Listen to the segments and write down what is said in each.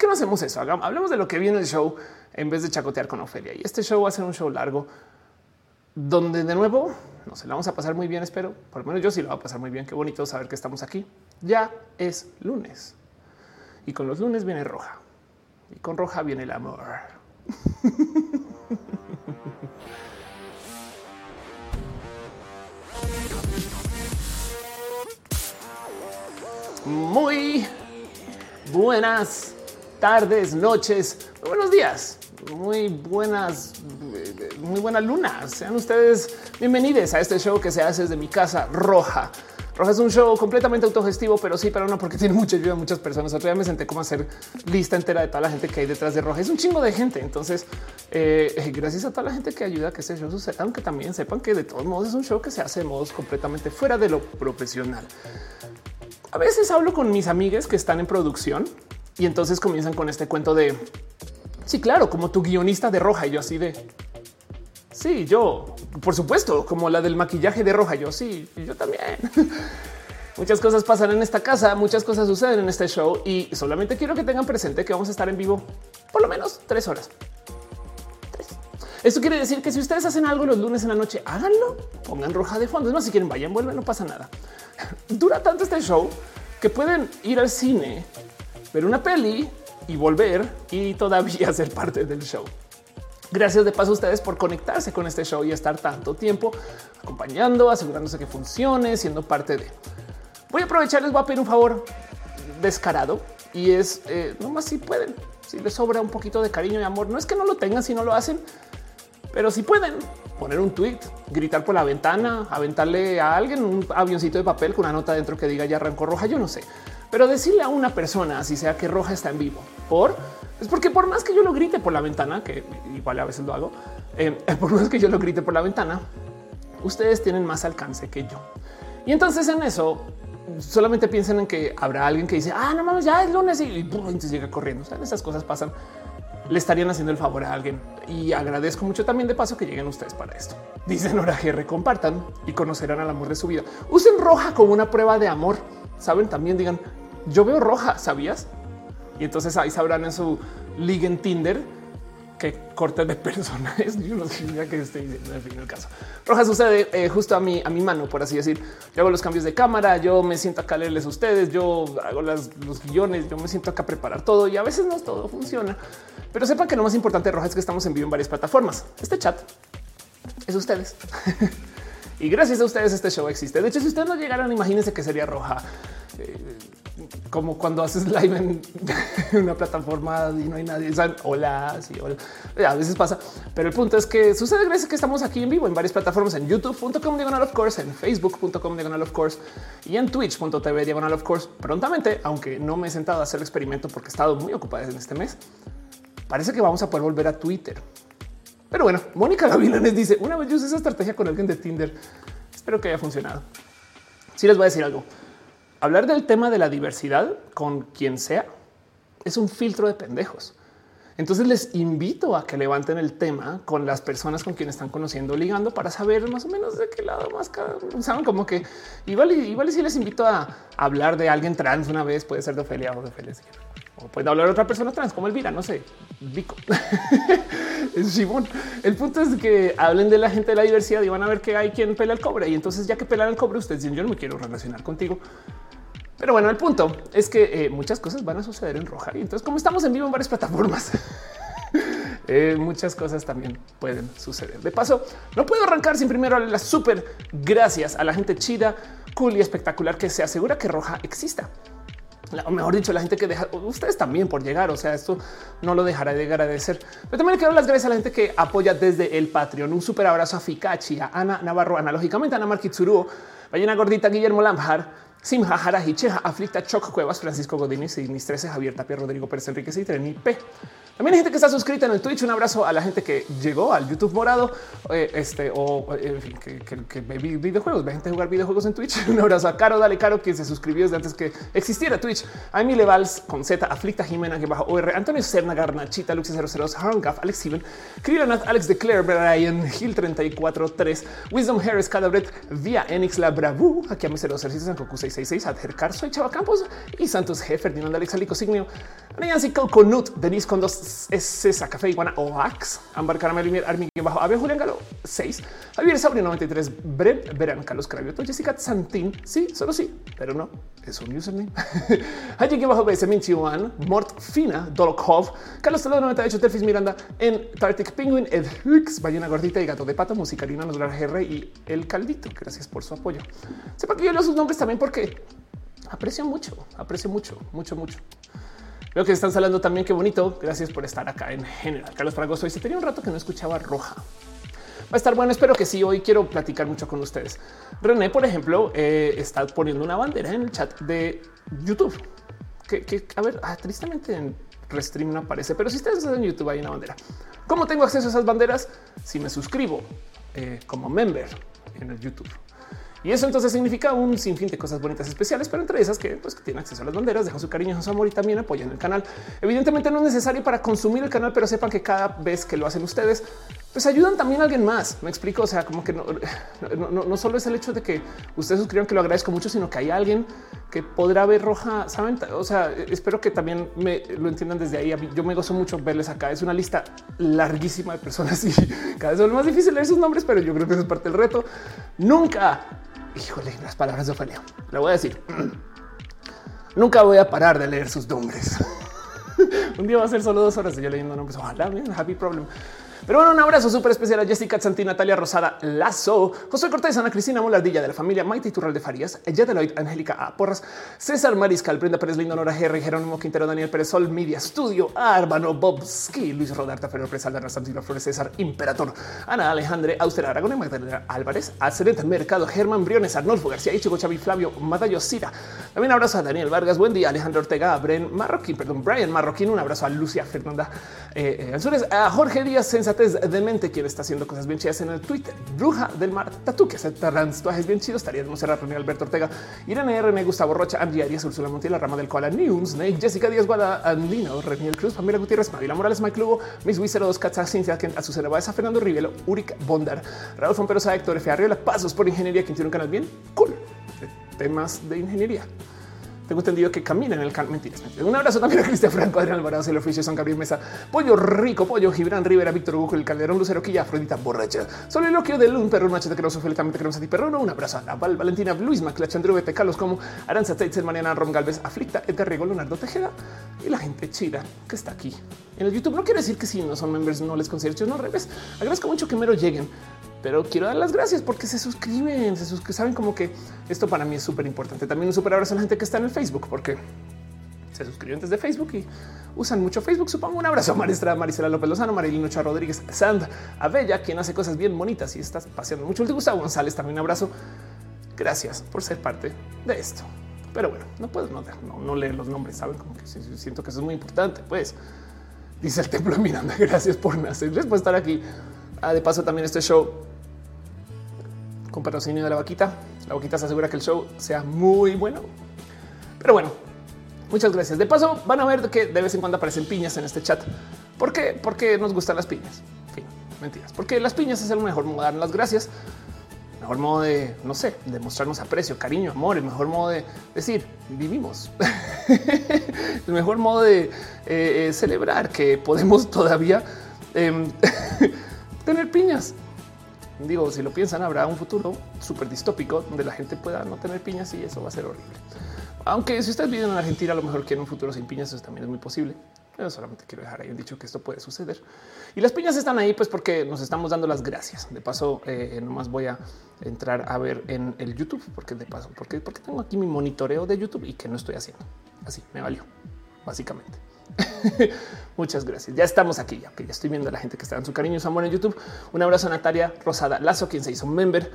qué no hacemos eso? hablemos de lo que viene el show en vez de chacotear con Ofelia. Y este show va a ser un show largo donde de nuevo no se la vamos a pasar muy bien. Espero por lo menos yo sí lo voy a pasar muy bien. Qué bonito saber que estamos aquí. Ya es lunes y con los lunes viene roja y con roja viene el amor. Muy buenas tardes, noches, buenos días, muy buenas, muy buena luna. Sean ustedes bienvenidos a este show que se hace desde mi casa roja. Roja es un show completamente autogestivo, pero sí para uno porque tiene mucha ayuda a muchas personas. Otro día me senté como a hacer lista entera de toda la gente que hay detrás de Roja. Es un chingo de gente. Entonces, eh, gracias a toda la gente que ayuda a que este show suceda, aunque también sepan que de todos modos es un show que se hace de modos completamente fuera de lo profesional. A veces hablo con mis amigas que están en producción y entonces comienzan con este cuento de sí, claro, como tu guionista de roja. Y yo así de sí, yo, por supuesto, como la del maquillaje de roja. Yo sí, yo también. Muchas cosas pasan en esta casa, muchas cosas suceden en este show y solamente quiero que tengan presente que vamos a estar en vivo por lo menos tres horas. Esto quiere decir que si ustedes hacen algo los lunes en la noche, háganlo, pongan roja de fondo. No, si quieren, vayan, vuelven, no pasa nada. Dura tanto este show que pueden ir al cine, ver una peli y volver y todavía ser parte del show. Gracias de paso a ustedes por conectarse con este show y estar tanto tiempo acompañando, asegurándose que funcione, siendo parte de. Voy a aprovechar, les voy a pedir un favor descarado y es eh, nomás si pueden, si les sobra un poquito de cariño y amor. No es que no lo tengan si no lo hacen, pero si pueden poner un tweet, gritar por la ventana, aventarle a alguien un avioncito de papel con una nota dentro que diga ya arrancó roja, yo no sé. Pero decirle a una persona, si sea que roja está en vivo, por es porque por más que yo lo grite por la ventana, que igual a veces lo hago, eh, por más que yo lo grite por la ventana, ustedes tienen más alcance que yo. Y entonces en eso solamente piensen en que habrá alguien que dice, ah, no mames, ya es lunes y, entonces llega corriendo. O esas cosas pasan le estarían haciendo el favor a alguien. Y agradezco mucho también de paso que lleguen ustedes para esto. Dicen Nora GR, compartan y conocerán al amor de su vida. Usen roja como una prueba de amor. Saben, también digan, yo veo roja, ¿sabías? Y entonces ahí sabrán en su liga en Tinder que corte de personajes. Yo no sé que esté diciendo en fin el caso. Roja sucede eh, justo a mi, a mi mano, por así decir. Yo hago los cambios de cámara, yo me siento acá a leerles a ustedes, yo hago las, los guiones, yo me siento acá a preparar todo y a veces no todo funciona. Pero sepan que lo más importante Roja es que estamos en vivo en varias plataformas. Este chat es ustedes. y gracias a ustedes este show existe. De hecho, si ustedes no llegaran, imagínense que sería Roja. Eh, como cuando haces live en una plataforma y no hay nadie. hola, sí, hola. A veces pasa, pero el punto es que sucede gracias a que estamos aquí en vivo en varias plataformas en youtube.com diagonal of course, en facebook.com diagonal of course y en twitch.tv diagonal of course. Prontamente, aunque no me he sentado a hacer el experimento porque he estado muy ocupada en este mes, parece que vamos a poder volver a Twitter. Pero bueno, Mónica Gavilanes dice una vez yo usé esa estrategia con alguien de Tinder. Espero que haya funcionado. Si les voy a decir algo hablar del tema de la diversidad con quien sea es un filtro de pendejos. Entonces les invito a que levanten el tema con las personas con quienes están conociendo, ligando para saber más o menos de qué lado más saben como que igual, igual si les invito a hablar de alguien trans una vez, puede ser de Ofelia o de Ofelia. O puede hablar otra persona trans como Elvira, no sé, Vico. Simón. El punto es que hablen de la gente de la diversidad y van a ver que hay quien pela el cobre. Y entonces ya que pelan el cobre, ustedes dicen yo no me quiero relacionar contigo pero bueno, el punto es que eh, muchas cosas van a suceder en roja. Y entonces, como estamos en vivo en varias plataformas, eh, muchas cosas también pueden suceder. De paso, no puedo arrancar sin primero darle las súper gracias a la gente chida, cool y espectacular que se asegura que roja exista. O mejor dicho, la gente que deja ustedes también por llegar. O sea, esto no lo dejará de agradecer. Pero también quiero las gracias a la gente que apoya desde el Patreon. Un súper abrazo a Fikachi, a Ana Navarro, analógicamente, a Ana Marquitsuruo, Ballena Gordita, Guillermo Lamjar, Simha Jara Hicheja, Aflicta Choc Cuevas, Francisco Godínez, Signis 13, Javier Tapia, Rodrigo Pérez Enrique y Treni P. También hay gente que está suscrita en el Twitch. Un abrazo a la gente que llegó al YouTube morado, eh, este o en fin, que, que, ve videojuegos, ve gente jugar videojuegos en Twitch. Un abrazo a Caro, dale Caro, que se suscribió desde antes que existiera Twitch. A Emile Valls con Z, Aflicta Jimena, que bajo OR, Antonio Serna, Garnachita, Luxi 002, Harngaf, Alex Steven, Krillanath, Alex Declare, Brian Hill 343, Wisdom Harris, Cadabret, Vía Enix, La Bravu, aquí a mi 0 San Goku 666, Adhercar, soy Chava Campos y Santos G, Ferdinand Alex Alico Signio, Nancy Coconut, Denise con dos S, Café Iguana Oax, Ambar Caramel y Armin bajo Ave Julián Galo 6, Javier Sabri 93, Bren Verán, Carlos Cravioto, Jessica Santín. Sí, solo sí, pero no es un username. Allí bajo BS Minchiwan, Mort Fina, Dolokov, Carlos Toledo 98, Telfis Miranda en Tartic Penguin, Ed Hicks, Ballena Gordita y Gato de Pato, Musicalina, Nos GR y El Caldito. Gracias por su apoyo. Sepa que yo leo sus nombres también porque aprecio mucho, aprecio mucho, mucho, mucho. Veo que están saliendo también. Qué bonito. Gracias por estar acá en general. Carlos Fragoso se tenía un rato que no escuchaba roja. Va a estar bueno. Espero que sí. Hoy quiero platicar mucho con ustedes. René, por ejemplo, eh, está poniendo una bandera en el chat de YouTube. Que, a ver, ah, tristemente en Restream no aparece, pero si ustedes están en YouTube hay una bandera. ¿Cómo tengo acceso a esas banderas? Si me suscribo eh, como member en el YouTube. Y eso entonces significa un sinfín de cosas bonitas especiales, pero entre esas que, pues, que tienen acceso a las banderas, dejan su cariño, su amor y también apoyan el canal. Evidentemente no es necesario para consumir el canal, pero sepan que cada vez que lo hacen ustedes, pues ayudan también a alguien más. Me explico. O sea, como que no, no, solo es el hecho de que ustedes suscriban, que lo agradezco mucho, sino que hay alguien que podrá ver roja. Saben, o sea, espero que también me lo entiendan desde ahí. Yo me gozo mucho verles acá. Es una lista larguísima de personas y cada vez es más difícil leer sus nombres, pero yo creo que es parte del reto. Nunca, híjole, las palabras de Ofelia. Le voy a decir, nunca voy a parar de leer sus nombres. Un día va a ser solo dos horas de yo leyendo nombres. Ojalá, happy problem. Pero bueno, un abrazo súper especial a Jessica Santi, Natalia Rosada Lazo, José Cortés, Ana Cristina Molardilla de la familia Maite Turral de Farías, Yadeloid, Angélica. Porras, César Mariscal, Brenda Pérez Lindo, Nora GR, Jerónimo Quintero, Daniel Pérez Sol, Media Studio, Árbano, Bobski, Luis Rodarta, Ferrer Presalda, Santino Flores, César Imperator, Ana Alejandre, Auster Aragón, Magdalena Álvarez, Acereta Mercado, Germán Briones, Arnolfo García, Ichigo Chavi, Flavio, Madayo Cira. También abrazo a Daniel Vargas, buen día, Alejandro Ortega, Bren Marroquín, perdón, Brian Marroquín, un abrazo a Lucia Fernanda eh, eh a Jorge Díaz, Sensatez de Mente, quien está haciendo cosas bien chidas en el Twitter. Bruja del Mar Tatu, que hace tatuajes bien chidos. Estaría Monserrat, René Alberto Ortega, Irene René Gustavo Rocha, Angie Arias, Ursula Montiel, la rama del Koala News, Snake, Jessica Díaz Guada, Andino, Reniel Cruz, Pamela Gutiérrez, Mavila Morales, Mike Lugo, Miss Wizard, dos Katza, Cintia, Azucena Baeza, Fernando Rivelo, Uric Bondar, Raúl Fomperosa, Héctor F. Arriola, Pasos por Ingeniería, quien tiene un canal bien cool de temas de ingeniería. Tengo entendido que camina en el canal. Mentiras, Un abrazo también a Cristian Franco, Adrián Alvarado, el oficio San Gabriel Mesa, Pollo Rico, Pollo Gibran Rivera, Víctor Hugo, el Calderón, Lucero Quilla, Afrodita Borracha, Soliloquio de Lun, Perro, Machete Creoso, Felicamente Creoso a ti, Perro, un abrazo a Val, Valentina, Luis Maclach, Andrew Bete, Carlos Como, Aranza Teitzel, Mariana Rom Galvez, Aflicta, Edgar Riego, Leonardo Tejeda y la gente chida que está aquí en el YouTube. No quiere decir que si no son members no les considero no al revés. Agradezco mucho que mero lleguen pero quiero dar las gracias porque se suscriben, se suscriben, saben como que esto para mí es súper importante. También un súper abrazo a la gente que está en el Facebook porque se suscriben desde Facebook y usan mucho Facebook. Supongo un abrazo a Maristra Marisela López Lozano, Marilino Chá Rodríguez, Sand, a Bella, quien hace cosas bien bonitas y estás paseando mucho. El Gustavo González también un abrazo. Gracias por ser parte de esto. Pero bueno, no puedo no, no, leer los nombres, saben como que siento que eso es muy importante. Pues dice el templo de Miranda. Gracias por nacer, por estar aquí. Ah, de paso, también este show con patrocinio de la vaquita. La vaquita se asegura que el show sea muy bueno. Pero bueno, muchas gracias. De paso, van a ver que de vez en cuando aparecen piñas en este chat. ¿Por qué? Porque nos gustan las piñas. fin, mentiras. Porque las piñas es el mejor modo de dar las gracias. El mejor modo de, no sé, de mostrarnos aprecio, cariño, amor. El mejor modo de decir, vivimos. el mejor modo de eh, eh, celebrar que podemos todavía em, tener piñas. Digo, si lo piensan, habrá un futuro súper distópico donde la gente pueda no tener piñas y eso va a ser horrible. Aunque si ustedes viven en Argentina, a lo mejor quieren un futuro sin piñas, eso también es muy posible. Pero solamente quiero dejar ahí un dicho que esto puede suceder. Y las piñas están ahí pues porque nos estamos dando las gracias. De paso, eh, nomás voy a entrar a ver en el YouTube, porque de paso, porque, porque tengo aquí mi monitoreo de YouTube y que no estoy haciendo. Así me valió, básicamente. Muchas gracias. Ya estamos aquí, ya que ya estoy viendo a la gente que está en su cariño y su amor en YouTube. Un abrazo a Natalia Rosada Lazo, quien se hizo member.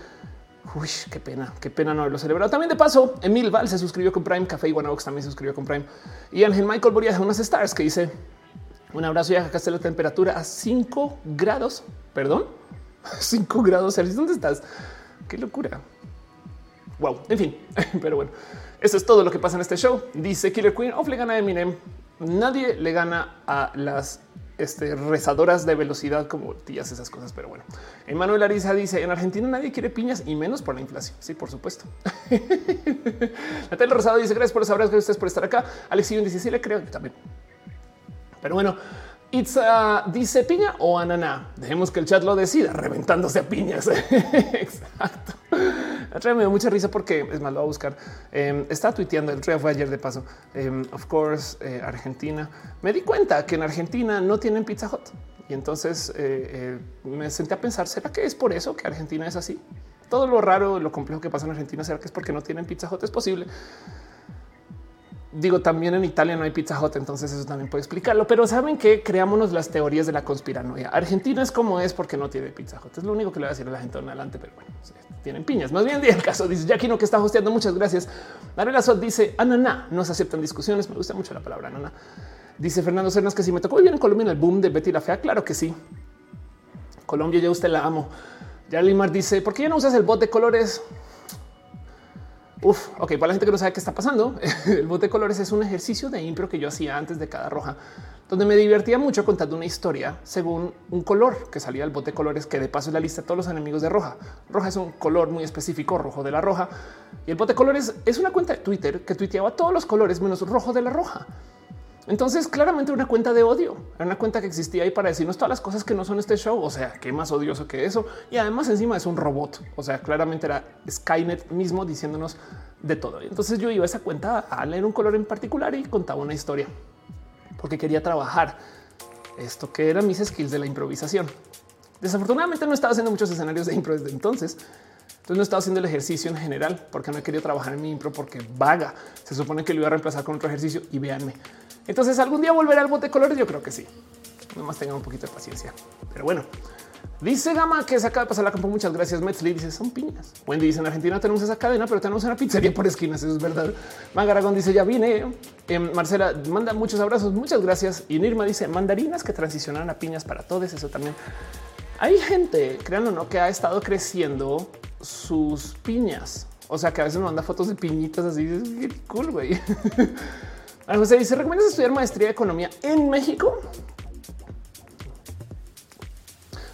Uy, qué pena, qué pena no haberlo celebrado. También de paso, Emil Val se suscribió con Prime, Café Iguanox también se suscribió con Prime. Y Ángel Michael Boria unas stars que dice un abrazo y acá está la temperatura a 5 grados. Perdón, 5 grados Celsius. ¿Dónde estás? Qué locura. Wow, en fin, pero bueno, eso es todo lo que pasa en este show. Dice Killer Queen, of le gana Eminem nadie le gana a las este, rezadoras de velocidad como tías, esas cosas. Pero bueno, Emanuel Ariza dice en Argentina nadie quiere piñas y menos por la inflación. Sí, por supuesto. Natalia Rosado dice gracias por los abrazos, ustedes por estar acá. Alex dice sí le creo también. Pero bueno, Itza dice piña o ananá. Dejemos que el chat lo decida, reventándose a piñas. Exacto. Me dio mucha risa porque es más, lo voy a buscar. Eh, estaba tuiteando, el día fue ayer de paso. Em, of course, eh, Argentina. Me di cuenta que en Argentina no tienen Pizza Hut. Y entonces eh, eh, me senté a pensar, ¿será que es por eso que Argentina es así? Todo lo raro, lo complejo que pasa en Argentina, ¿será que es porque no tienen Pizza Hut? Es posible digo, también en Italia no hay Pizza Hut, entonces eso también puede explicarlo. Pero saben que creámonos las teorías de la conspiranoia. Argentina es como es porque no tiene Pizza Hut. Es lo único que le voy a decir a la gente en adelante, pero bueno, tienen piñas. Más bien, el caso dice no que está hosteando. Muchas gracias. Ariela Sot dice ananá. No se aceptan discusiones. Me gusta mucho la palabra ananá. Dice Fernando Cernas que si me tocó vivir en Colombia en el boom de Betty la Fea. Claro que sí. Colombia, ya usted la amo. Ya Limar dice, ¿por qué ya no usas el bot de colores? Uf, ok, para la gente que no sabe qué está pasando, el bote de colores es un ejercicio de impro que yo hacía antes de cada roja, donde me divertía mucho contando una historia según un color que salía del bote de colores, que de paso es la lista de todos los enemigos de roja. Roja es un color muy específico, rojo de la roja, y el bote de colores es una cuenta de Twitter que tuiteaba todos los colores menos rojo de la roja. Entonces, claramente una cuenta de odio, era una cuenta que existía ahí para decirnos todas las cosas que no son este show. O sea, qué más odioso que eso. Y además, encima es un robot. O sea, claramente era Skynet mismo diciéndonos de todo. Entonces, yo iba a esa cuenta a leer un color en particular y contaba una historia porque quería trabajar esto que eran mis skills de la improvisación. Desafortunadamente, no estaba haciendo muchos escenarios de impro desde entonces. Entonces no estaba haciendo el ejercicio en general porque no he querido trabajar en mi impro porque vaga. Se supone que lo iba a reemplazar con otro ejercicio y véanme. Entonces algún día volverá al bote de colores. Yo creo que sí. Nomás tengan un poquito de paciencia. Pero bueno, Dice Gama que se acaba de pasar la campo. Muchas gracias. Metzli dice son piñas. Wendy dice en Argentina tenemos esa cadena, pero tenemos una pizzería por esquinas. Eso es verdad. Magaragón dice ya vine. Em, Marcela manda muchos abrazos. Muchas gracias. Y Nirma dice mandarinas que transicionaron a piñas para todos. Eso también. Hay gente, créanlo no, que ha estado creciendo sus piñas. O sea, que a veces nos manda fotos de piñitas así. Es cool, güey. José dice, ¿recomiendas estudiar maestría de economía en México?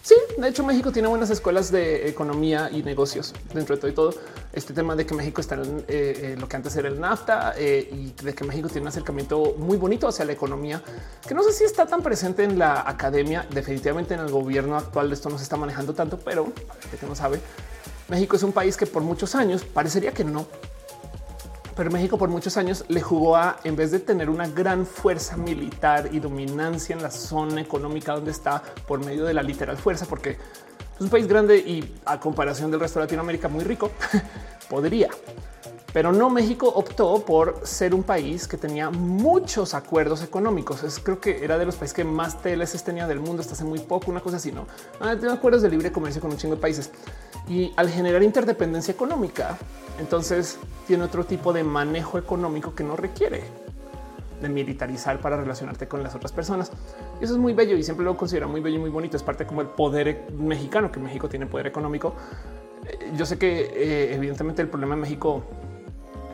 Sí, de hecho México tiene buenas escuelas de economía y negocios dentro de todo y todo. Este tema de que México está en eh, eh, lo que antes era el NAFTA eh, y de que México tiene un acercamiento muy bonito hacia la economía, que no sé si está tan presente en la academia, definitivamente en el gobierno actual esto no se está manejando tanto, pero que no sabe, México es un país que por muchos años parecería que no, pero México por muchos años le jugó a, en vez de tener una gran fuerza militar y dominancia en la zona económica donde está por medio de la literal fuerza, porque es un país grande y a comparación del resto de Latinoamérica muy rico, podría. Pero no, México optó por ser un país que tenía muchos acuerdos económicos. Es, creo que era de los países que más TLS tenía del mundo hasta hace muy poco, una cosa así, ¿no? Ah, acuerdos de libre comercio con un chingo de países. Y al generar interdependencia económica, entonces tiene otro tipo de manejo económico que no requiere de militarizar para relacionarte con las otras personas. Eso es muy bello y siempre lo considero muy bello y muy bonito. Es parte como el poder mexicano, que México tiene poder económico. Eh, yo sé que eh, evidentemente el problema en México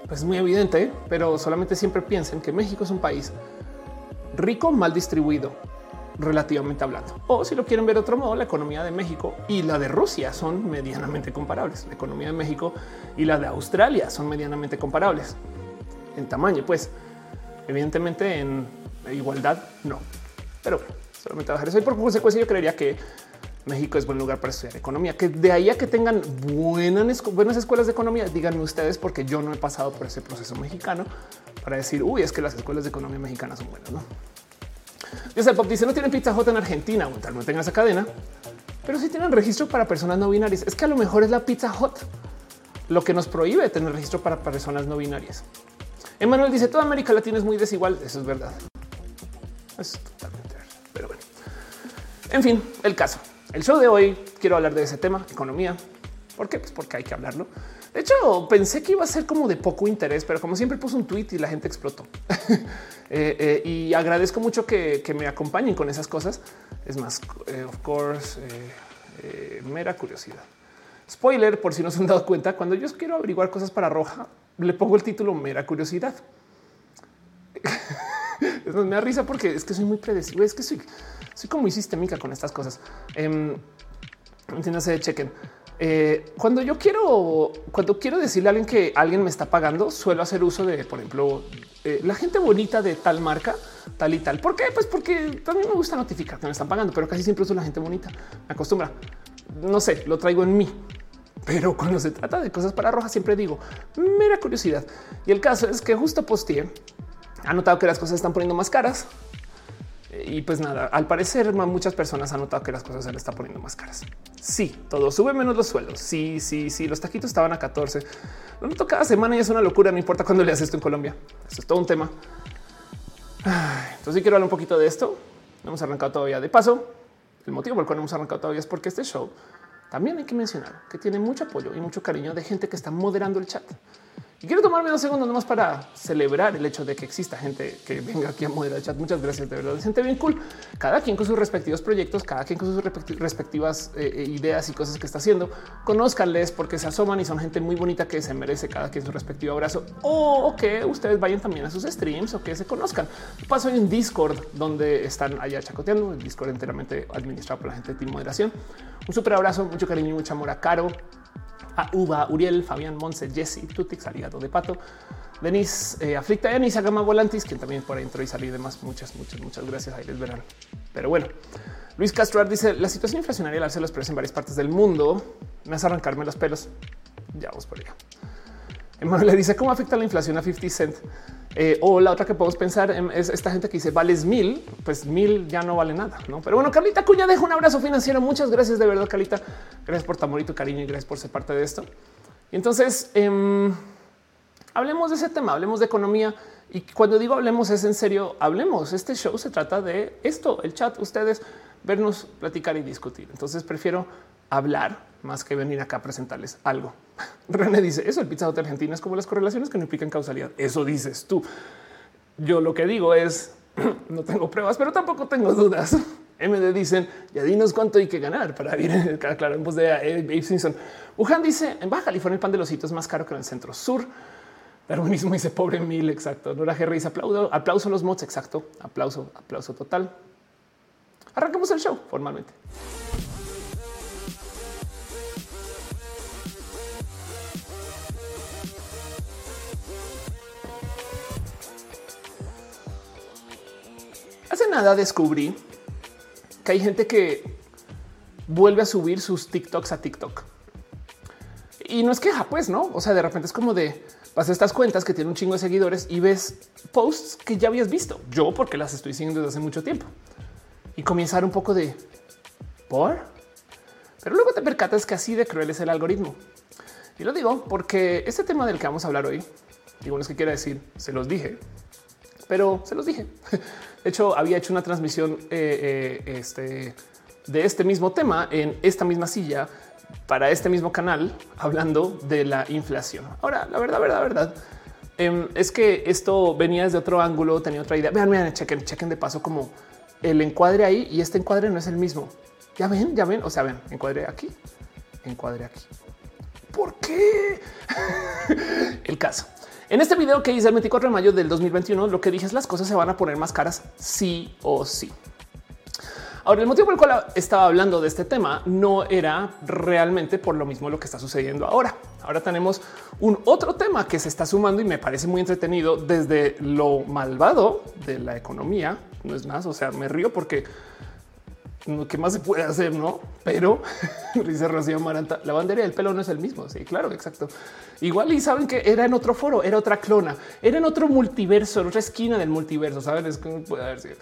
pues, es muy evidente, pero solamente siempre piensen que México es un país rico, mal distribuido, relativamente hablando. O si lo quieren ver de otro modo, la economía de México y la de Rusia son medianamente comparables. La economía de México y la de Australia son medianamente comparables en tamaño. Pues evidentemente en igualdad no, pero solamente bajar eso. Y por consecuencia yo creería que México es buen lugar para estudiar economía, que de ahí a que tengan buenas, buenas escuelas de economía, díganme ustedes, porque yo no he pasado por ese proceso mexicano para decir, uy, es que las escuelas de economía mexicanas son buenas, ¿no? El Pop dice no tienen Pizza Hut en Argentina, tal no tengan esa cadena, pero sí tienen registro para personas no binarias. Es que a lo mejor es la Pizza Hut lo que nos prohíbe tener registro para personas no binarias. Emanuel dice toda América Latina es muy desigual. Eso es verdad. Es totalmente verdad. Pero bueno, en fin, el caso. El show de hoy quiero hablar de ese tema, economía. ¿Por qué? Pues porque hay que hablarlo. De hecho, pensé que iba a ser como de poco interés, pero como siempre puse un tweet y la gente explotó. Eh, eh, y agradezco mucho que, me acompañen con esas cosas. Es más, eh, of course, mera curiosidad. Spoiler, por si no se han dado cuenta, cuando yo quiero averiguar cosas para Roja, le pongo el título mera curiosidad. me da risa porque es que soy muy predecible. Es que soy, soy como muy sistémica con estas cosas. Eh, entiéndase, chequen. Eh, cuando yo quiero, cuando quiero decirle a alguien que alguien me está pagando, suelo hacer uso de, por ejemplo, eh, la gente bonita de tal marca, tal y tal. ¿Por qué? Pues porque también me gusta notificar que me están pagando, pero casi siempre uso la gente bonita. Me acostumbra. No sé, lo traigo en mí. Pero cuando se trata de cosas para rojas, siempre digo mera curiosidad. Y el caso es que justo posteé, ha notado que las cosas están poniendo más caras y pues nada, al parecer muchas personas han notado que las cosas se le están poniendo más caras. Sí, todo sube menos los sueldos. Sí, sí, sí. Los taquitos estaban a 14. Lo noto cada semana y es una locura. No importa cuándo le haces esto en Colombia. Eso es todo un tema. Entonces, quiero hablar un poquito de esto. No hemos arrancado todavía. De paso, el motivo por el cual no hemos arrancado todavía es porque este show también hay que mencionar que tiene mucho apoyo y mucho cariño de gente que está moderando el chat. Y quiero tomarme dos segundos nomás para celebrar el hecho de que exista gente que venga aquí a moderar el chat. Muchas gracias, de verdad. Gente bien cool. Cada quien con sus respectivos proyectos, cada quien con sus respectivas eh, eh, ideas y cosas que está haciendo. Conózcanles porque se asoman y son gente muy bonita que se merece cada quien su respectivo abrazo. O que ustedes vayan también a sus streams o que se conozcan. Paso en Discord donde están allá chacoteando. El Discord enteramente administrado por la gente de Team Moderación. Un súper abrazo, mucho cariño y mucho amor a Caro, a Uva, Uriel, Fabián, Monse, Jesse, Tutix, Aliado de Pato, Denis, eh, Aflicta, Denis, Agama Volantis, quien también por ahí entró y salió y demás. Muchas, muchas, muchas gracias. Ahí les verán. Pero bueno, Luis Castro dice la situación inflacionaria al los precios en varias partes del mundo me hace arrancarme los pelos. Ya vamos por allá. Emanuel le dice cómo afecta la inflación a 50 cent. Eh, o la otra que podemos pensar es esta gente que dice vales mil, pues mil ya no vale nada, no? Pero bueno, Carlita Cuña deja un abrazo financiero. Muchas gracias de verdad, Carlita. Gracias por tu amor y tu cariño y gracias por ser parte de esto. Y entonces em, hablemos de ese tema, hablemos de economía. Y cuando digo hablemos es en serio, hablemos. Este show se trata de esto, el chat, ustedes vernos, platicar y discutir. Entonces prefiero hablar más que venir acá a presentarles algo. René dice eso. El pizza de Argentina es como las correlaciones que no implican causalidad. Eso dices tú. Yo lo que digo es no tengo pruebas, pero tampoco tengo dudas. MD dicen ya dinos cuánto hay que ganar para ir claro en voz de Abe Simpson. Wuhan dice en Baja California el pan de los hitos es más caro que en el centro sur. Darwinismo dice pobre mil. Exacto. Nora G dice aplauso, aplauso los mods. Exacto. Aplauso, aplauso total. Arranquemos el show formalmente. Hace nada descubrí que hay gente que vuelve a subir sus TikToks a TikTok. Y no es queja, pues, ¿no? O sea, de repente es como de, vas estas cuentas que tienen un chingo de seguidores y ves posts que ya habías visto. Yo porque las estoy siguiendo desde hace mucho tiempo. Y comenzar un poco de, ¿por? Pero luego te percatas que así de cruel es el algoritmo. Y lo digo porque este tema del que vamos a hablar hoy, digo, no es que quiera decir, se los dije, pero se los dije. De hecho, había hecho una transmisión eh, eh, este, de este mismo tema en esta misma silla para este mismo canal, hablando de la inflación. Ahora, la verdad, verdad, verdad. Em, es que esto venía desde otro ángulo, tenía otra idea. Vean, vean, chequen, chequen de paso como el encuadre ahí y este encuadre no es el mismo. Ya ven, ya ven. O sea, ven, encuadre aquí, encuadre aquí. ¿Por qué? el caso. En este video que hice el 24 de mayo del 2021, lo que dije es las cosas se van a poner más caras sí o sí. Ahora, el motivo por el cual estaba hablando de este tema no era realmente por lo mismo lo que está sucediendo ahora. Ahora tenemos un otro tema que se está sumando y me parece muy entretenido desde lo malvado de la economía. No es más, o sea, me río porque ¿qué más se puede hacer? No, pero dice Rocío Maranta, la bandera del pelo no es el mismo. Sí, claro, exacto. Igual y saben que era en otro foro, era otra clona, era en otro multiverso, en otra esquina del multiverso. Saben, es que puede haber sido.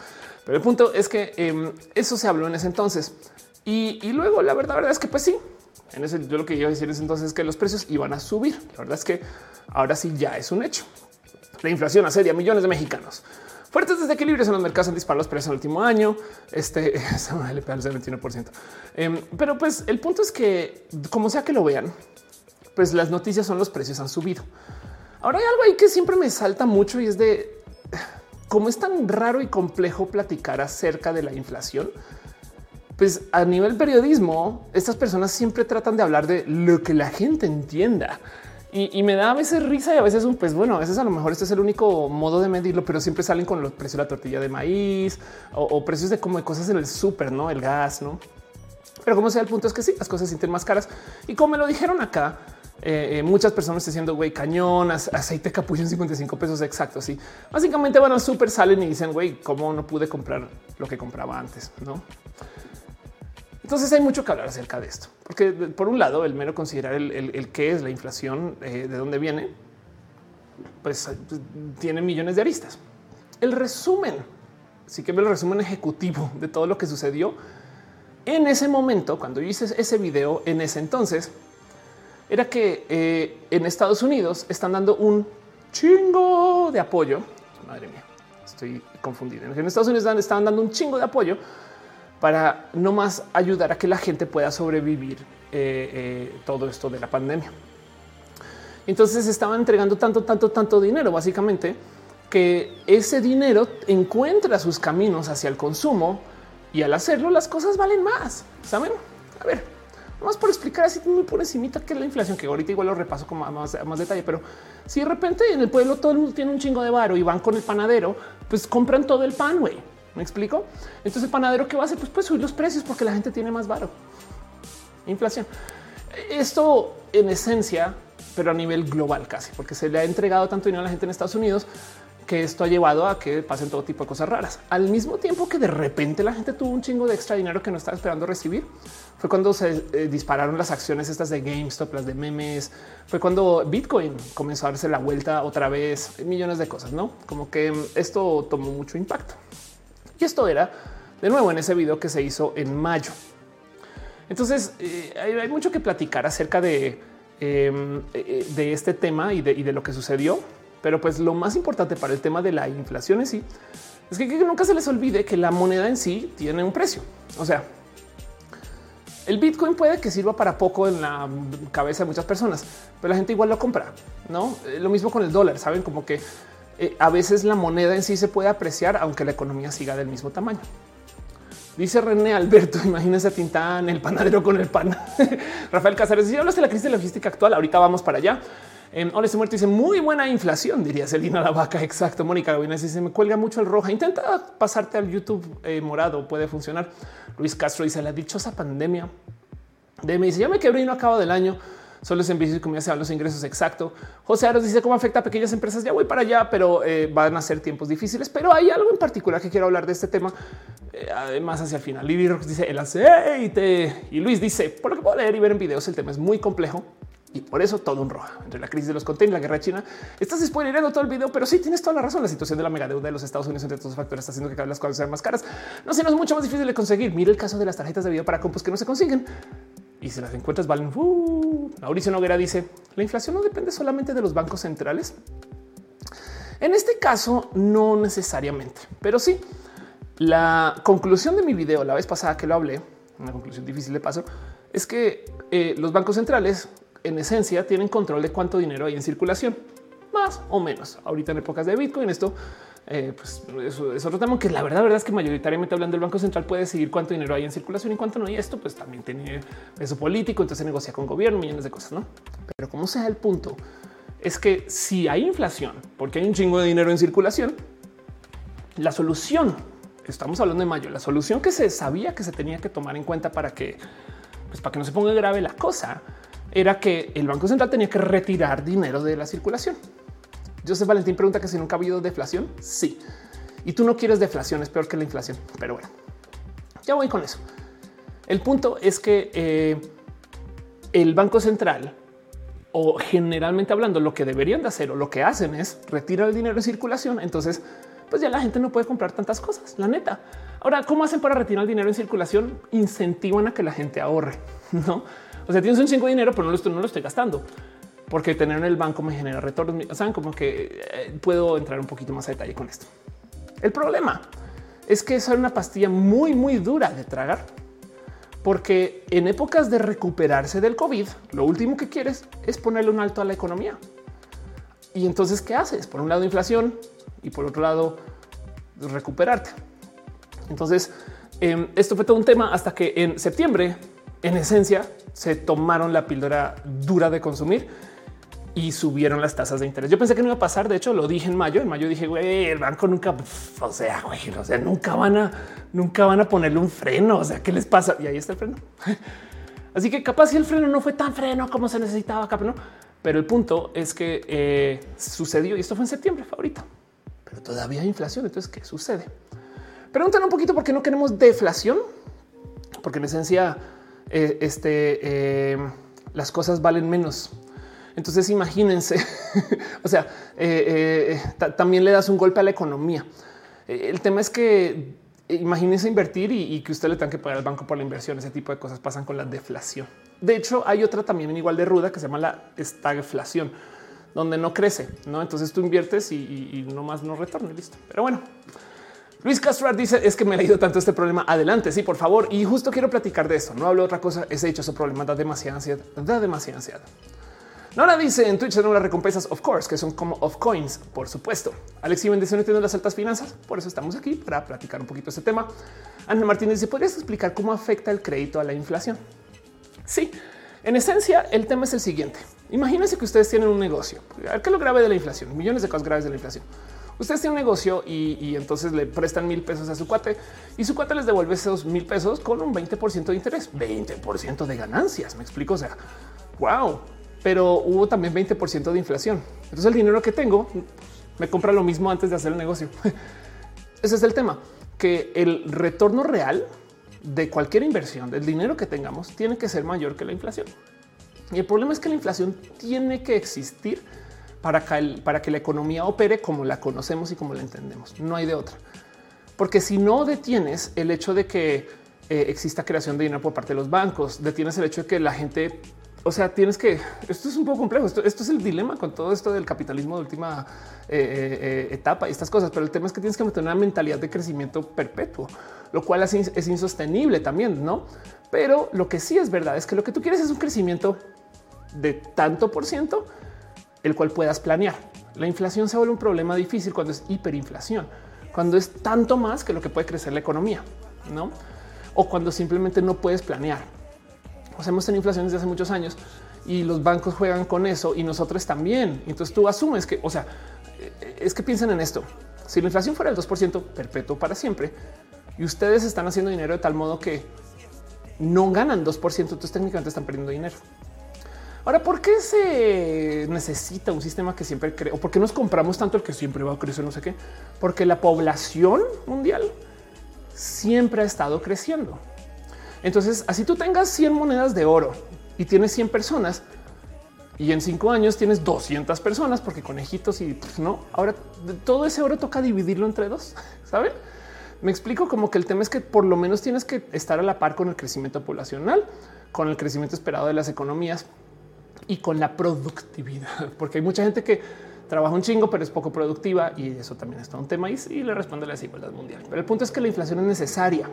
Pero el punto es que em, eso se habló en ese entonces. Y, luego la verdad, verdad es que pues sí, en ese yo lo que iba a decir es entonces que los precios iban a subir. La verdad es que ahora sí ya es un hecho. La inflación asedia a millones de mexicanos. Fuertes desequilibrios en los mercados han disparado los precios en el último año. Este es un LP al 21%. Em, pero pues el punto es que como sea que lo vean, pues las noticias son los precios han subido. Ahora hay algo ahí que siempre me salta mucho y es de cómo es tan raro y complejo platicar acerca de la inflación. Pues a nivel periodismo, estas personas siempre tratan de hablar de lo que la gente entienda Y, me da a veces risa y a veces un pues bueno, a veces a lo mejor este es el único modo de medirlo, pero siempre salen con los precios de la tortilla de maíz o, precios de como de cosas en el súper, no el gas, no? Pero como sea, el punto es que sí, las cosas se sienten más caras y como me lo dijeron acá, eh, eh, muchas personas diciendo güey, cañón, aceite capullo en 55 pesos exacto. Sí, básicamente van al súper, salen y dicen güey, cómo no pude comprar lo que compraba antes, no? Entonces hay mucho que hablar acerca de esto, porque por un lado el mero considerar el, qué es la inflación, eh, de dónde viene, pues, tiene millones de aristas. El resumen, sí que el resumen ejecutivo de todo lo que sucedió en ese momento, cuando hice ese video, en ese entonces, era que eh, en Estados Unidos están dando un chingo de apoyo. Madre mía, estoy confundido. En Estados Unidos están dando un chingo de apoyo para no más ayudar a que la gente pueda sobrevivir eh, eh, todo esto de la pandemia. Entonces estaban entregando tanto, tanto, tanto dinero, básicamente, que ese dinero encuentra sus caminos hacia el consumo y al hacerlo las cosas valen más. Saben? A ver, vamos por explicar así muy por encimita qué es la inflación, que ahorita igual lo repaso con más, más detalle, pero si de repente en el pueblo todo el mundo tiene un chingo de varo y van con el panadero, pues compran todo el pan, güey. ¿Me explico? Entonces el panadero que va a hacer, pues puede subir los precios porque la gente tiene más varo. Inflación. Esto en esencia, pero a nivel global casi, porque se le ha entregado tanto dinero a la gente en Estados Unidos que esto ha llevado a que pasen todo tipo de cosas raras. Al mismo tiempo que de repente la gente tuvo un chingo de extra dinero que no estaba esperando recibir, fue cuando se eh, dispararon las acciones estas de GameStop, las de memes, fue cuando Bitcoin comenzó a darse la vuelta otra vez, millones de cosas, ¿no? Como que esto tomó mucho impacto. Y esto era de nuevo en ese video que se hizo en mayo. Entonces eh, hay, mucho que platicar acerca de, em, eh, de este tema y de, lo que sucedió. Pero pues lo más importante para el tema de la inflación en sí es que, que nunca se les olvide que la moneda en sí tiene un precio. O sea, el Bitcoin puede que sirva para poco en la cabeza de muchas personas, pero la gente igual lo compra. No eh, lo mismo con el dólar. Saben como que eh, a veces la moneda en sí se puede apreciar, aunque la economía siga del mismo tamaño. Dice René Alberto, imagínense a Tintán, el panadero con el pan. Rafael Cáceres, si hablas de la crisis logística actual, ahorita vamos para allá. Eh, Hola, este muerto dice muy buena inflación, diría Celina la vaca. Exacto. Mónica Gavinas dice me cuelga mucho el roja. Intenta pasarte al YouTube eh, morado, puede funcionar. Luis Castro dice la dichosa pandemia de me dice ya me quebré y no acabo del año solo es en y como ya se los ingresos exacto. José Aros dice cómo afecta a pequeñas empresas. Ya voy para allá, pero eh, van a ser tiempos difíciles. Pero hay algo en particular que quiero hablar de este tema. Eh, además, hacia el final, Libby dice el aceite y Luis dice por lo que puedo leer y ver en videos, el tema es muy complejo y por eso todo un roja entre la crisis de los containers, la guerra china. Estás spoilerando todo el video, pero sí tienes toda la razón. La situación de la mega deuda de los Estados Unidos entre todos los factores está haciendo que cada vez las cosas sean más caras. No sé, no es mucho más difícil de conseguir. Mira el caso de las tarjetas de video para compus que no se consiguen y si las encuentras valen. Uh, Mauricio Noguera dice la inflación no depende solamente de los bancos centrales. En este caso, no necesariamente, pero sí. La conclusión de mi video la vez pasada que lo hablé, una conclusión difícil de paso, es que eh, los bancos centrales en esencia tienen control de cuánto dinero hay en circulación, más o menos. Ahorita en épocas de Bitcoin esto eh, pues eso es otro tema que la verdad, verdad es que mayoritariamente hablando del Banco Central puede seguir cuánto dinero hay en circulación y cuánto no. Y esto pues también tiene peso político, entonces se negocia con gobierno, millones de cosas, ¿no? Pero como sea el punto, es que si hay inflación, porque hay un chingo de dinero en circulación, la solución, estamos hablando de mayo, la solución que se sabía que se tenía que tomar en cuenta para que, pues para que no se ponga grave la cosa, era que el Banco Central tenía que retirar dinero de la circulación. Joseph Valentín pregunta que si nunca ha habido deflación. Sí. Y tú no quieres deflación, es peor que la inflación. Pero bueno, ya voy con eso. El punto es que eh, el Banco Central o generalmente hablando lo que deberían de hacer o lo que hacen es retirar el dinero en circulación. Entonces, pues ya la gente no puede comprar tantas cosas, la neta. Ahora, ¿cómo hacen para retirar el dinero en circulación? Incentivan a que la gente ahorre, ¿no? O sea, tienes un chingo de dinero, pero no lo estoy, no lo estoy gastando porque tener en el banco me genera retornos. Saben como que eh, puedo entrar un poquito más a detalle con esto. El problema es que es una pastilla muy, muy dura de tragar, porque en épocas de recuperarse del COVID, lo último que quieres es ponerle un alto a la economía. Y entonces, ¿qué haces? Por un lado, inflación y por otro lado, recuperarte. Entonces, em, esto fue todo un tema hasta que en septiembre, en esencia, se tomaron la píldora dura de consumir y subieron las tasas de interés. Yo pensé que no iba a pasar. De hecho, lo dije en mayo. En mayo dije, güey, el banco nunca, o sea, güey, o sea, nunca van a, nunca van a ponerle un freno. O sea, ¿qué les pasa? Y ahí está el freno. Así que capaz si el freno no fue tan freno como se necesitaba acá, no. Pero el punto es que eh, sucedió y esto fue en septiembre favorito, pero todavía hay inflación. Entonces, ¿qué sucede? Preguntan un poquito por qué no queremos deflación, porque en esencia eh, este, eh, las cosas valen menos. Entonces imagínense, o sea, también le das un golpe a la economía. El tema es que imagínense invertir y, que usted le tenga que pagar al banco por la inversión. Ese tipo de cosas pasan con la deflación. De hecho, hay otra también igual de ruda que se llama la estagflación, donde no crece. No, entonces tú inviertes y, y, no más no retorna. Listo. Pero bueno, Luis Castro dice es que me ha leído tanto este problema. Adelante. Sí, por favor. Y justo quiero platicar de esto. No hablo de otra cosa. Ese hecho, ese problema da demasiada ansiedad, da demasiada ansiedad. Nora dice en Twitch tenemos las recompensas of course, que son como of coins, por supuesto. Alex y bendición entiendo las altas finanzas, por eso estamos aquí para platicar un poquito este tema. Ángel Martínez dice, ¿podrías explicar cómo afecta el crédito a la inflación? Sí, en esencia el tema es el siguiente. Imagínense que ustedes tienen un negocio. A qué es lo grave de la inflación, millones de cosas graves de la inflación. Ustedes tienen un negocio y, entonces le prestan mil pesos a su cuate y su cuate les devuelve esos mil pesos con un 20% de interés, 20% de ganancias. Me explico. O sea, wow, pero hubo también 20% de inflación. Entonces el dinero que tengo me compra lo mismo antes de hacer el negocio. Ese es el tema, que el retorno real de cualquier inversión, del dinero que tengamos, tiene que ser mayor que la inflación. Y el problema es que la inflación tiene que existir para que, para que la economía opere como la conocemos y como la entendemos. No hay de otra. Porque si no detienes el hecho de que eh, exista creación de dinero por parte de los bancos, detienes el hecho de que la gente o sea, tienes que, esto es un poco complejo, esto, es el dilema con todo esto del capitalismo de última eh, eh, eh, etapa y estas cosas, pero el tema es que tienes que mantener una mentalidad de crecimiento perpetuo, lo cual es, es insostenible también, ¿no? Pero lo que sí es verdad es que lo que tú quieres es un crecimiento de tanto por ciento, el cual puedas planear. La inflación se vuelve un problema difícil cuando es hiperinflación, cuando es tanto más que lo que puede crecer la economía, ¿no? O cuando simplemente no puedes planear pues hemos tenido inflación desde hace muchos años y los bancos juegan con eso y nosotros también. Entonces tú asumes que, o sea, es que piensen en esto. Si la inflación fuera el 2% perpetuo para siempre y ustedes están haciendo dinero de tal modo que no ganan 2%, entonces técnicamente están perdiendo dinero. Ahora, ¿por qué se necesita un sistema que siempre cree o por qué nos compramos tanto el que siempre va a crecer? No sé qué, porque la población mundial siempre ha estado creciendo. Entonces, así tú tengas 100 monedas de oro y tienes 100 personas y en cinco años tienes 200 personas porque conejitos y pues, no. Ahora todo ese oro toca dividirlo entre dos. Saben? Me explico como que el tema es que por lo menos tienes que estar a la par con el crecimiento poblacional, con el crecimiento esperado de las economías y con la productividad, porque hay mucha gente que trabaja un chingo, pero es poco productiva y eso también está un tema y, y le responde la desigualdad mundial. Pero el punto es que la inflación es necesaria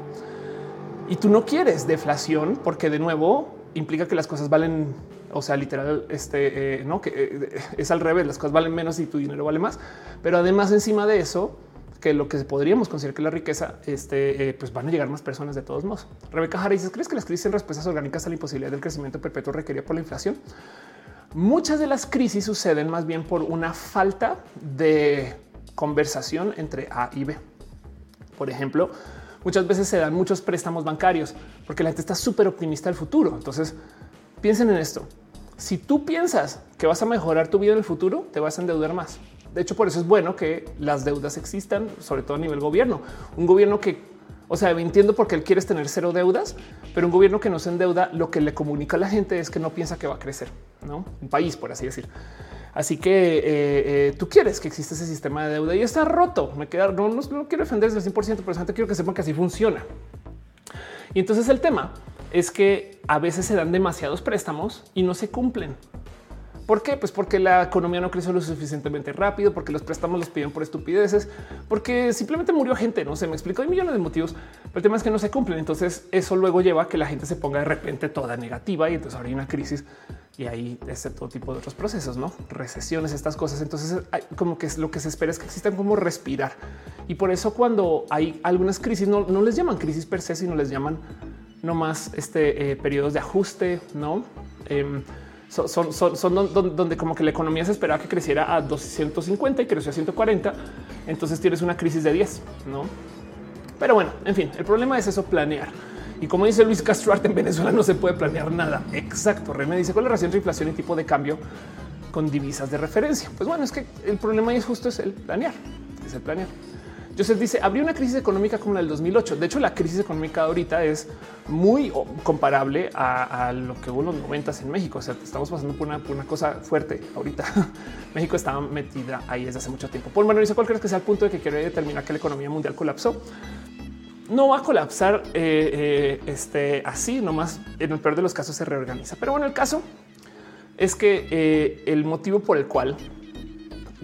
y tú no quieres deflación porque de nuevo implica que las cosas valen, o sea, literal, este, eh, no, que eh, es al revés, las cosas valen menos y tu dinero vale más. Pero además encima de eso, que lo que podríamos considerar que la riqueza, este, eh, pues van a llegar más personas de todos modos. Rebeca Jara ¿crees que las crisis en respuestas orgánicas a la imposibilidad del crecimiento perpetuo requerida por la inflación? Muchas de las crisis suceden más bien por una falta de conversación entre A y B. Por ejemplo, muchas veces se dan muchos préstamos bancarios porque la gente está súper optimista del futuro. Entonces piensen en esto. Si tú piensas que vas a mejorar tu vida en el futuro, te vas a endeudar más. De hecho, por eso es bueno que las deudas existan, sobre todo a nivel gobierno. Un gobierno que, o sea, entiendo por qué él quiere tener cero deudas, pero un gobierno que no se endeuda, lo que le comunica a la gente es que no piensa que va a crecer, ¿no? Un país, por así decir. Así que eh, eh, tú quieres que exista ese sistema de deuda y está roto. Me queda, no, no, quiero defender el 100%, pero gente quiero que sepan que así funciona. Y entonces el tema es que a veces se dan demasiados préstamos y no se cumplen. ¿Por qué? Pues porque la economía no creció lo suficientemente rápido, porque los préstamos los piden por estupideces, porque simplemente murió gente. No se me explicó. Hay millones de motivos, pero el tema es que no se cumplen. Entonces eso luego lleva a que la gente se ponga de repente toda negativa y entonces ahora hay una crisis y ahí es todo tipo de otros procesos, no recesiones, estas cosas. Entonces, como que es lo que se espera es que existan como respirar. Y por eso, cuando hay algunas crisis, no, les llaman crisis per se, sino les llaman no más este eh, periodos de ajuste, no? Em, son, son, donde, como que la economía se esperaba que creciera a 250 y creció a 140. Entonces tienes una crisis de 10, no? Pero bueno, en fin, el problema es eso, planear. Y como dice Luis Castro en Venezuela no se puede planear nada. Exacto. René dice cuál es la relación entre inflación y tipo de cambio con divisas de referencia. Pues bueno, es que el problema es justo es el planear, es el planear. Joseph dice, habría una crisis económica como la del 2008. De hecho, la crisis económica ahorita es muy comparable a, lo que hubo en los 90 en México. O sea, estamos pasando por una, cosa fuerte ahorita. México estaba metida ahí desde hace mucho tiempo. Paul Manuel dice, ¿cuál crees que sea el punto de que quiere determinar que la economía mundial colapsó? No va a colapsar eh, eh, este, así, nomás en el peor de los casos se reorganiza. Pero bueno, el caso es que eh, el motivo por el cual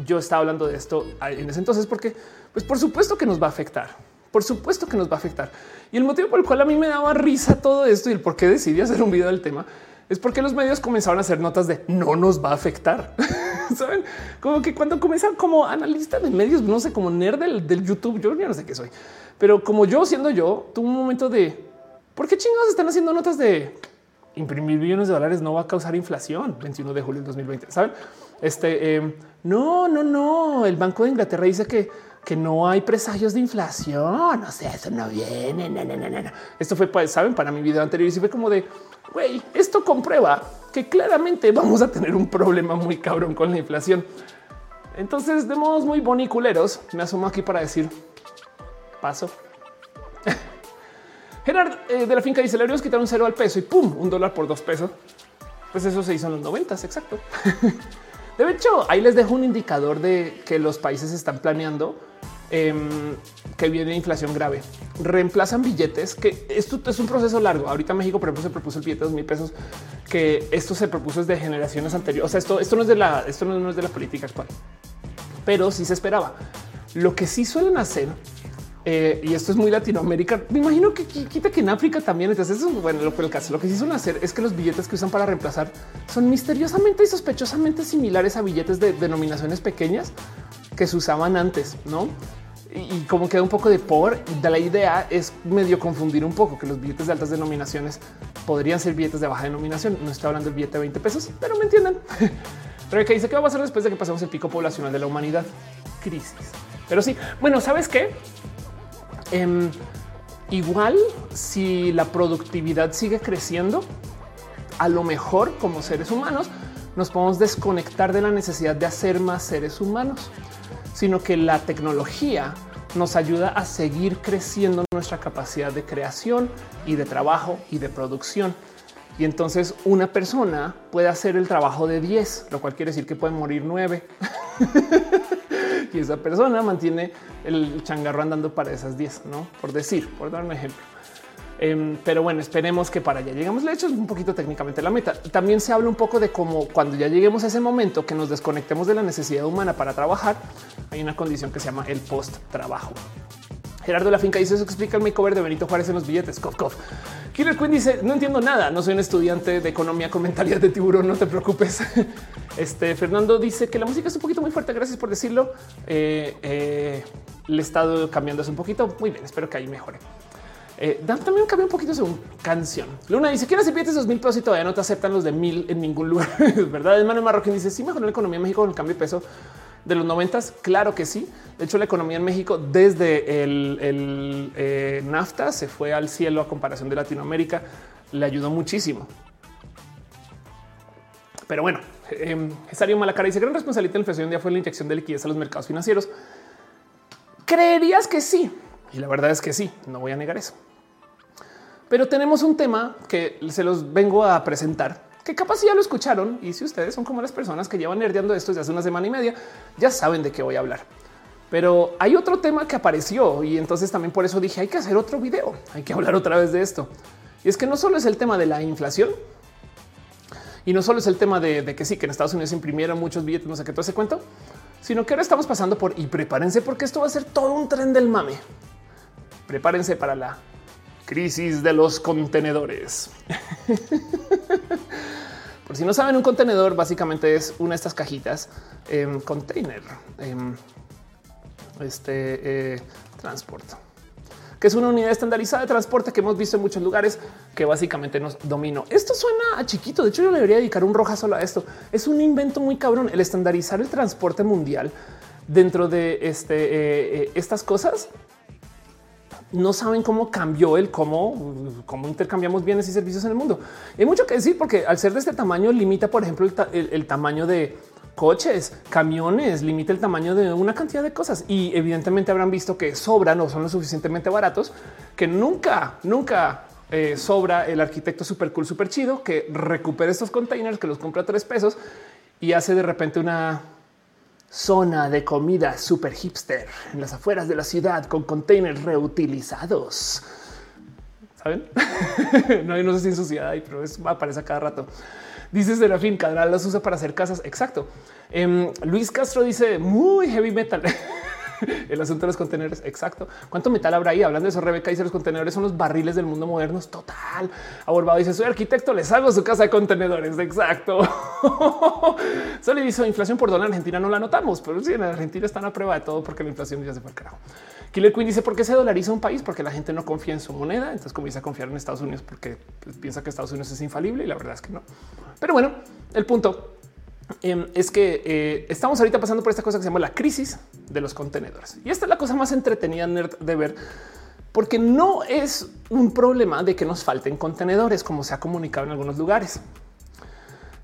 yo estaba hablando de esto en ese entonces, porque pues por supuesto que nos va a afectar. Por supuesto que nos va a afectar. Y el motivo por el cual a mí me daba risa todo esto y el por qué decidí hacer un video del tema es porque los medios comenzaron a hacer notas de no nos va a afectar. Saben como que cuando comienzan como analista de medios, no sé, como nerd del, YouTube, yo no sé qué soy, pero como yo siendo yo, tuve un momento de por qué chingados están haciendo notas de imprimir billones de dólares no va a causar inflación 21 de julio del 2020. Saben? Este em, no, no, no. El Banco de Inglaterra dice que que no hay presagios de inflación. O sea, eso no viene. Esto fue, pues, saben, para mi video anterior y fue como de güey, esto comprueba que claramente vamos a tener un problema muy cabrón con la inflación. Entonces, de modos muy boniculeros, me asomo aquí para decir paso. Gerard eh, de la finca dice: quitar un cero al peso y pum, un dólar por dos pesos. Pues eso se hizo en los noventas. Exacto. de hecho, ahí les dejo un indicador de que los países están planeando Em, que viene inflación grave. Reemplazan billetes, que esto es un proceso largo. Ahorita México, por ejemplo, se propuso el billete de dos mil pesos, que esto se propuso desde generaciones anteriores. O sea, esto, esto no es de la, esto no es de la política actual, pero sí se esperaba. Lo que sí suelen hacer eh, y esto es muy Latinoamérica. Me imagino que quita que en África también. Entonces, eso es bueno lo el caso. Lo que sí suelen hacer es que los billetes que usan para reemplazar son misteriosamente y sospechosamente similares a billetes de denominaciones pequeñas que se usaban antes, no? y como queda un poco de por de la idea es medio confundir un poco que los billetes de altas denominaciones podrían ser billetes de baja denominación. No estoy hablando del billete de 20 pesos, pero me entienden. Que dice que va a pasar después de que pasemos el pico poblacional de la humanidad. Crisis. Pero sí, bueno, sabes qué? Em, igual si la productividad sigue creciendo, a lo mejor como seres humanos nos podemos desconectar de la necesidad de hacer más seres humanos sino que la tecnología nos ayuda a seguir creciendo nuestra capacidad de creación y de trabajo y de producción. Y entonces una persona puede hacer el trabajo de 10, lo cual quiere decir que puede morir 9. y esa persona mantiene el changarro andando para esas 10, ¿no? Por decir, por dar un ejemplo. Em, pero bueno, esperemos que para allá lleguemos. De hecho, es un poquito técnicamente la meta. También se habla un poco de cómo cuando ya lleguemos a ese momento que nos desconectemos de la necesidad humana para trabajar, hay una condición que se llama el post trabajo. Gerardo de la finca dice eso explica el makeover de Benito Juárez en los billetes. Cof, Killer Queen dice no entiendo nada. No soy un estudiante de economía con mentalidad de tiburón. No te preocupes. Este Fernando dice que la música es un poquito muy fuerte. Gracias por decirlo. Eh, eh, el estado cambiando un poquito. Muy bien. Espero que ahí mejore. Eh, también cambia un poquito según canción. Luna dice: Quiero billetes dos mil pesos y todavía no te aceptan los de mil en ningún lugar. Es verdad. Manuel Marroquín dice: Sí, mejoró la economía en México con el cambio de peso de los noventas. Claro que sí. De hecho, la economía en México desde el, eh, NAFTA se fue al cielo a comparación de Latinoamérica. Le ayudó muchísimo. Pero bueno, eh, Cesario Malacara dice: Gran responsabilidad de la inflación ya fue la inyección de liquidez a los mercados financieros. Creerías que sí. Y la verdad es que sí, no voy a negar eso. Pero tenemos un tema que se los vengo a presentar, que capaz ya lo escucharon. Y si ustedes son como las personas que llevan nerdeando esto desde hace una semana y media, ya saben de qué voy a hablar. Pero hay otro tema que apareció y entonces también por eso dije hay que hacer otro video, hay que hablar otra vez de esto. Y es que no solo es el tema de la inflación y no solo es el tema de, que sí, que en Estados Unidos imprimieron muchos billetes, no sé qué todo ese cuento, sino que ahora estamos pasando por y prepárense porque esto va a ser todo un tren del mame. Prepárense para la crisis de los contenedores. Por si no saben, un contenedor básicamente es una de estas cajitas en container, en este eh, transporte. que es una unidad estandarizada de transporte que hemos visto en muchos lugares que básicamente nos dominó. Esto suena a chiquito. De hecho, yo le debería dedicar un roja solo a esto. Es un invento muy cabrón el estandarizar el transporte mundial dentro de este, eh, eh, estas cosas no saben cómo cambió el cómo, cómo intercambiamos bienes y servicios en el mundo. Hay mucho que decir porque al ser de este tamaño limita, por ejemplo, el, tamaño de coches, camiones, limita el tamaño de una cantidad de cosas y evidentemente habrán visto que sobran o son lo suficientemente baratos que nunca, nunca eh, sobra el arquitecto super cool, super chido que recupera estos containers que los compra a tres pesos y hace de repente una zona de comida super hipster en las afueras de la ciudad con containers reutilizados. Saben? no, no sé si en sociedad hay, pero es, aparece cada rato. Dice Serafín, Cadral las usa para hacer casas. Exacto. Em, Luis Castro dice muy heavy metal. el asunto de los contenedores. Exacto. ¿Cuánto metal habrá ahí? Hablando de eso, Rebeca dice los contenedores son los barriles del mundo moderno. Total. Aborbado dice soy arquitecto, le salgo su casa de contenedores. Exacto. Solo hizo inflación por dólar. En Argentina no la notamos, pero sí en Argentina están a prueba de todo porque la inflación ya se fue al carajo. Killer Queen dice por qué se dolariza un país, porque la gente no confía en su moneda. Entonces comienza a confiar en Estados Unidos porque pues, piensa que Estados Unidos es infalible y la verdad es que no. Pero bueno, el punto Em, es que eh, estamos ahorita pasando por esta cosa que se llama la crisis de los contenedores. Y esta es la cosa más entretenida de ver, porque no es un problema de que nos falten contenedores, como se ha comunicado en algunos lugares.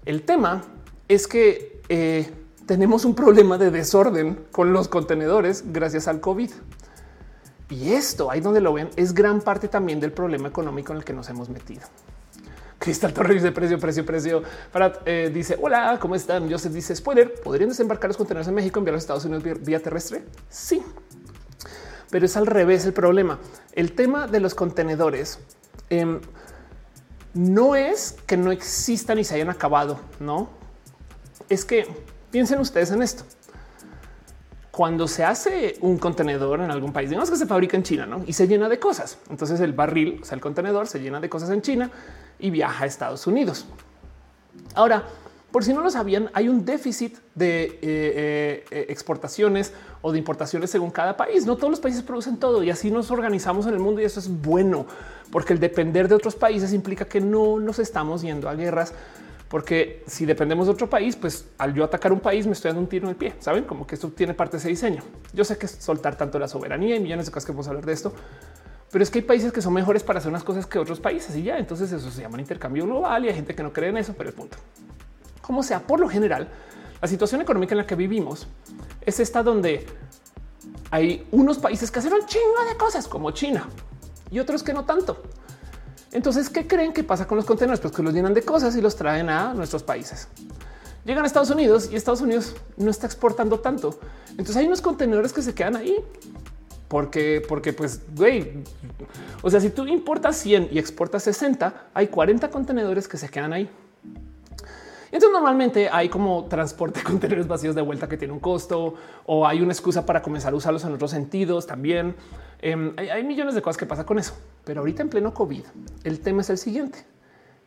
El tema es que eh, tenemos un problema de desorden con los contenedores gracias al COVID. Y esto, ahí donde lo ven, es gran parte también del problema económico en el que nos hemos metido. Cristal Torres dice precio, precio, precio. Para eh, dice hola, ¿cómo están? Joseph dice spoiler. ¿Podrían desembarcar los contenedores en México, enviarlos a Estados Unidos vía, terrestre? Sí, pero es al revés el problema. El tema de los contenedores em, no es que no existan y se hayan acabado, no es que piensen ustedes en esto. Cuando se hace un contenedor en algún país, digamos que se fabrica en China ¿no? y se llena de cosas. Entonces el barril, o sea, el contenedor se llena de cosas en China y viaja a Estados Unidos. Ahora, por si no lo sabían, hay un déficit de eh, eh, eh, exportaciones o de importaciones según cada país. No todos los países producen todo y así nos organizamos en el mundo y eso es bueno, porque el depender de otros países implica que no nos estamos yendo a guerras. Porque si dependemos de otro país, pues al yo atacar un país me estoy dando un tiro en el pie. Saben como que esto tiene parte de ese diseño. Yo sé que es soltar tanto la soberanía y millones de cosas que vamos a hablar de esto, pero es que hay países que son mejores para hacer unas cosas que otros países y ya. Entonces eso se llama intercambio global y hay gente que no cree en eso, pero el punto. Como sea, por lo general, la situación económica en la que vivimos es esta donde hay unos países que hacen un chingo de cosas como China y otros que no tanto. Entonces, ¿qué creen que pasa con los contenedores? Pues que los llenan de cosas y los traen a nuestros países. Llegan a Estados Unidos y Estados Unidos no está exportando tanto. Entonces hay unos contenedores que se quedan ahí porque, porque pues, güey, o sea, si tú importas 100 y exportas 60, hay 40 contenedores que se quedan ahí. Entonces normalmente hay como transporte de contenedores vacíos de vuelta que tiene un costo o hay una excusa para comenzar a usarlos en otros sentidos también. Em, hay, hay, millones de cosas que pasa con eso. Pero ahorita en pleno COVID, el tema es el siguiente.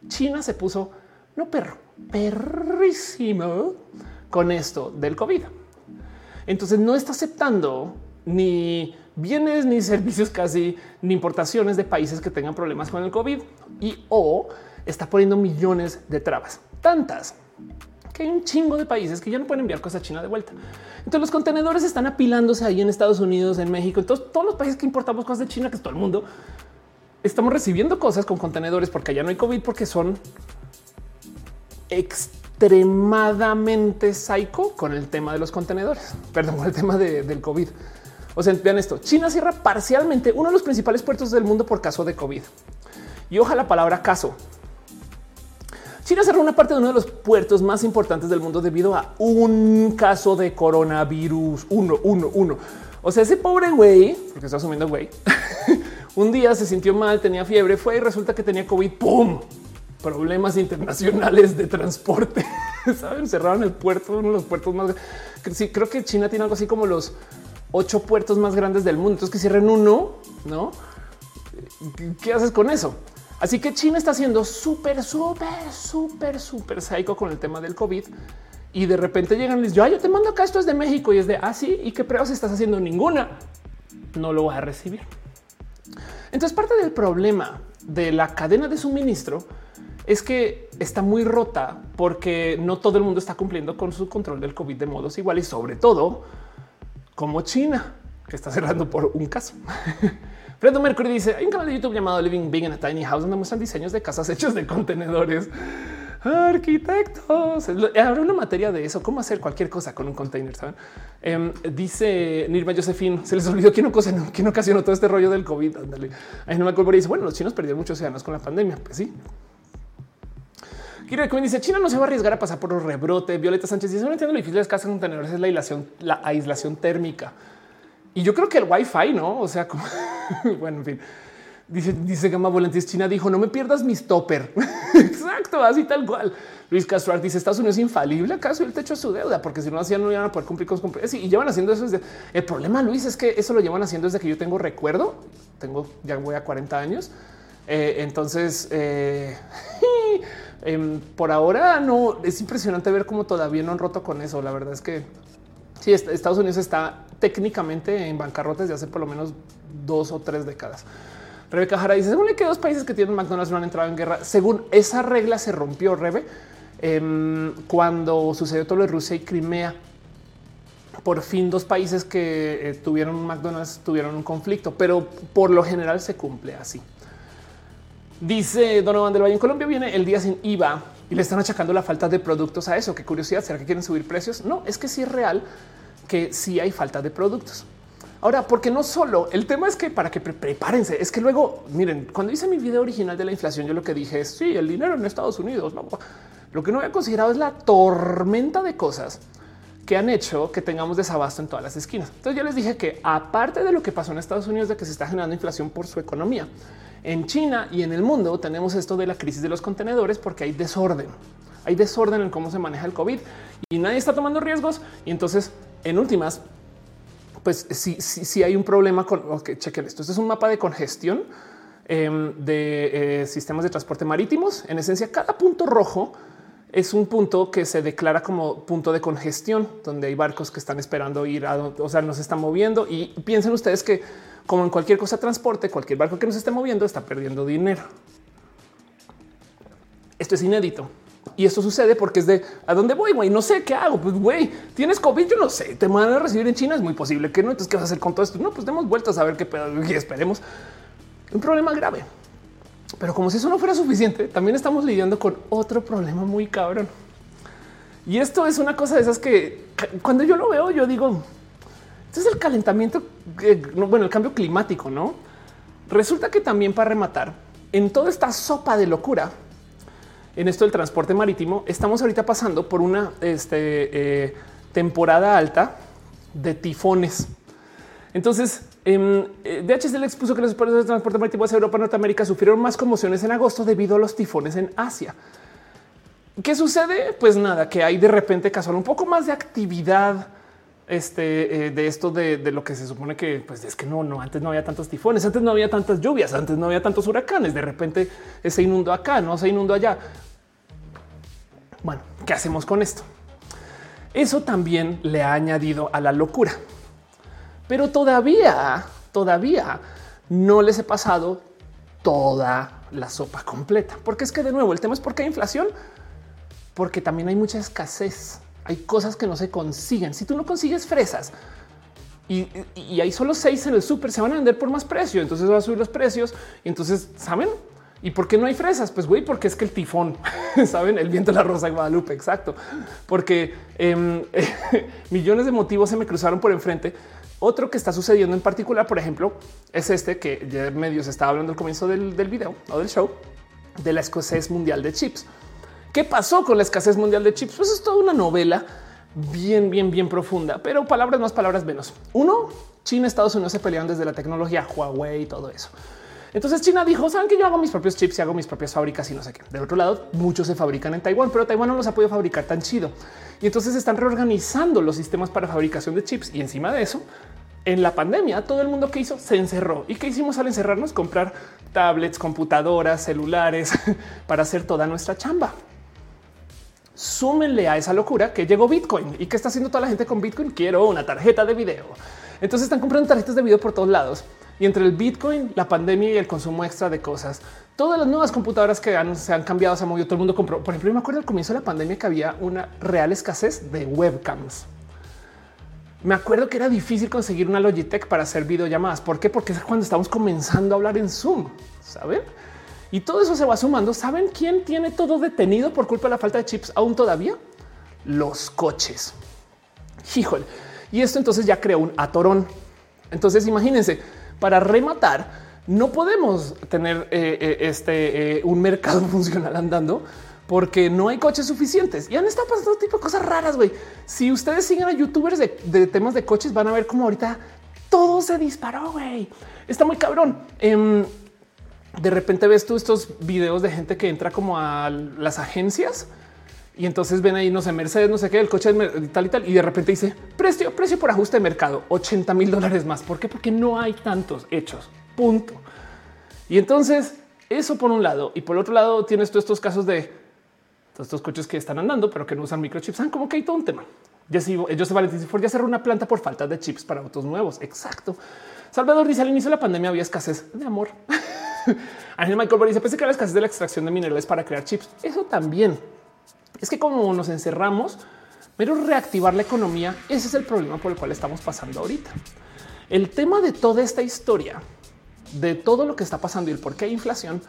China se puso, no perro, perrísimo con esto del COVID. Entonces no está aceptando ni bienes ni servicios casi ni importaciones de países que tengan problemas con el COVID y o está poniendo millones de trabas, tantas que hay un chingo de países que ya no pueden enviar cosas a China de vuelta. Entonces los contenedores están apilándose ahí en Estados Unidos, en México, entonces todos los países que importamos cosas de China, que es todo el mundo, estamos recibiendo cosas con contenedores porque ya no hay COVID, porque son extremadamente psycho con el tema de los contenedores, perdón, con el tema del COVID. O sea, vean esto. China cierra parcialmente uno de los principales puertos del mundo por caso de COVID. Y ojalá la palabra caso. China cerró una parte de uno de los puertos más importantes del mundo debido a un caso de coronavirus. Uno, uno, uno. O sea, ese pobre güey, porque está asumiendo güey, un día se sintió mal, tenía fiebre, fue y resulta que tenía COVID. ¡Pum! Problemas internacionales de transporte. Saben, cerraron el puerto, uno de los puertos más. Sí, creo que China tiene algo así como los ocho puertos más grandes del mundo. Entonces que cierren uno, no? ¿Qué haces con eso? Así que China está siendo súper, súper, súper, súper psycho con el tema del COVID. Y de repente llegan y yo, yo te mando acá, esto es de México y es de así. Ah, ¿Y qué pruebas estás haciendo? Ninguna. No lo vas a recibir. Entonces parte del problema de la cadena de suministro es que está muy rota porque no todo el mundo está cumpliendo con su control del COVID de modos iguales, sobre todo como China, que está cerrando por un caso. Fredo Mercury dice: Hay un canal de YouTube llamado Living Big in a Tiny House donde muestran diseños de casas hechos de contenedores. Arquitectos. Habrá una materia de eso, cómo hacer cualquier cosa con un container. ¿saben? Em, dice Nirma Josephine, se les olvidó quién, ocasionó, quién ocasionó todo este rollo del COVID. Ándale. Ahí no me acuerdo. Dice, bueno, los chinos perdieron muchos océanos con la pandemia. Pues sí, Kira dice China no se va a arriesgar a pasar por un rebrote. Violeta Sánchez dice no entiendo lo difícil de las casas contenedores es la aislación térmica. Y yo creo que el wifi, no? O sea, como bueno, en fin. Dice, dice Gama Volantes China dijo no me pierdas mis topper. Exacto, así tal cual. Luis Castro dice Estados Unidos es infalible acaso el techo de su deuda, porque si no hacían no iban a poder cumplir con sus y llevan haciendo eso. Desde el problema, Luis, es que eso lo llevan haciendo desde que yo tengo recuerdo. Tengo ya voy a 40 años. Eh, entonces, eh, Em, por ahora no es impresionante ver cómo todavía no han roto con eso. La verdad es que sí, Estados Unidos está técnicamente en bancarrota desde hace por lo menos dos o tres décadas. Rebeca Jara dice: Según que dos países que tienen McDonald's no han entrado en guerra, según esa regla se rompió, Rebe, em, cuando sucedió todo lo de Rusia y Crimea. Por fin, dos países que eh, tuvieron McDonald's tuvieron un conflicto, pero por lo general se cumple así. Dice Donovan del Valle en Colombia viene el día sin IVA y le están achacando la falta de productos a eso. Qué curiosidad. ¿Será que quieren subir precios? No, es que sí es real que sí hay falta de productos. Ahora, porque no solo el tema es que para que prepárense, es que luego miren, cuando hice mi video original de la inflación, yo lo que dije es sí, el dinero en Estados Unidos. Lo que no había considerado es la tormenta de cosas que han hecho que tengamos desabasto en todas las esquinas. Entonces, yo les dije que aparte de lo que pasó en Estados Unidos, de que se está generando inflación por su economía, en China y en el mundo tenemos esto de la crisis de los contenedores porque hay desorden. Hay desorden en cómo se maneja el COVID y nadie está tomando riesgos. Y entonces, en últimas, pues sí, sí, hay un problema con que chequen esto. Este es un mapa de congestión em, de eh, sistemas de transporte marítimos. En esencia, cada punto rojo es un punto que se declara como punto de congestión, donde hay barcos que están esperando ir a, o sea, nos están moviendo y piensen ustedes que como en cualquier cosa transporte, cualquier barco que nos esté moviendo está perdiendo dinero. Esto es inédito. Y esto sucede porque es de a dónde voy, güey. No sé qué hago. Pues, güey, tienes COVID. Yo no sé. Te van a recibir en China. Es muy posible que no. Entonces, ¿qué vas a hacer con todo esto? No, pues demos vueltas a ver qué pedo y esperemos. Un problema grave. Pero como si eso no fuera suficiente, también estamos lidiando con otro problema muy cabrón. Y esto es una cosa de esas que cuando yo lo veo, yo digo, esto es el calentamiento, bueno, el cambio climático, ¿no? Resulta que también para rematar, en toda esta sopa de locura, en esto del transporte marítimo, estamos ahorita pasando por una este, eh, temporada alta de tifones. Entonces, eh, DHL expuso que los operadores de transporte marítimo de Europa y Norteamérica sufrieron más conmociones en agosto debido a los tifones en Asia. ¿Qué sucede? Pues nada, que hay de repente casual un poco más de actividad este, eh, de esto de, lo que se supone que pues es que no, no, antes no había tantos tifones, antes no había tantas lluvias, antes no había tantos huracanes, de repente se inundó acá, no se inundó allá. Bueno, ¿qué hacemos con esto? Eso también le ha añadido a la locura, pero todavía, todavía no les he pasado toda la sopa completa, porque es que de nuevo el tema es por qué hay inflación, porque también hay mucha escasez hay cosas que no se consiguen. Si tú no consigues fresas y, hay solo seis en el súper, se van a vender por más precio. Entonces va a subir los precios. Y entonces, ¿saben? ¿Y por qué no hay fresas? Pues güey, porque es que el tifón, saben, el viento de la rosa de Guadalupe, exacto. Porque em, millones de motivos se me cruzaron por enfrente. Otro que está sucediendo en particular, por ejemplo, es este que ya medio se estaba hablando al comienzo del, del video o del show de la escasez mundial de chips. ¿Qué pasó con la escasez mundial de chips? Pues es toda una novela bien, bien, bien profunda, pero palabras más, palabras menos. Uno, China, Estados Unidos se pelean desde la tecnología Huawei y todo eso. Entonces China dijo, saben que yo hago mis propios chips y hago mis propias fábricas y no sé qué. Del otro lado, muchos se fabrican en Taiwán, pero Taiwán no los ha podido fabricar tan chido. Y entonces están reorganizando los sistemas para fabricación de chips. Y encima de eso, en la pandemia, todo el mundo que hizo se encerró. ¿Y qué hicimos al encerrarnos? Comprar tablets, computadoras, celulares para hacer toda nuestra chamba súmenle a esa locura que llegó Bitcoin y que está haciendo toda la gente con Bitcoin. Quiero una tarjeta de video. Entonces están comprando tarjetas de video por todos lados. Y entre el Bitcoin, la pandemia y el consumo extra de cosas, todas las nuevas computadoras que se han cambiado, se ha movido, todo el mundo compró. Por ejemplo, me acuerdo al comienzo de la pandemia que había una real escasez de webcams. Me acuerdo que era difícil conseguir una Logitech para hacer videollamadas. ¿Por qué? Porque es cuando estamos comenzando a hablar en Zoom, ¿saben? Y todo eso se va sumando. ¿Saben quién tiene todo detenido por culpa de la falta de chips aún todavía? Los coches. Híjole. Y esto entonces ya creó un atorón. Entonces imagínense, para rematar, no podemos tener eh, eh, este eh, un mercado funcional andando porque no hay coches suficientes y han estado pasando tipo de cosas raras. güey. Si ustedes siguen a youtubers de, temas de coches, van a ver cómo ahorita todo se disparó. güey. Está muy cabrón. Em, de repente ves tú estos videos de gente que entra como a las agencias y entonces ven ahí, no sé, Mercedes, no sé qué, el coche tal y tal. Y de repente dice precio, precio por ajuste de mercado, 80 mil dólares más. ¿Por qué? Porque no hay tantos hechos. Punto. Y entonces eso por un lado y por otro lado tienes tú estos casos de todos estos coches que están andando, pero que no usan microchips. ¿Saben como que hay todo un tema. Ya si ellos se Valentín Ford ya cerró una planta por falta de chips para autos nuevos. Exacto. Salvador dice al inicio de la pandemia había escasez de amor. Ángel Michael dice pensé que la escasez de la extracción de minerales para crear chips. Eso también es que como nos encerramos, pero reactivar la economía, ese es el problema por el cual estamos pasando ahorita. El tema de toda esta historia, de todo lo que está pasando y el por qué hay inflación,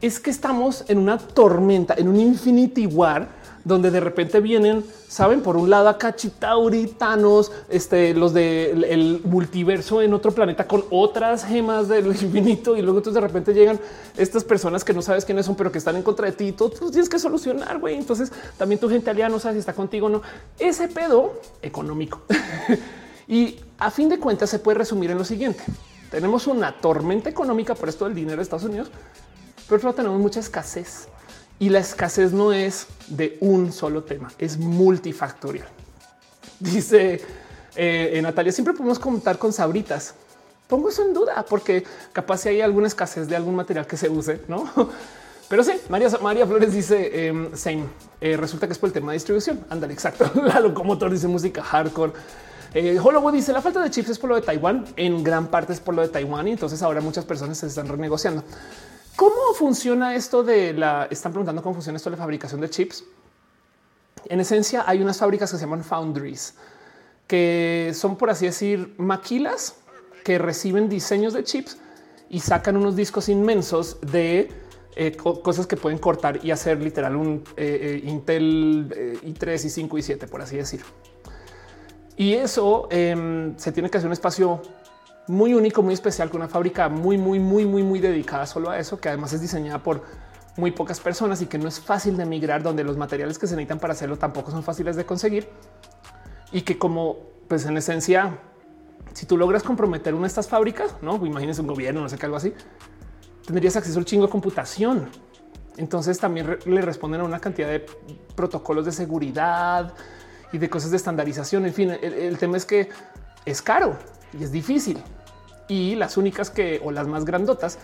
es que estamos en una tormenta, en un infinity war donde de repente vienen, saben, por un lado acá chitauritanos, este, los del el multiverso en otro planeta con otras gemas del infinito y luego entonces de repente llegan estas personas que no sabes quiénes son, pero que están en contra de ti y todo tú tienes que solucionar, güey. Entonces también tu gente aliada no sabe si está contigo o no. Ese pedo económico. y a fin de cuentas se puede resumir en lo siguiente. Tenemos una tormenta económica por esto del dinero de Estados Unidos, pero tenemos mucha escasez y la escasez no es de un solo tema, es multifactorial. Dice eh, Natalia, siempre podemos contar con sabritas. Pongo eso en duda porque capaz si hay alguna escasez de algún material que se use, no? Pero sí, María, María Flores dice em, same. Eh, resulta que es por el tema de distribución. Ándale, exacto. La locomotor dice música hardcore. Eh, dice la falta de chips es por lo de Taiwán. En gran parte es por lo de Taiwán y entonces ahora muchas personas se están renegociando. ¿Cómo funciona esto de la? Están preguntando cómo funciona esto de la fabricación de chips. En esencia, hay unas fábricas que se llaman foundries, que son, por así decir, maquilas que reciben diseños de chips y sacan unos discos inmensos de eh, cosas que pueden cortar y hacer literal un eh, eh, Intel i3 y 5 y 7, por así decir. Y eso em, se tiene que hacer un espacio muy único, muy especial, con una fábrica muy, muy, muy, muy, muy dedicada solo a eso, que además es diseñada por muy pocas personas y que no es fácil de migrar, donde los materiales que se necesitan para hacerlo tampoco son fáciles de conseguir y que como pues en esencia, si tú logras comprometer una de estas fábricas, no imagínense un gobierno, no sé qué, algo así, tendrías acceso al chingo de computación. Entonces también le responden a una cantidad de protocolos de seguridad y de cosas de estandarización. En fin, el tema es que es caro y es difícil. Y las únicas que o las más grandotas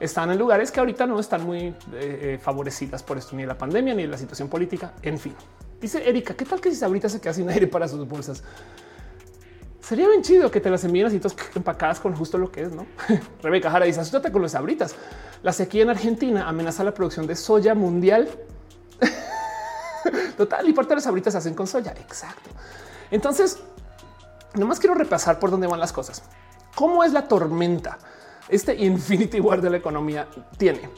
están en lugares que ahorita no están muy eh, eh, favorecidas por esto, ni la pandemia, ni la situación política. En fin, dice Erika, ¿qué tal que si ahorita se queda sin aire para sus bolsas? Sería bien chido que te las envíen así empacadas con justo lo que es, ¿no? Rebeca Jara dice, asústate con los abritas. La sequía en Argentina amenaza la producción de soya mundial. Total, y parte de las abritas se hacen con soya. Exacto. Entonces, Nomás quiero repasar por dónde van las cosas. ¿Cómo es la tormenta? Este Infinity War de la economía tiene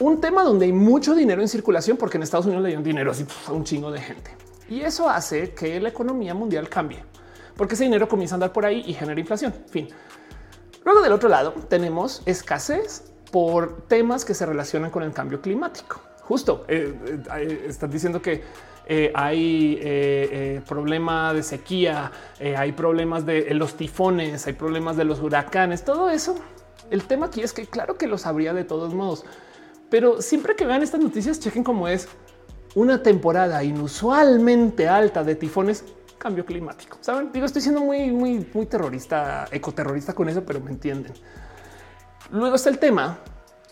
un tema donde hay mucho dinero en circulación porque en Estados Unidos le dieron dinero así a un chingo de gente. Y eso hace que la economía mundial cambie porque ese dinero comienza a andar por ahí y genera inflación. Fin. Luego del otro lado tenemos escasez por temas que se relacionan con el cambio climático. Justo eh, eh, están diciendo que eh, hay eh, eh, problema de sequía, hay problemas de los tifones, hay problemas de los huracanes, todo eso. El tema aquí es que claro que lo sabría de todos modos, pero siempre que vean estas noticias, chequen cómo es una temporada inusualmente alta de tifones, cambio climático. Saben, digo, estoy siendo muy, muy, muy terrorista, ecoterrorista con eso, pero me entienden. Luego está el tema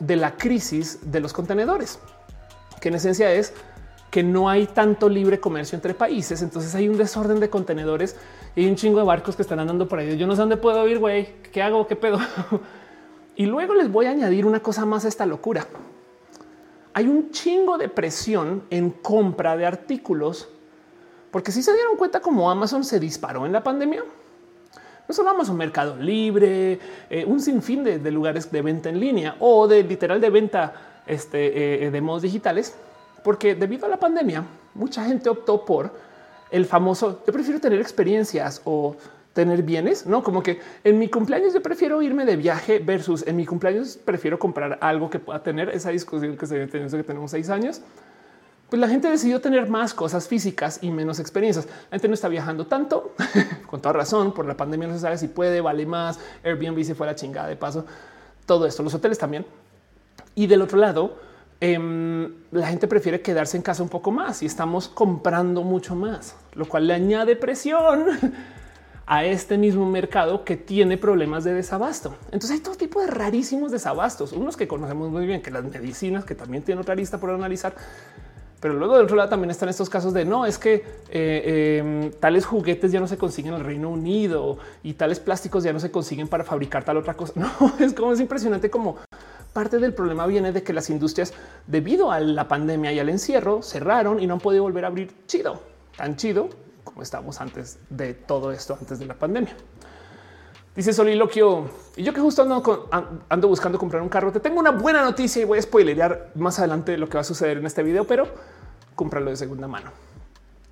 de la crisis de los contenedores, que en esencia es que no hay tanto libre comercio entre países. Entonces hay un desorden de contenedores y un chingo de barcos que están andando por ahí. Yo no sé dónde puedo ir, güey. ¿Qué hago? ¿Qué pedo? y luego les voy a añadir una cosa más a esta locura. Hay un chingo de presión en compra de artículos, porque si se dieron cuenta como Amazon se disparó en la pandemia, no solo Amazon Mercado Libre, eh, un sinfín de, lugares de venta en línea o de literal de venta este, eh, de modos digitales, porque debido a la pandemia, mucha gente optó por el famoso yo prefiero tener experiencias o tener bienes, no como que en mi cumpleaños yo prefiero irme de viaje versus en mi cumpleaños prefiero comprar algo que pueda tener esa discusión que se que tenemos seis años. Pues la gente decidió tener más cosas físicas y menos experiencias. La gente no está viajando tanto, con toda razón, por la pandemia no se sabe si puede, vale más. Airbnb se fue a la chingada de paso. Todo esto, los hoteles también. Y del otro lado, eh, la gente prefiere quedarse en casa un poco más y estamos comprando mucho más, lo cual le añade presión a este mismo mercado que tiene problemas de desabasto. Entonces hay todo tipo de rarísimos desabastos, unos que conocemos muy bien, que las medicinas, que también tienen otra lista por analizar. Pero luego del otro lado también están estos casos de no es que eh, eh, tales juguetes ya no se consiguen en el Reino Unido y tales plásticos ya no se consiguen para fabricar tal otra cosa. No es como es impresionante como parte del problema viene de que las industrias, debido a la pandemia y al encierro, cerraron y no han podido volver a abrir chido, tan chido como estábamos antes de todo esto, antes de la pandemia. Dice Soliloquio, y yo que justo ando, ando, buscando comprar un carro, te tengo una buena noticia y voy a spoilerear más adelante lo que va a suceder en este video, pero cómpralo de segunda mano.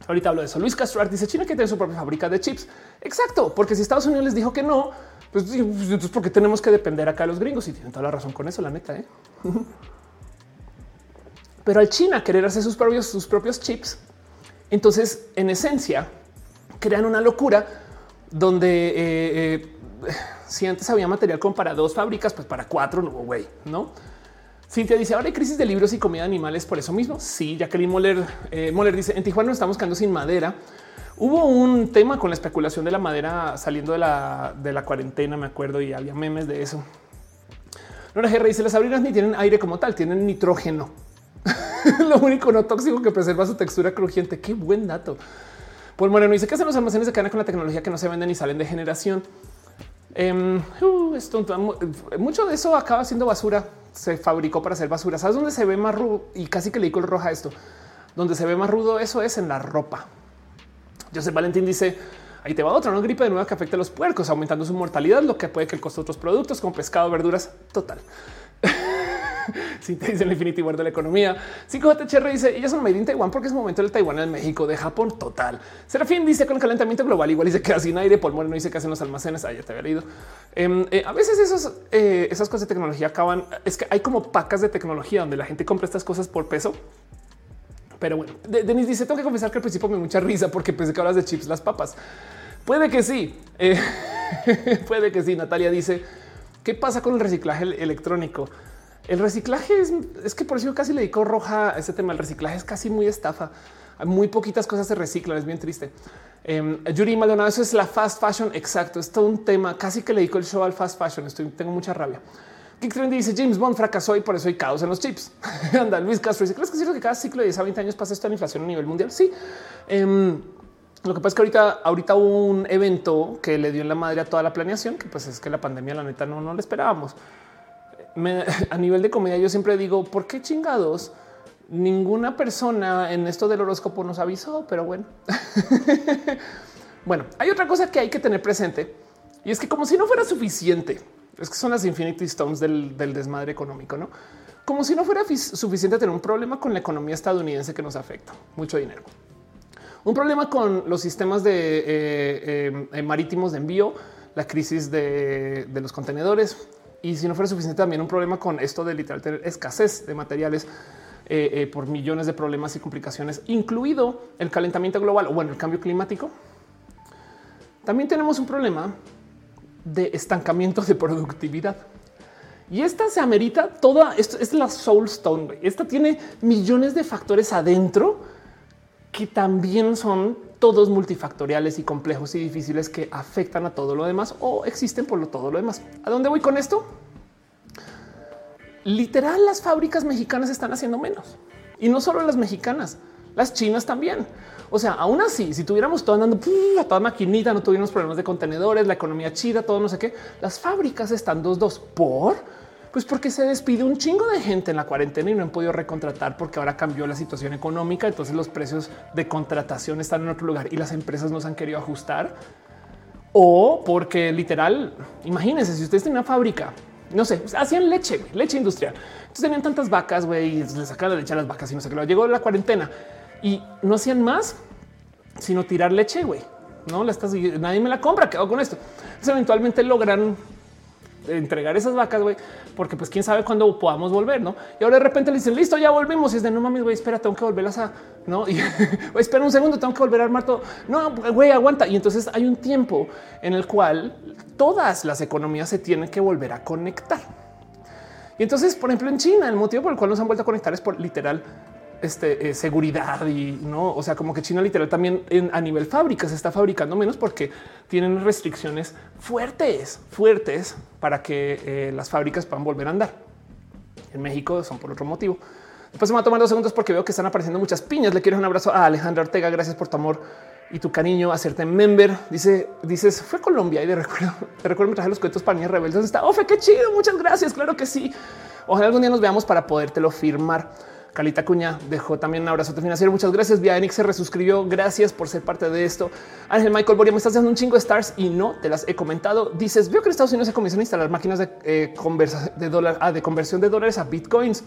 Ahorita hablo de eso. Luis Castro dice China que tiene su propia fábrica de chips. Exacto, porque si Estados Unidos les dijo que no, pues, pues entonces porque tenemos que depender acá de los gringos y tienen toda la razón con eso, la neta. ¿eh? Pero al China querer hacer sus propios, chips, entonces en esencia crean una locura donde eh, eh, si antes había material como para dos fábricas, pues para cuatro, no güey, no? Cintia dice ahora hay crisis de libros y comida animales por eso mismo. Sí, Jacqueline Moller, eh, Moller dice en Tijuana nos estamos quedando sin madera Hubo un tema con la especulación de la madera saliendo de la, de la cuarentena, me acuerdo, y había memes de eso. Nora GR dice las abrigas ni tienen aire como tal, tienen nitrógeno. Lo único no tóxico que preserva su textura crujiente. Qué buen dato. Paul Moreno dice que hacen los almacenes de cadena con la tecnología que no se venden y salen de generación. Em, uh, mucho de eso acaba siendo basura. Se fabricó para hacer basura. ¿Sabes dónde se ve más rudo? Y casi que le digo roja esto. Donde se ve más rudo eso es en la ropa. Joseph Valentín dice, ahí te va otra, no gripe de nueva que afecta a los puercos, aumentando su mortalidad, lo que puede que el costo de otros productos como pescado, verduras, total. Si te dice el Infinity War de la economía. 5JTHR dice ellas son made in Taiwán porque es momento del Taiwán en México, de Japón total. Serafín dice con el calentamiento global igual dice que sin aire, Paul Moreno dice que hacen los almacenes. Ya te había leído. Em, eh, a veces esos, eh, esas cosas de tecnología acaban. Es que hay como pacas de tecnología donde la gente compra estas cosas por peso pero bueno, Denis dice, tengo que confesar que al principio me mucha risa porque pensé que hablas de chips las papas. Puede que sí, eh, puede que sí. Natalia dice, ¿qué pasa con el reciclaje electrónico? El reciclaje es, es que por eso casi le dedico roja a este tema. El reciclaje es casi muy estafa. Muy poquitas cosas se reciclan, es bien triste. Um, Yuri Maldonado, eso es la fast fashion. Exacto, es todo un tema. Casi que le dedico el show al fast fashion. Estoy, tengo mucha rabia. Kick Trendy dice James Bond fracasó y por eso hay caos en los chips. Anda, Luis Castro dice: ¿Crees que es cierto que cada ciclo de 10 a 20 años pasa esto en inflación a nivel mundial? Sí. Um, lo que pasa es que ahorita, ahorita hubo un evento que le dio en la madre a toda la planeación, que pues es que la pandemia, la neta, no, no le esperábamos. A nivel de comedia, yo siempre digo, ¿por qué chingados? Ninguna persona en esto del horóscopo nos avisó, pero bueno. bueno, hay otra cosa que hay que tener presente y es que como si no fuera suficiente es que son las Infinity Stones del, desmadre económico, no? Como si no fuera suficiente tener un problema con la economía estadounidense que nos afecta mucho dinero. Un problema con los sistemas de eh, eh, eh, marítimos de envío, la crisis de, los contenedores y si no fuera suficiente también un problema con esto de literal tener escasez de materiales por millones de problemas y complicaciones, incluido el calentamiento global o bueno, el cambio climático. También tenemos un problema de estancamiento de productividad. Y esta se amerita toda esto es la Soul Stone. Esta tiene millones de factores adentro que también son todos multifactoriales y complejos y difíciles que afectan a todo lo demás o existen por lo todo lo demás. ¿A dónde voy con esto? Literal, las fábricas mexicanas están haciendo menos y no solo las mexicanas, Las chinas también. O sea, aún así, si tuviéramos todo andando a toda maquinita, no tuviéramos problemas de contenedores, la economía chida, todo no sé qué, las fábricas están dos, dos por pues porque se despide un chingo de gente en la cuarentena y no han podido recontratar porque ahora cambió la situación económica. Entonces los precios de contratación están en otro lugar y las empresas no se han querido ajustar. O porque literal, imagínense si ustedes tienen una fábrica, no sé, hacían leche, leche industrial. Entonces tenían tantas vacas, güey, y les sacaban la leche a las vacas y no sé qué. Llegó la cuarentena y no hacían más sino tirar leche, güey. No la estás, nadie me la compra. Quedó con esto. Entonces eventualmente logran entregar esas vacas, güey, porque pues quién sabe cuándo podamos volver, ¿no? Y ahora de repente le dicen, listo, ya volvimos. Y es de, no mames, güey, espera, tengo que volverlas a, ¿no? Y espera un segundo, tengo que volver a armar todo. No, güey, aguanta. Y entonces hay un tiempo en el cual todas las economías se tienen que volver a conectar. Y entonces, por ejemplo, en China, el motivo por el cual nos han vuelto a conectar es por literal este, eh, seguridad y no, o sea, como que China literal también a nivel fábrica se está fabricando menos porque tienen restricciones fuertes, fuertes para que eh, las fábricas puedan volver a andar. En México son por otro motivo. Después me va a tomar dos segundos porque veo que están apareciendo muchas piñas. Le quiero un abrazo a Alejandra Ortega. Gracias por tu amor y tu cariño, hacerte member. Dice, dices, fue Colombia y de recuerdo, te recuerdo me traje los cuentos para niñas rebeldes. ¿Dónde está? Ofe, qué chido. Muchas gracias. Claro que sí. Ojalá algún día nos veamos para podértelo firmar. Calita Cuña dejó también un abrazo financiero. Muchas gracias. Via Enix se resuscribió. Gracias por ser parte de esto. Ángel Michael Boria, me estás dando un chingo de stars y no te las he comentado. Dices, veo que en Estados Unidos se comienzan a instalar máquinas de, eh, ah, de conversión de dólares a bitcoins.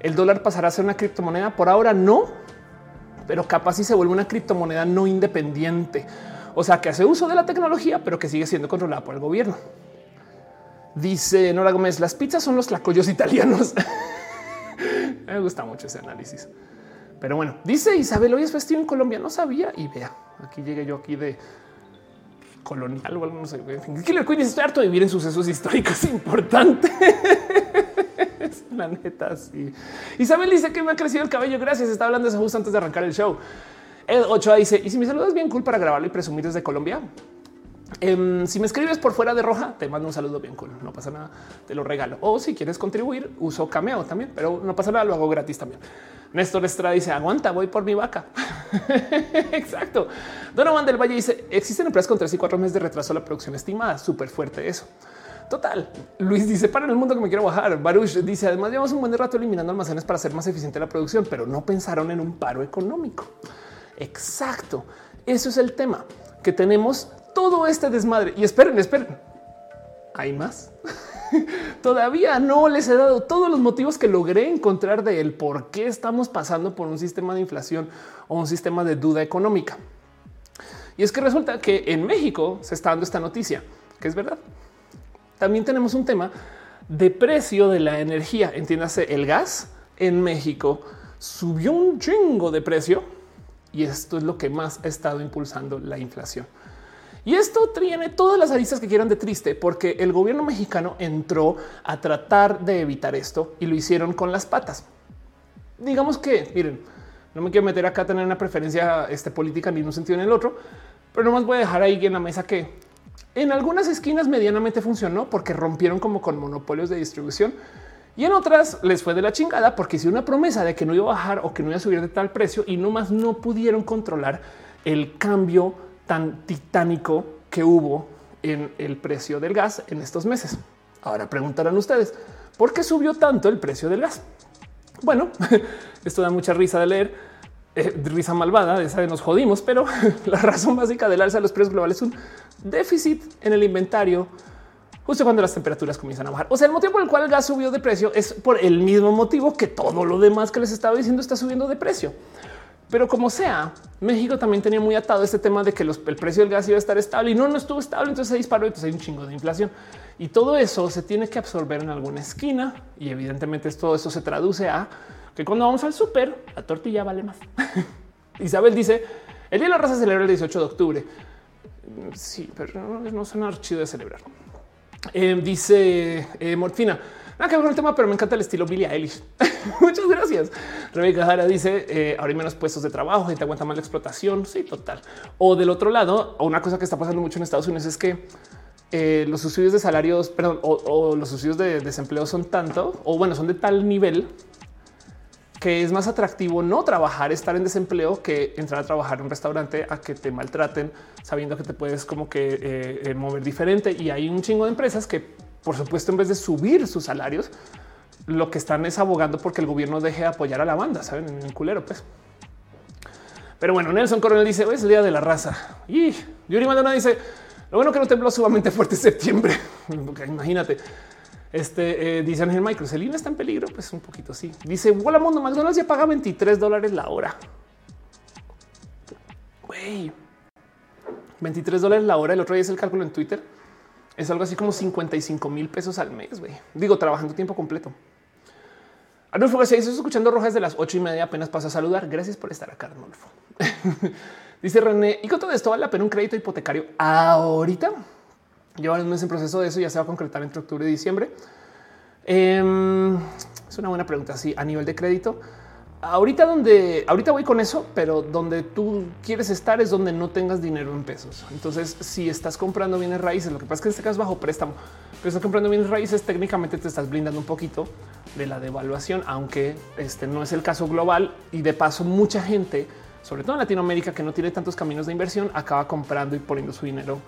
El dólar pasará a ser una criptomoneda. Por ahora no, pero capaz si se vuelve una criptomoneda no independiente. O sea, que hace uso de la tecnología, pero que sigue siendo controlada por el gobierno. Dice Nora Gómez, las pizzas son los tlacoyos italianos. Me gusta mucho ese análisis. Pero bueno, dice Isabel, hoy es festivo en Colombia. No sabía y vea, aquí llegué yo aquí de colonial o algo, no sé. Killer Queen estoy harto de vivir en sucesos históricos importantes. la neta, sí. Isabel dice que me ha crecido el cabello. Gracias. Está hablando eso justo antes de arrancar el show. Ed 8 dice: Y si me saludas bien cool para grabarlo y presumir desde Colombia, Em, si me escribes por fuera de roja, te mando un saludo bien cool. No pasa nada, te lo regalo. O si quieres contribuir, uso cameo también, pero no pasa nada, lo hago gratis también. Néstor Estrada dice aguanta, voy por mi vaca. Exacto. Donovan del Valle dice existen empresas con tres y cuatro meses de retraso a la producción estimada. Súper fuerte eso. Total. Luis dice para en el mundo que me quiero bajar. Baruch dice además llevamos un buen rato eliminando almacenes para hacer más eficiente la producción, pero no pensaron en un paro económico. Exacto. Eso es el tema que tenemos todo este desmadre. Y esperen, esperen. Hay más. Todavía no les he dado todos los motivos que logré encontrar de el por qué estamos pasando por un sistema de inflación o un sistema de duda económica. Y es que resulta que en México se está dando esta noticia, que es verdad. También tenemos un tema de precio de la energía. Entiéndase, el gas en México subió un chingo de precio y esto es lo que más ha estado impulsando la inflación. Y esto tiene todas las aristas que quieran de triste, porque el gobierno mexicano entró a tratar de evitar esto y lo hicieron con las patas. Digamos que, miren, no me quiero meter acá a tener una preferencia este, política ni en un sentido ni en el otro, pero nomás voy a dejar ahí en la mesa que en algunas esquinas medianamente funcionó porque rompieron como con monopolios de distribución y en otras les fue de la chingada porque hicieron una promesa de que no iba a bajar o que no iba a subir de tal precio y nomás no pudieron controlar el cambio tan titánico que hubo en el precio del gas en estos meses. Ahora preguntarán ustedes, ¿por qué subió tanto el precio del gas? Bueno, esto da mucha risa de leer, eh, risa malvada, de esa de nos jodimos, pero la razón básica del alza de los precios globales es un déficit en el inventario justo cuando las temperaturas comienzan a bajar. O sea, el motivo por el cual el gas subió de precio es por el mismo motivo que todo lo demás que les estaba diciendo está subiendo de precio. Pero como sea, México también tenía muy atado este tema de que el precio del gas iba a estar estable y no, no estuvo estable. Entonces se disparó. Entonces hay un chingo de inflación y todo eso se tiene que absorber en alguna esquina. Y evidentemente todo eso se traduce a que cuando vamos al súper, la tortilla vale más. Isabel dice el día de la raza celebra el 18 de octubre. Sí, pero no, no suena chido de celebrar. Eh, dice eh, Morfina. Nada que ver con el tema, pero me encanta el estilo Billie Eilish. Muchas gracias. Rebeca Jara dice eh, ahora menos puestos de trabajo, y te aguanta más la explotación. Sí, total. O del otro lado, una cosa que está pasando mucho en Estados Unidos es que eh, los subsidios de salarios, perdón, o, los subsidios de desempleo son tanto, o bueno, son de tal nivel que es más atractivo no trabajar, estar en desempleo que entrar a trabajar en un restaurante a que te maltraten, sabiendo que te puedes como que eh, eh, mover diferente. Y hay un chingo de empresas que, por supuesto, en vez de subir sus salarios, lo que están es abogando porque el gobierno deje de apoyar a la banda, saben, en el culero, pues. Pero bueno, Nelson Coronel dice hoy es el día de la raza y Yuri Madonna dice lo bueno que no tembló sumamente fuerte en septiembre. imagínate. Este eh, dice Ángel Micro, Selina está en peligro. Pues un poquito sí. Dice Hola Mundo McDonald's ya paga 23 dólares la hora. Güey, 23 dólares la hora. El otro día es el cálculo en Twitter. Es algo así como 55 mil pesos al mes. Güey, digo, trabajando tiempo completo. Arnulfo García, estoy escuchando rojas de las ocho y media. Apenas paso a saludar. Gracias por estar acá, Arnulfo. Dice René, y con todo esto vale la pena un crédito hipotecario ahorita. Llevan un mes en proceso de eso, ya se va a concretar entre octubre y diciembre. Em, es una buena pregunta. Sí, a nivel de crédito, ahorita donde ahorita voy con eso, pero donde tú quieres estar es donde no tengas dinero en pesos. Entonces, si estás comprando bienes raíces, lo que pasa es que en este caso bajo préstamo, pero estás comprando bienes raíces, técnicamente te estás blindando un poquito de la devaluación, aunque este no es el caso global y de paso mucha gente sobre todo en Latinoamérica, que no tiene tantos caminos de inversión, acaba comprando y poniendo su dinero,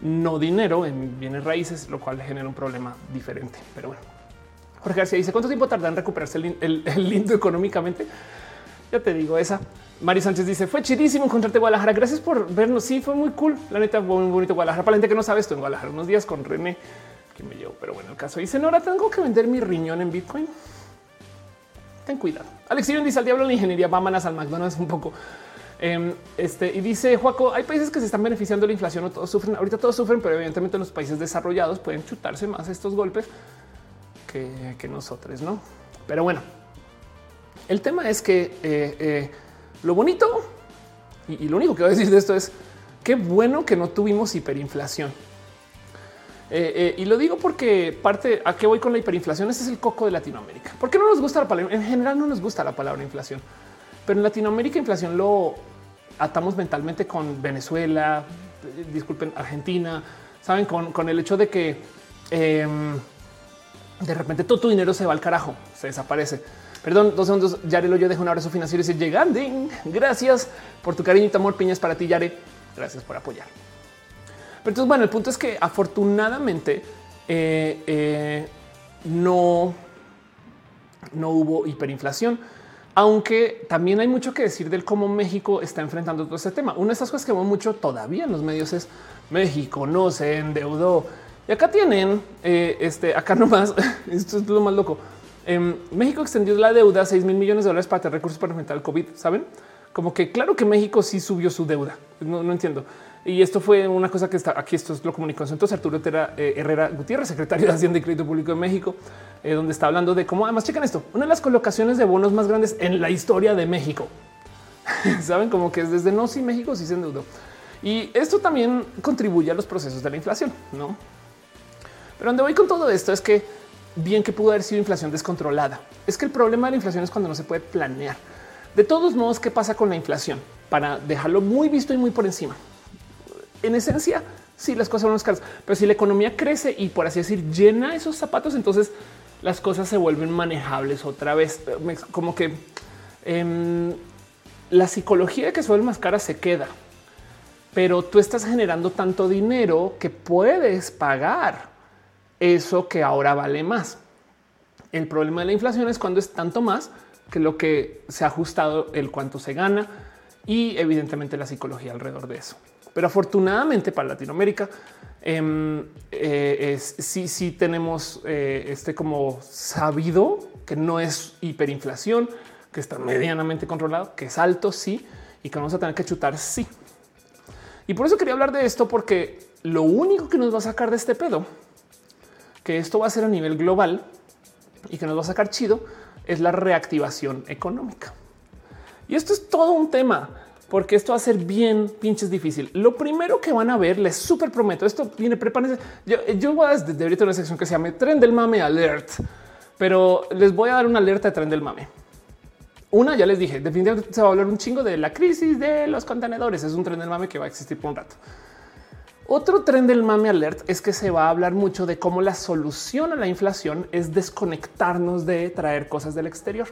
no dinero en bienes raíces, lo cual genera un problema diferente. Pero bueno, Jorge García dice cuánto tiempo tarda en recuperarse el, lindo económicamente. Ya te digo esa. Mari Sánchez dice fue chidísimo encontrarte Guadalajara. Gracias por vernos. Sí, fue muy cool. La neta, muy bonito Guadalajara. Para la gente que no sabe esto en Guadalajara, unos días con René que me llevo. Pero bueno, el caso dice ahora tengo que vender mi riñón en Bitcoin. Ten cuidado. Alex dice al diablo la ingeniería, vámonos al McDonald's un poco. Em, este y dice Juaco, hay países que se están beneficiando de la inflación o todos sufren. Ahorita todos sufren, pero evidentemente los países desarrollados pueden chutarse más estos golpes que, nosotros, no? Pero bueno, el tema es que eh, eh, lo bonito y, lo único que voy a decir de esto es qué bueno que no tuvimos hiperinflación. Eh, y lo digo porque parte a qué voy con la hiperinflación. Este es el coco de Latinoamérica. ¿Por qué no nos gusta la palabra? En general no nos gusta la palabra inflación. Pero en Latinoamérica inflación lo atamos mentalmente con Venezuela, disculpen, Argentina, saben, con, el hecho de que em, de repente todo tu dinero se va al carajo, se desaparece. Perdón, dos segundos. Yarelo, yo dejo un abrazo financiero y dice llegando. Gracias por tu cariño y tu amor. Piñas para ti, Yare. Gracias por apoyar. Pero entonces, bueno, el punto es que afortunadamente eh, eh, no, no hubo hiperinflación aunque también hay mucho que decir del cómo México está enfrentando todo este tema. Una de esas cosas que vemos mucho todavía en los medios es México no se endeudó. Y acá tienen eh, este, acá nomás. esto es lo más loco. En México extendió la deuda a 6 mil millones de dólares para tener recursos para enfrentar el COVID. Saben como que claro que México sí subió su deuda. No, no entiendo. Y esto fue una cosa que está aquí. Esto es lo comunicó entonces Arturo eh, Herrera Gutiérrez, secretario de Hacienda y Crédito Público de México, eh, donde está hablando de cómo además checan esto, una de las colocaciones de bonos más grandes en la historia de México. Saben como que es desde no si México sí se endeudó. Y esto también contribuye a los procesos de la inflación, no? Pero donde voy con todo esto es que bien que pudo haber sido inflación descontrolada. Es que el problema de la inflación es cuando no se puede planear. De todos modos, ¿qué pasa con la inflación? Para dejarlo muy visto y muy por encima en esencia, sí, las cosas son más caras, pero si la economía crece y por así decir llena esos zapatos, entonces las cosas se vuelven manejables otra vez. Como que em, la psicología de que se más cara se queda, pero tú estás generando tanto dinero que puedes pagar eso que ahora vale más. El problema de la inflación es cuando es tanto más que lo que se ha ajustado el cuánto se gana y evidentemente la psicología alrededor de eso. Pero afortunadamente para Latinoamérica, eh, eh, sí, sí tenemos eh, este como sabido que no es hiperinflación, que está medianamente controlado, que es alto, sí, y que vamos a tener que chutar, sí. Y por eso quería hablar de esto, porque lo único que nos va a sacar de este pedo, que esto va a ser a nivel global y que nos va a sacar chido, es la reactivación económica. Y esto es todo un tema porque esto va a ser bien pinches difícil. Lo primero que van a ver, les súper prometo, esto viene, prepárense. Yo, voy a desde ahorita una sección que se llama Tren del Mame Alert, pero les voy a dar una alerta de Tren del Mame. Una, ya les dije, definitivamente se va a hablar un chingo de la crisis de los contenedores. Es un tren del mame que va a existir por un rato. Otro tren del mame alert es que se va a hablar mucho de cómo la solución a la inflación es desconectarnos de traer cosas del exterior.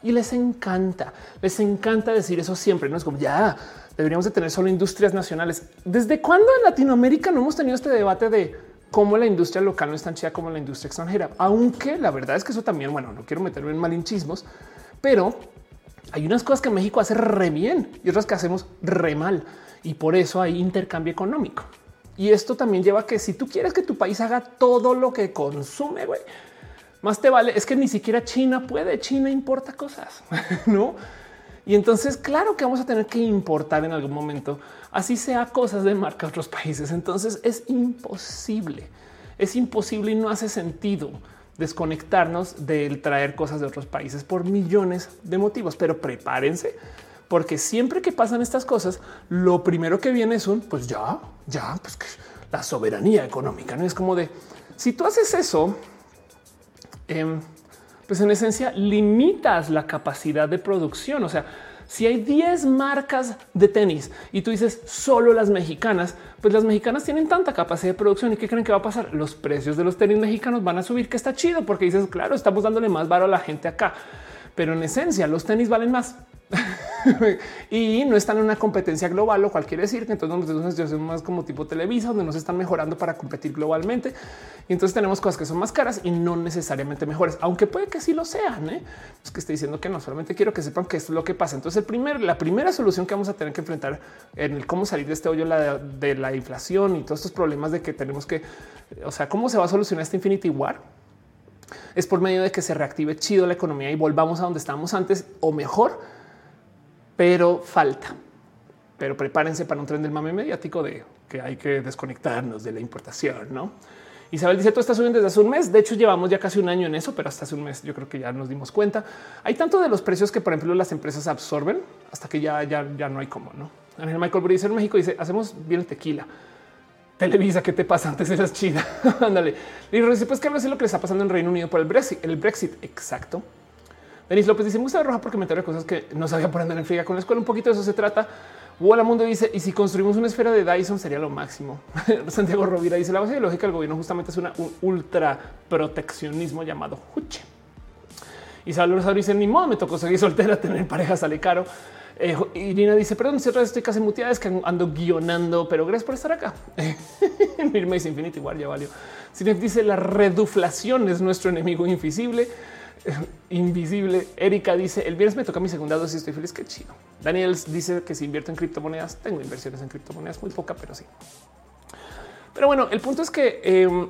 y les encanta, les encanta decir eso siempre. No es como ya deberíamos de tener solo industrias nacionales. ¿Desde cuándo en Latinoamérica no hemos tenido este debate de cómo la industria local no es tan chida como la industria extranjera? Aunque la verdad es que eso también, bueno, no quiero meterme en malinchismos, pero hay unas cosas que México hace re bien y otras que hacemos re mal. Y por eso hay intercambio económico. Y esto también lleva a que si tú quieres que tu país haga todo lo que consume, güey, más te vale. Es que ni siquiera China puede. China importa cosas, no? Y entonces, claro que vamos a tener que importar en algún momento, así sea cosas de marca a otros países. Entonces es imposible, es imposible y no hace sentido desconectarnos del traer cosas de otros países por millones de motivos. Pero prepárense, porque siempre que pasan estas cosas, lo primero que viene es un pues ya, ya, pues la soberanía económica. No es como de si tú haces eso, em, pues en esencia limitas la capacidad de producción. O sea, si hay 10 marcas de tenis y tú dices solo las mexicanas, pues las mexicanas tienen tanta capacidad de producción y qué creen que va a pasar? Los precios de los tenis mexicanos van a subir, que está chido porque dices, claro, estamos dándole más varo a la gente acá, pero en esencia los tenis valen más. y no están en una competencia global, lo cual quiere decir que entonces nosotros somos más como tipo Televisa, donde nos están mejorando para competir globalmente. Y entonces tenemos cosas que son más caras y no necesariamente mejores, aunque puede que sí lo sean. ¿eh? Es que estoy diciendo que no solamente quiero que sepan que esto es lo que pasa. Entonces, el primer, la primera solución que vamos a tener que enfrentar en el cómo salir de este hoyo la, de la inflación y todos estos problemas de que tenemos que, o sea, cómo se va a solucionar este Infinity War es por medio de que se reactive chido la economía y volvamos a donde estábamos antes o mejor pero falta. Pero prepárense para un tren del mame mediático de que hay que desconectarnos de la importación, ¿no? Isabel dice, todo está subiendo desde hace un mes. De hecho, llevamos ya casi un año en eso, pero hasta hace un mes yo creo que ya nos dimos cuenta. Hay tanto de los precios que, por ejemplo, las empresas absorben hasta que ya, ya, ya no hay cómo, ¿no? Ángel Michael Brice en México dice, hacemos bien el tequila. Televisa, ¿qué te pasa? Antes eras chida. Ándale. Y pues que no sé lo que le está pasando en Reino Unido por el Brexit. El Brexit, exacto. Denis López dice: Me gusta roja porque me trae cosas que no sabía por andar en friga con la escuela. Un poquito de eso se trata. Hola Mundo dice: Y si construimos una esfera de Dyson sería lo máximo. Santiago Rovira dice: La base ideológica del gobierno justamente es una, un ultra proteccionismo llamado Huche. Isabel Rosario dice: Ni modo, me tocó seguir soltera, tener pareja sale caro. Eh, Irina dice: Perdón, si otra vez estoy casi muteada, es que ando guionando, pero gracias por estar acá. Mirma dice: Infinity igual ya valió. Sinef dice: La reduflación es nuestro enemigo invisible. Invisible. Erika dice el viernes me toca mi segunda dosis. Estoy feliz. Qué chido. Daniel dice que si invierto en criptomonedas, tengo inversiones en criptomonedas muy poca, pero sí. Pero bueno, el punto es que em,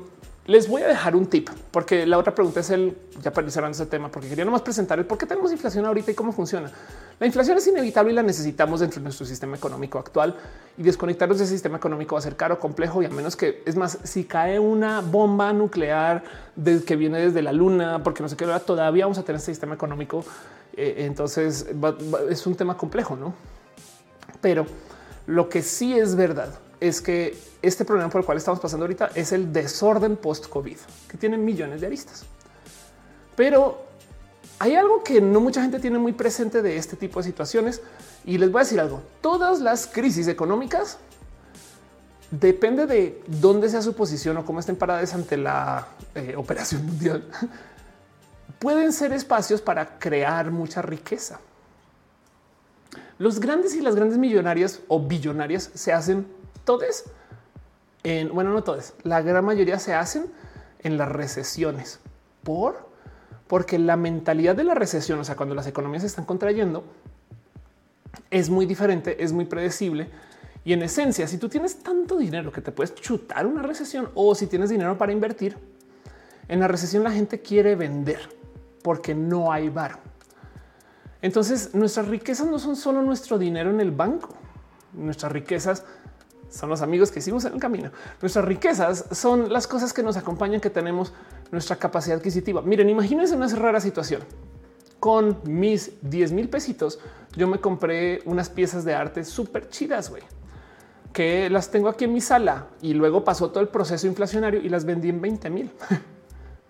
les voy a dejar un tip, porque la otra pregunta es el ya para cerrando ese tema, porque quería nomás presentar el por qué tenemos inflación ahorita y cómo funciona. La inflación es inevitable y la necesitamos dentro de nuestro sistema económico actual y desconectarnos de ese sistema económico va a ser caro, complejo y a menos que es más, si cae una bomba nuclear que viene desde la luna, porque no sé qué, todavía vamos a tener ese sistema económico. Eh, entonces es un tema complejo, no? Pero lo que sí es verdad es que este problema por el cual estamos pasando ahorita es el desorden post-COVID, que tiene millones de aristas. Pero hay algo que no mucha gente tiene muy presente de este tipo de situaciones y les voy a decir algo. Todas las crisis económicas depende de dónde sea su posición o cómo estén paradas ante la eh, operación mundial. Pueden ser espacios para crear mucha riqueza. Los grandes y las grandes millonarias o billonarias se hacen todos en, bueno, no todos, la gran mayoría se hacen en las recesiones por porque la mentalidad de la recesión, o sea, cuando las economías se están contrayendo, es muy diferente, es muy predecible. Y en esencia, si tú tienes tanto dinero que te puedes chutar una recesión o si tienes dinero para invertir, en la recesión la gente quiere vender porque no hay bar. Entonces, nuestras riquezas no son solo nuestro dinero en el banco. Nuestras riquezas son los amigos que hicimos en el camino. Nuestras riquezas son las cosas que nos acompañan, que tenemos nuestra capacidad adquisitiva. Miren, imagínense una rara situación. Con mis 10 mil pesitos, yo me compré unas piezas de arte súper chidas, güey, que las tengo aquí en mi sala y luego pasó todo el proceso inflacionario y las vendí en 20 mil.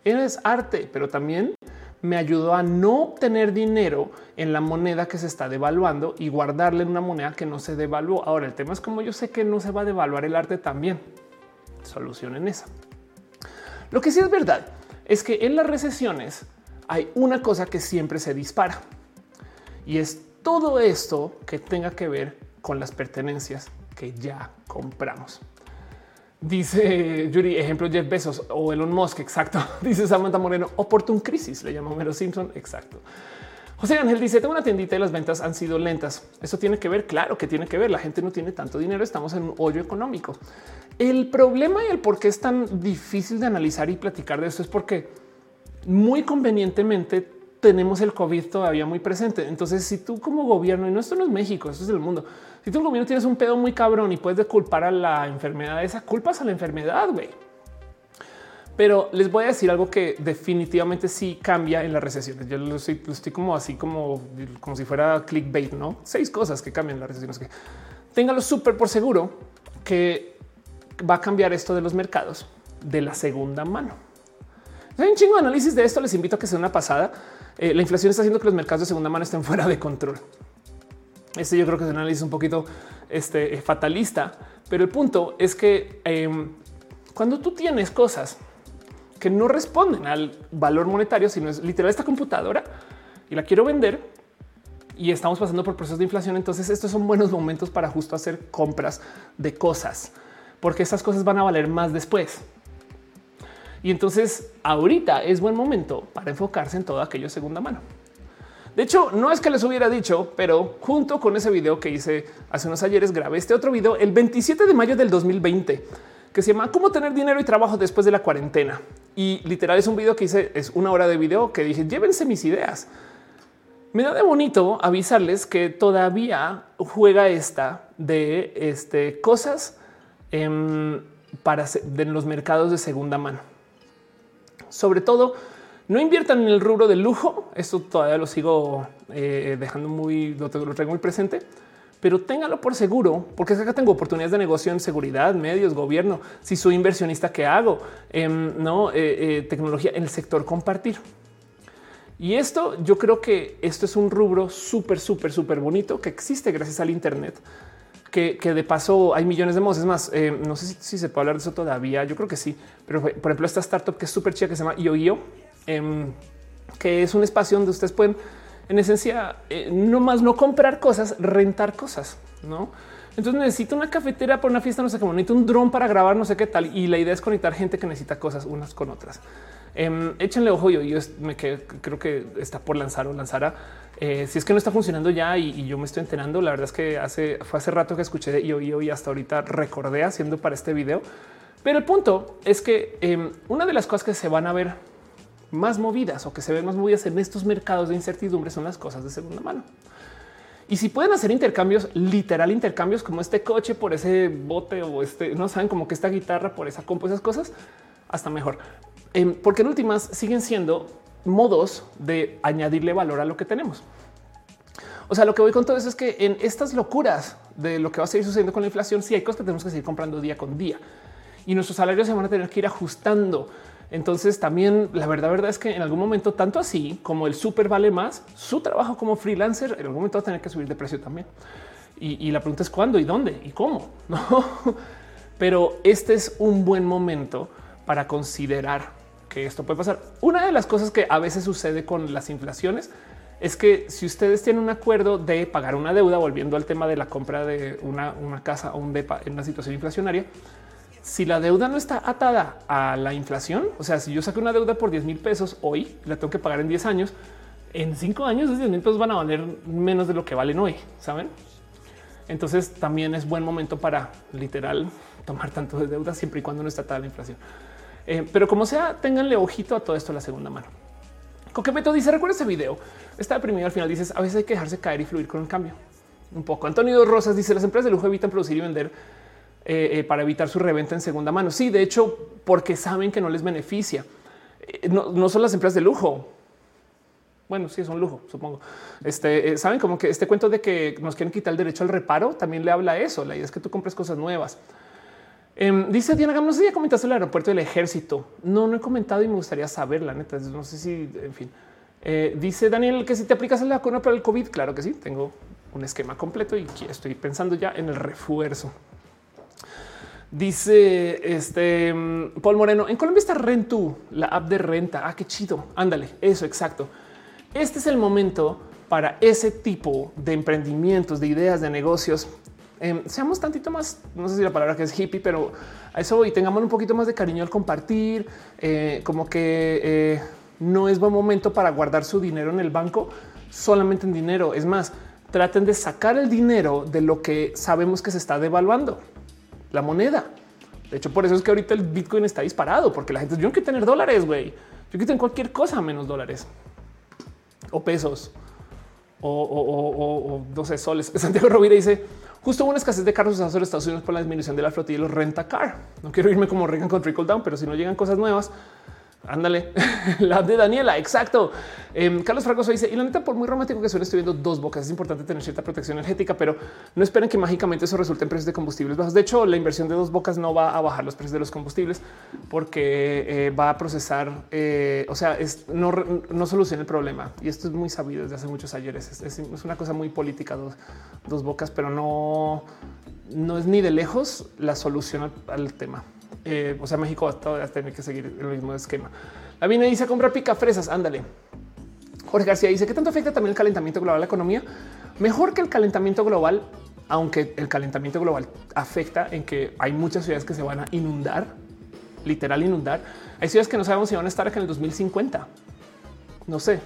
es arte, pero también me ayudó a no tener dinero en la moneda que se está devaluando y guardarle en una moneda que no se devaluó. Ahora el tema es como yo sé que no se va a devaluar el arte también. Solucionen esa. Lo que sí es verdad es que en las recesiones hay una cosa que siempre se dispara Y es todo esto que tenga que ver con las pertenencias que ya compramos. Dice Yuri, ejemplo Jeff Bezos o Elon Musk, exacto. Dice Samantha Moreno, oportun crisis, le llama Homero Simpson, exacto. José Ángel dice, tengo una tiendita y las ventas han sido lentas. Eso tiene que ver, claro que tiene que ver, la gente no tiene tanto dinero, estamos en un hoyo económico. El problema y el por qué es tan difícil de analizar y platicar de esto es porque muy convenientemente tenemos el COVID todavía muy presente. Entonces, si tú como gobierno, y no esto no es México, esto es el mundo, si tú como gobierno tienes un pedo muy cabrón y puedes culpar a la enfermedad, esa culpas a la enfermedad, güey. Pero les voy a decir algo que definitivamente sí cambia en las recesiones. Yo lo estoy, como así como, como si fuera clickbait, no? Seis cosas que cambian en las recesiones. Que téngalo súper por seguro que va a cambiar esto de los mercados de la segunda mano. Hay un chingo de análisis de esto. Les invito a que sea una pasada. Eh, la inflación está haciendo que los mercados de segunda mano estén fuera de control. Este yo creo que es un análisis un poquito este, fatalista, pero el punto es que em, cuando tú tienes cosas que no responden al valor monetario, sino es literal esta computadora y la quiero vender y estamos pasando por procesos de inflación. Entonces estos son buenos momentos para justo hacer compras de cosas, porque estas cosas van a valer más después. Y entonces ahorita es buen momento para enfocarse en todo aquello de segunda mano. De hecho, no es que les hubiera dicho, pero junto con ese video que hice hace unos ayeres, grabé este otro video el 27 de mayo del 2020 que se llama Cómo tener dinero y trabajo después de la cuarentena. Y literal es un video que hice, es una hora de video que dije, llévense mis ideas. Me da de bonito avisarles que todavía juega esta de este, cosas em, para en los mercados de segunda mano. Sobre todo, no inviertan en el rubro del lujo. Esto todavía lo sigo eh, dejando muy, lo traigo muy presente pero téngalo por seguro, porque acá tengo oportunidades de negocio en seguridad, medios, gobierno. Si soy inversionista, ¿qué hago? Em, no eh, eh, tecnología en el sector compartir. Y esto yo creo que esto es un rubro súper, súper, súper bonito que existe gracias al Internet. Que, de paso hay millones de modos. Es más, em, no sé si, se puede hablar de eso todavía. Yo creo que sí, pero por ejemplo, esta startup que es súper chida que se llama IOIO, em, que es un espacio donde ustedes pueden en esencia, eh, no más no comprar cosas, rentar cosas, no? Entonces necesito una cafetera para una fiesta, no sé cómo, necesito un dron para grabar, no sé qué tal. Y la idea es conectar gente que necesita cosas unas con otras. Eh, échenle ojo. Yo, yo me quedé, creo que está por lanzar o lanzará. Eh, si es que no está funcionando ya y, yo me estoy enterando, la verdad es que hace fue hace rato que escuché de IOIO y hasta ahorita recordé haciendo para este video. Pero el punto es que em, una de las cosas que se van a ver más movidas o que se ven más movidas en estos mercados de incertidumbre son las cosas de segunda mano. Y si pueden hacer intercambios, literal intercambios como este coche por ese bote o este, no saben como que esta guitarra por esa compu, esas cosas, hasta mejor. Em, porque en últimas siguen siendo modos de añadirle valor a lo que tenemos. O sea, lo que voy con todo eso es que en estas locuras de lo que va a seguir sucediendo con la inflación, sí hay cosas que tenemos que seguir comprando día con día y nuestros salarios se van a tener que ir ajustando entonces también la verdad, verdad es que en algún momento, tanto así como el súper vale más, su trabajo como freelancer en algún momento va a tener que subir de precio también. Y, la pregunta es cuándo y dónde y cómo. ¿no? Pero este es un buen momento para considerar esto puede pasar. Una de las cosas que a veces sucede con las inflaciones es que si ustedes tienen un acuerdo de pagar una deuda, volviendo al tema de la compra de una, casa o un DEPA en una situación inflacionaria, si la deuda no está atada a la inflación, o sea, si yo saco una deuda por 10 mil pesos hoy, la tengo que pagar en 10 años, en 5 años esos 10 mil pesos van a valer menos de lo que valen hoy, ¿saben? Entonces también es buen momento para literal tomar tanto de deuda siempre y cuando no está atada la inflación. Eh, pero como sea, ténganle ojito a todo esto en la segunda mano. Coquemeto dice, recuerda ese video, está deprimido al final, dices, a veces hay que dejarse caer y fluir con el cambio. Un poco. Antonio Rosas dice, las empresas de lujo evitan producir y vender eh, eh, para evitar su reventa en segunda mano. Sí, de hecho, porque saben que no les beneficia. Eh, no, son las empresas de lujo. Bueno, sí es un lujo, supongo. Este saben como que este cuento de que nos quieren quitar el derecho al reparo también le habla a eso. La idea es que tú compres cosas nuevas. Em, dice Diana no sé si ya comentaste el aeropuerto del ejército. No, no he comentado y me gustaría saber la neta. No sé si, en fin. dice Daniel que si te aplicas la vacuna para el COVID, claro que sí. Tengo un esquema completo y estoy pensando ya en el refuerzo. Dice este mm, Paul Moreno en Colombia está Rentu, la app de renta. Ah, qué chido. Ándale, eso exacto. Este es el momento para ese tipo de emprendimientos, de ideas, de negocios. Em, seamos tantito más, no sé si la palabra que es hippie, pero a eso y tengamos un poquito más de cariño al compartir, eh, como que eh, no es buen momento para guardar su dinero en el banco solamente en dinero. Es más, traten de sacar el dinero de lo que sabemos que se está devaluando, la moneda. De hecho, por eso es que ahorita el Bitcoin está disparado, porque la gente yo no quiero tener dólares, güey. Yo quiero tener cualquier cosa menos dólares o pesos o, o, o, 12 soles. Santiago Rovira dice justo hubo una escasez de carros usados en Estados Unidos por la disminución de la flotilla y los renta car. No quiero irme como Reagan con trickle down, pero si no llegan cosas nuevas, Ándale, la de Daniela. Exacto. Em, Carlos Fragoso dice: Y la neta, por muy romántico que suene, estoy viendo dos bocas. Es importante tener cierta protección energética, pero no esperen que mágicamente eso resulte en precios de combustibles bajos. De hecho, la inversión de dos bocas no va a bajar los precios de los combustibles porque eh, va a procesar, eh, o sea, es, no, soluciona el problema. Y esto es muy sabido desde hace muchos ayeres. Es, una cosa muy política, dos, dos bocas, pero no, no es ni de lejos la solución al tema. Eh, o sea, México va a tener que seguir el mismo esquema. La viene dice compra pica fresas. Ándale. Jorge García dice que tanto afecta también el calentamiento global a la economía. Mejor que el calentamiento global, aunque el calentamiento global afecta en que hay muchas ciudades que se van a inundar, literal inundar. Hay ciudades que no sabemos si van a estar acá en el 2050. No sé,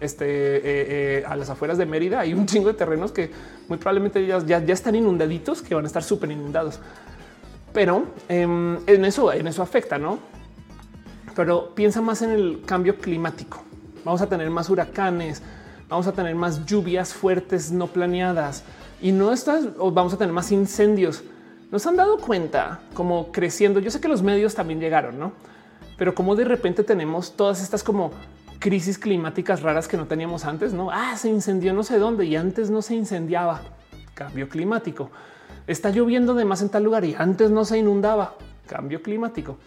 este, eh, eh, a las afueras de Mérida hay un chingo de terrenos que muy probablemente ya, ya están inundaditos, que van a estar súper inundados pero em, en eso, en eso afecta, no? Pero piensa más en el cambio climático. Vamos a tener más huracanes, vamos a tener más lluvias fuertes no planeadas y no estas, o vamos a tener más incendios. Nos han dado cuenta como creciendo. Yo sé que los medios también llegaron, no? Pero como de repente tenemos todas estas como crisis climáticas raras que no teníamos antes, no? Ah, se incendió no sé dónde y antes no se incendiaba. Cambio climático está lloviendo de más en tal lugar y antes no se inundaba. Cambio climático.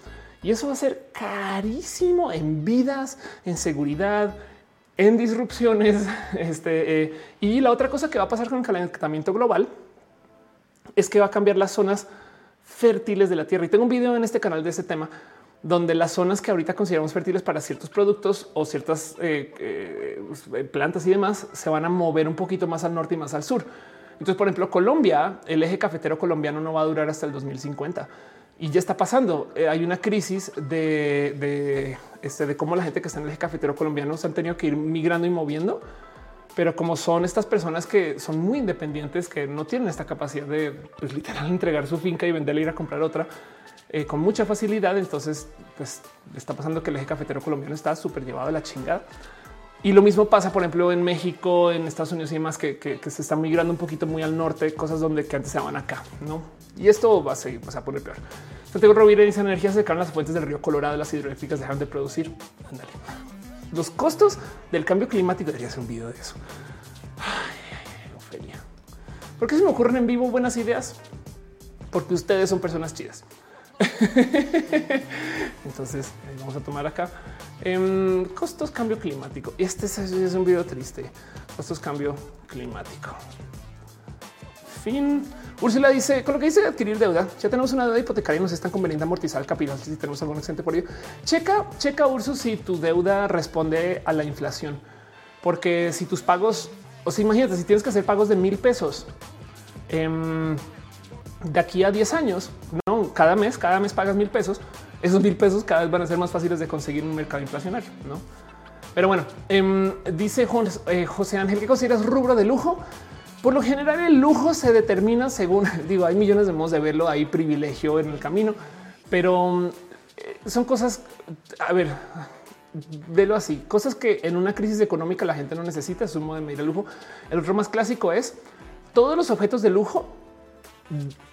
Y eso va a ser carísimo en vidas, en seguridad, en disrupciones. Este, eh, y la otra cosa que va a pasar con el calentamiento global es que va a cambiar las zonas fértiles de la Tierra. Y tengo un video en este canal de ese tema donde las zonas que ahorita consideramos fértiles para ciertos productos o ciertas eh, eh, plantas y demás se van a mover un poquito más al norte y más al sur. Entonces, por ejemplo, Colombia, el eje cafetero colombiano no va a durar hasta el 2050 y ya está pasando. Eh, hay una crisis de, este, de cómo la gente que está en el eje cafetero colombiano se han tenido que ir migrando y moviendo. Pero como son estas personas que son muy independientes, que no tienen esta capacidad de pues, literal entregar su finca y venderla, ir a comprar otra eh, con mucha facilidad, entonces pues está pasando que el eje cafetero colombiano está súper llevado de la chingada. Y lo mismo pasa, por ejemplo, en México, en Estados Unidos y demás, que, se está migrando un poquito muy al norte, cosas donde que antes se van acá, no? Y esto va a seguir, va a poner peor. Santiago Rovira dice energía se las fuentes del río Colorado, las hidroeléctricas dejan de producir. Ándale. Los costos del cambio climático debería ser un video de eso. Ay, Ofelia. ¿Por qué se me ocurren en vivo buenas ideas? Porque ustedes son personas chidas. Entonces eh, vamos a tomar acá em, costos cambio climático. Este es, un video triste. Costos cambio climático. Fin. Úrsula dice con lo que dice adquirir deuda. Ya tenemos una deuda hipotecaria y nos están conveniente amortizar el capital. Si tenemos algún excedente por ello, checa, checa Ursus si tu deuda responde a la inflación, porque si tus pagos, o sea, imagínate si tienes que hacer pagos de mil pesos. Eh, de aquí a 10 años, no cada mes, cada mes pagas mil pesos. Esos mil pesos cada vez van a ser más fáciles de conseguir en un mercado inflacionario, no? Pero bueno, em, dice eh, José Ángel que consideras rubro de lujo. Por lo general, el lujo se determina según digo, hay millones de modos de verlo. Hay privilegio en el camino, pero eh, son cosas. A ver, velo así, cosas que en una crisis económica la gente no necesita. Es un modo de medir el lujo. El otro más clásico es todos los objetos de lujo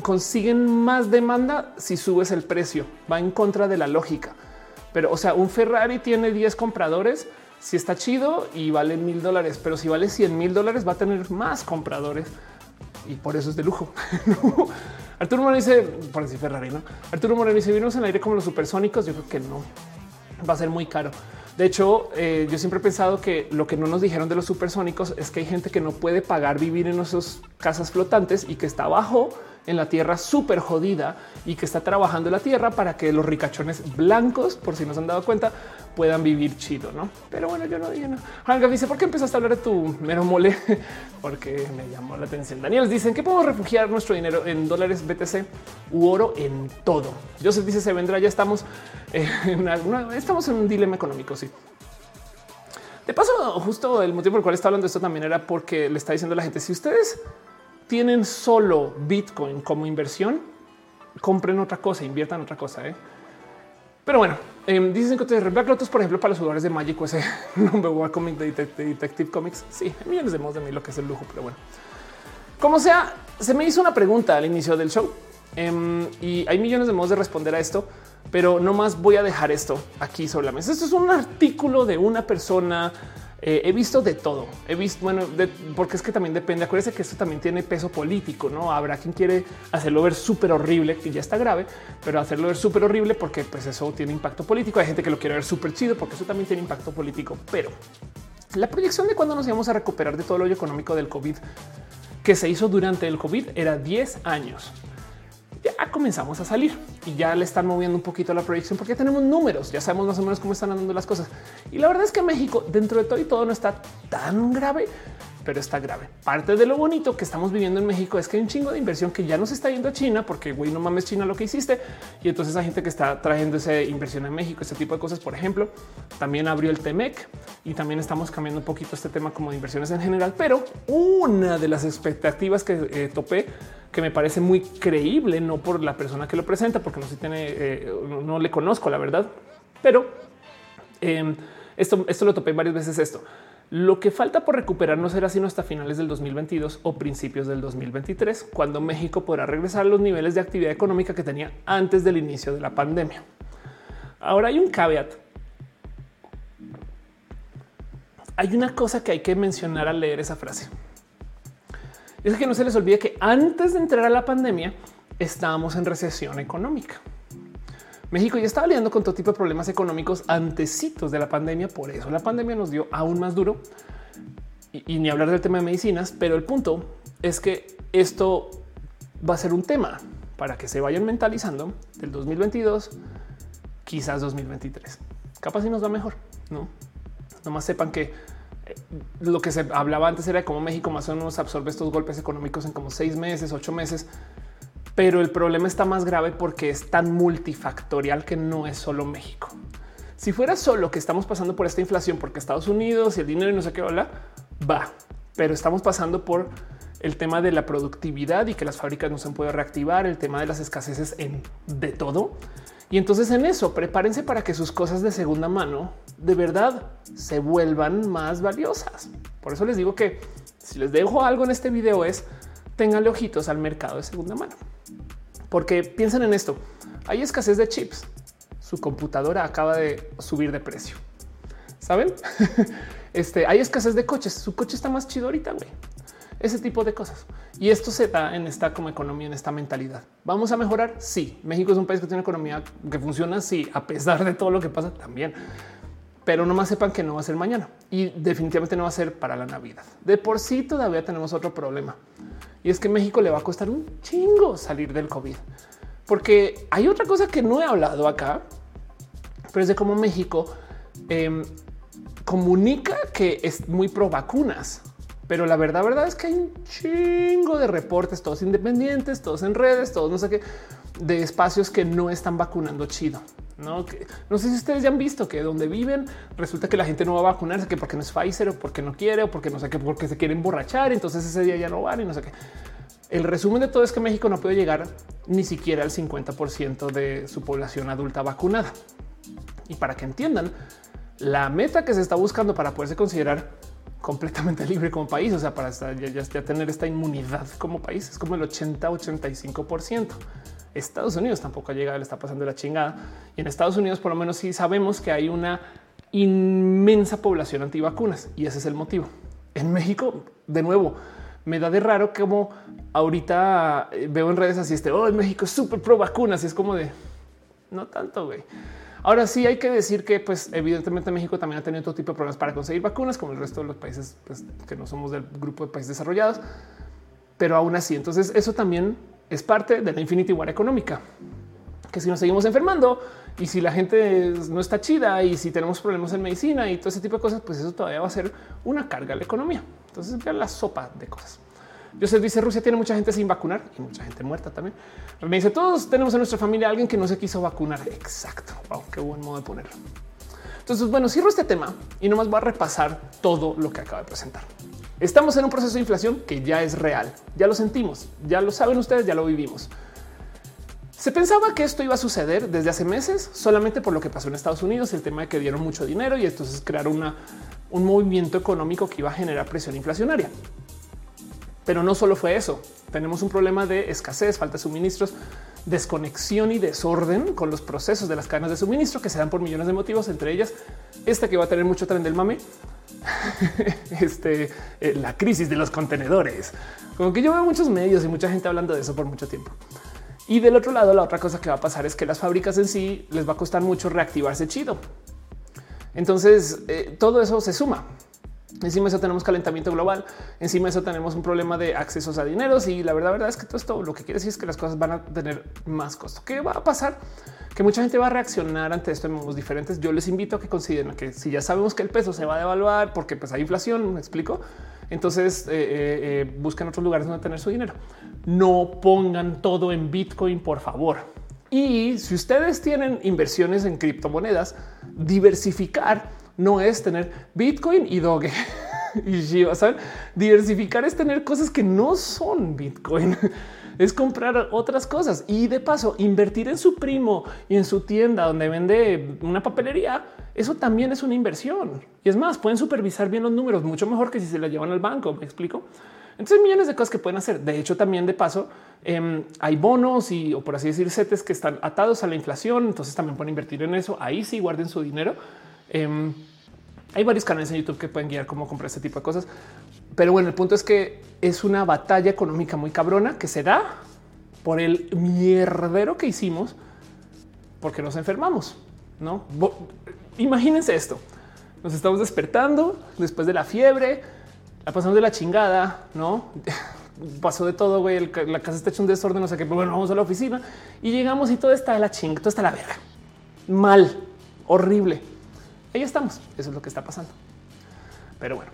consiguen más demanda si subes el precio. Va en contra de la lógica. Pero, o sea, un Ferrari tiene 10 compradores, si está chido y vale mil dólares, pero si vale 100 mil dólares va a tener más compradores y por eso es de lujo. Arturo Moreno dice, por decir Ferrari, ¿no? Arturo Moreno dice, vivimos en el aire como los supersónicos. Yo creo que no, va a ser muy caro. De hecho, eh, yo siempre he pensado que lo que no nos dijeron de los supersónicos es que hay gente que no puede pagar vivir en esas casas flotantes y que está abajo en la tierra súper jodida y que está trabajando la tierra para que los ricachones blancos, por si no se han dado cuenta, puedan vivir chido, ¿no? Pero bueno, yo no digo nada. Juan dice, ¿por qué empezaste a hablar de tu mero mole? Porque me llamó la atención. Daniel dicen que podemos refugiar nuestro dinero en dólares BTC u oro en todo. Joseph dice, se vendrá, ya estamos en estamos en un dilema económico, sí. De paso, justo el motivo por el cual está hablando esto también era porque le está diciendo a la gente, si ustedes tienen solo Bitcoin como inversión, compren otra cosa, inviertan otra cosa. ¿eh? Pero bueno, eh, dicen que Black Lotus, por ejemplo, para los jugadores de Magic ese nombre cómic de, Detective Comics. Sí, millones de modos de mí lo que es el lujo, pero bueno. Como sea, se me hizo una pregunta al inicio del show em, y hay millones de modos de responder a esto, pero no más voy a dejar esto aquí sobre la mesa. Esto es un artículo de una persona eh, he visto de todo. He visto, bueno, porque es que también depende. Acuérdense que esto también tiene peso político, no habrá quien quiere hacerlo ver súper horrible, que ya está grave, pero hacerlo ver súper horrible porque pues eso tiene impacto político. Hay gente que lo quiere ver súper chido porque eso también tiene impacto político. Pero la proyección de cuando nos íbamos a recuperar de todo lo económico del COVID que se hizo durante el COVID era 10 años ya comenzamos a salir y ya le están moviendo un poquito la proyección porque tenemos números, ya sabemos más o menos cómo están andando las cosas. Y la verdad es que México, dentro de todo y todo, no está tan grave, pero está grave. Parte de lo bonito que estamos viviendo en México es que hay un chingo de inversión que ya no se está yendo a China porque güey, no mames China lo que hiciste. Y entonces esa gente que está trayendo esa inversión en México, ese tipo de cosas, por ejemplo, también abrió el Temec y también estamos cambiando un poquito este tema como de inversiones en general. Pero una de las expectativas que eh, topé que me parece muy creíble, no por la persona que lo presenta, porque no se tiene, eh, no, le conozco la verdad, pero em, esto, esto lo topé varias veces. Esto lo que falta por recuperar no será sino hasta finales del 2022 o principios del 2023, cuando México podrá regresar a los niveles de actividad económica que tenía antes del inicio de la pandemia. Ahora hay un caveat. Hay una cosa que hay que mencionar al leer esa frase es que no se les olvide que antes de entrar a la pandemia estábamos en recesión económica. México ya estaba lidiando con todo tipo de problemas económicos antecitos de la pandemia. Por eso la pandemia nos dio aún más duro y, ni hablar del tema de medicinas. Pero el punto es que esto va a ser un tema para que se vayan mentalizando del 2022, quizás 2023. Capaz si nos va mejor, no? Nomás sepan que lo que se hablaba antes era de cómo México más o menos absorbe estos golpes económicos en como seis meses, ocho meses. Pero el problema está más grave porque es tan multifactorial que no es solo México. Si fuera solo que estamos pasando por esta inflación porque Estados Unidos y el dinero y no sé qué hola, va. Pero estamos pasando por el tema de la productividad y que las fábricas no se pueden reactivar, el tema de las escaseces en de todo y entonces en eso prepárense para que sus cosas de segunda mano de verdad se vuelvan más valiosas. Por eso les digo que si les dejo algo en este video es tenganle ojitos al mercado de segunda mano. Porque piensen en esto. Hay escasez de chips. Su computadora acaba de subir de precio. Saben? este hay escasez de coches. Su coche está más chido ahorita, güey ese tipo de cosas. Y esto se da en esta como economía, en esta mentalidad. ¿Vamos a mejorar? Sí. México es un país que tiene una economía que funciona, sí, a pesar de todo lo que pasa también. Pero no más sepan que no va a ser mañana y definitivamente no va a ser para la Navidad. De por sí todavía tenemos otro problema y es que México le va a costar un chingo salir del COVID. Porque hay otra cosa que no he hablado acá, pero es de cómo México em, comunica que es muy pro vacunas. Pero la verdad, verdad es que hay un chingo de reportes, todos independientes, todos en redes, todos no sé qué, de espacios que no están vacunando chido. No, no sé si ustedes ya han visto que donde viven resulta que la gente no va a vacunarse, que porque no es Pfizer o porque no quiere o porque no sé qué, porque se quiere emborrachar. Entonces ese día ya no van y no sé qué. El resumen de todo es que México no puede llegar ni siquiera al 50% de su población adulta vacunada. Y para que entiendan, la meta que se está buscando para poderse considerar completamente libre como país. O sea, para ya, tener esta inmunidad como país es como el 80, 85 por ciento. Estados Unidos tampoco ha llegado, le está pasando la chingada. Y en Estados Unidos, por lo menos, sí sabemos que hay una inmensa población antivacunas y ese es el motivo. En México, de nuevo, me da de raro como ahorita eh, veo en redes así este oh, en México es súper pro vacunas y es como de no tanto. güey. Ahora sí hay que decir que, pues, evidentemente México también ha tenido todo tipo de problemas para conseguir vacunas, como el resto de los países pues, que no somos del grupo de países desarrollados. Pero aún así, entonces eso también es parte de la Infinity War económica, que si nos seguimos enfermando y si la gente no está chida y si tenemos problemas en medicina y todo ese tipo de cosas, pues eso todavía va a ser una carga a la economía. Entonces vean la sopa de cosas. Joseph dice Rusia tiene mucha gente sin vacunar y mucha gente muerta también. Me dice todos tenemos en nuestra familia alguien que no se quiso vacunar. Exacto. Wow, qué buen modo de ponerlo. Entonces, bueno, cierro este tema y nomás voy a repasar todo lo que acabo de presentar. Estamos en un proceso de inflación que ya es real. Ya lo sentimos, ya lo saben ustedes, ya lo vivimos. Se pensaba que esto iba a suceder desde hace meses solamente por lo que pasó en Estados Unidos, el tema de que dieron mucho dinero y entonces crearon una, un movimiento económico que iba a generar presión inflacionaria. Pero no solo fue eso. Tenemos un problema de escasez, falta de suministros, desconexión y desorden con los procesos de las cadenas de suministro que se dan por millones de motivos, entre ellas esta que va a tener mucho tren del mame, este, eh, la crisis de los contenedores. Como que yo veo muchos medios y mucha gente hablando de eso por mucho tiempo. Y del otro lado, la otra cosa que va a pasar es que las fábricas en sí les va a costar mucho reactivarse chido. Entonces, eh, todo eso se suma. Encima eso tenemos calentamiento global. Encima eso tenemos un problema de accesos a dineros. Y la verdad, verdad es que todo esto lo que quiere decir es que las cosas van a tener más costo. ¿Qué va a pasar? Que mucha gente va a reaccionar ante esto en modos diferentes. Yo les invito a que consideren que si ya sabemos que el peso se va a devaluar porque pues hay inflación, me explico. Entonces eh, eh, eh, busquen otros lugares donde tener su dinero. No pongan todo en Bitcoin, por favor. Y si ustedes tienen inversiones en criptomonedas, diversificar no es tener Bitcoin y Doge y Shiba. ¿saben? Diversificar es tener cosas que no son Bitcoin. Es comprar otras cosas y de paso invertir en su primo y en su tienda donde vende una papelería. Eso también es una inversión. Y es más, pueden supervisar bien los números mucho mejor que si se la llevan al banco. Me explico. Entonces, hay millones de cosas que pueden hacer. De hecho, también de paso, em, hay bonos y, o por así decir, setes que están atados a la inflación. Entonces, también pueden invertir en eso. Ahí sí guarden su dinero. Em, hay varios canales en YouTube que pueden guiar cómo comprar este tipo de cosas. Pero bueno, el punto es que es una batalla económica muy cabrona que se da por el mierdero que hicimos porque nos enfermamos. No imagínense esto. Nos estamos despertando después de la fiebre, la pasamos de la chingada, no pasó de todo. Güey, la casa está hecha un desorden, no sé qué, pero bueno, vamos a la oficina y llegamos y todo está de la chingada, todo está la verga mal, horrible ahí estamos. Eso es lo que está pasando. Pero bueno,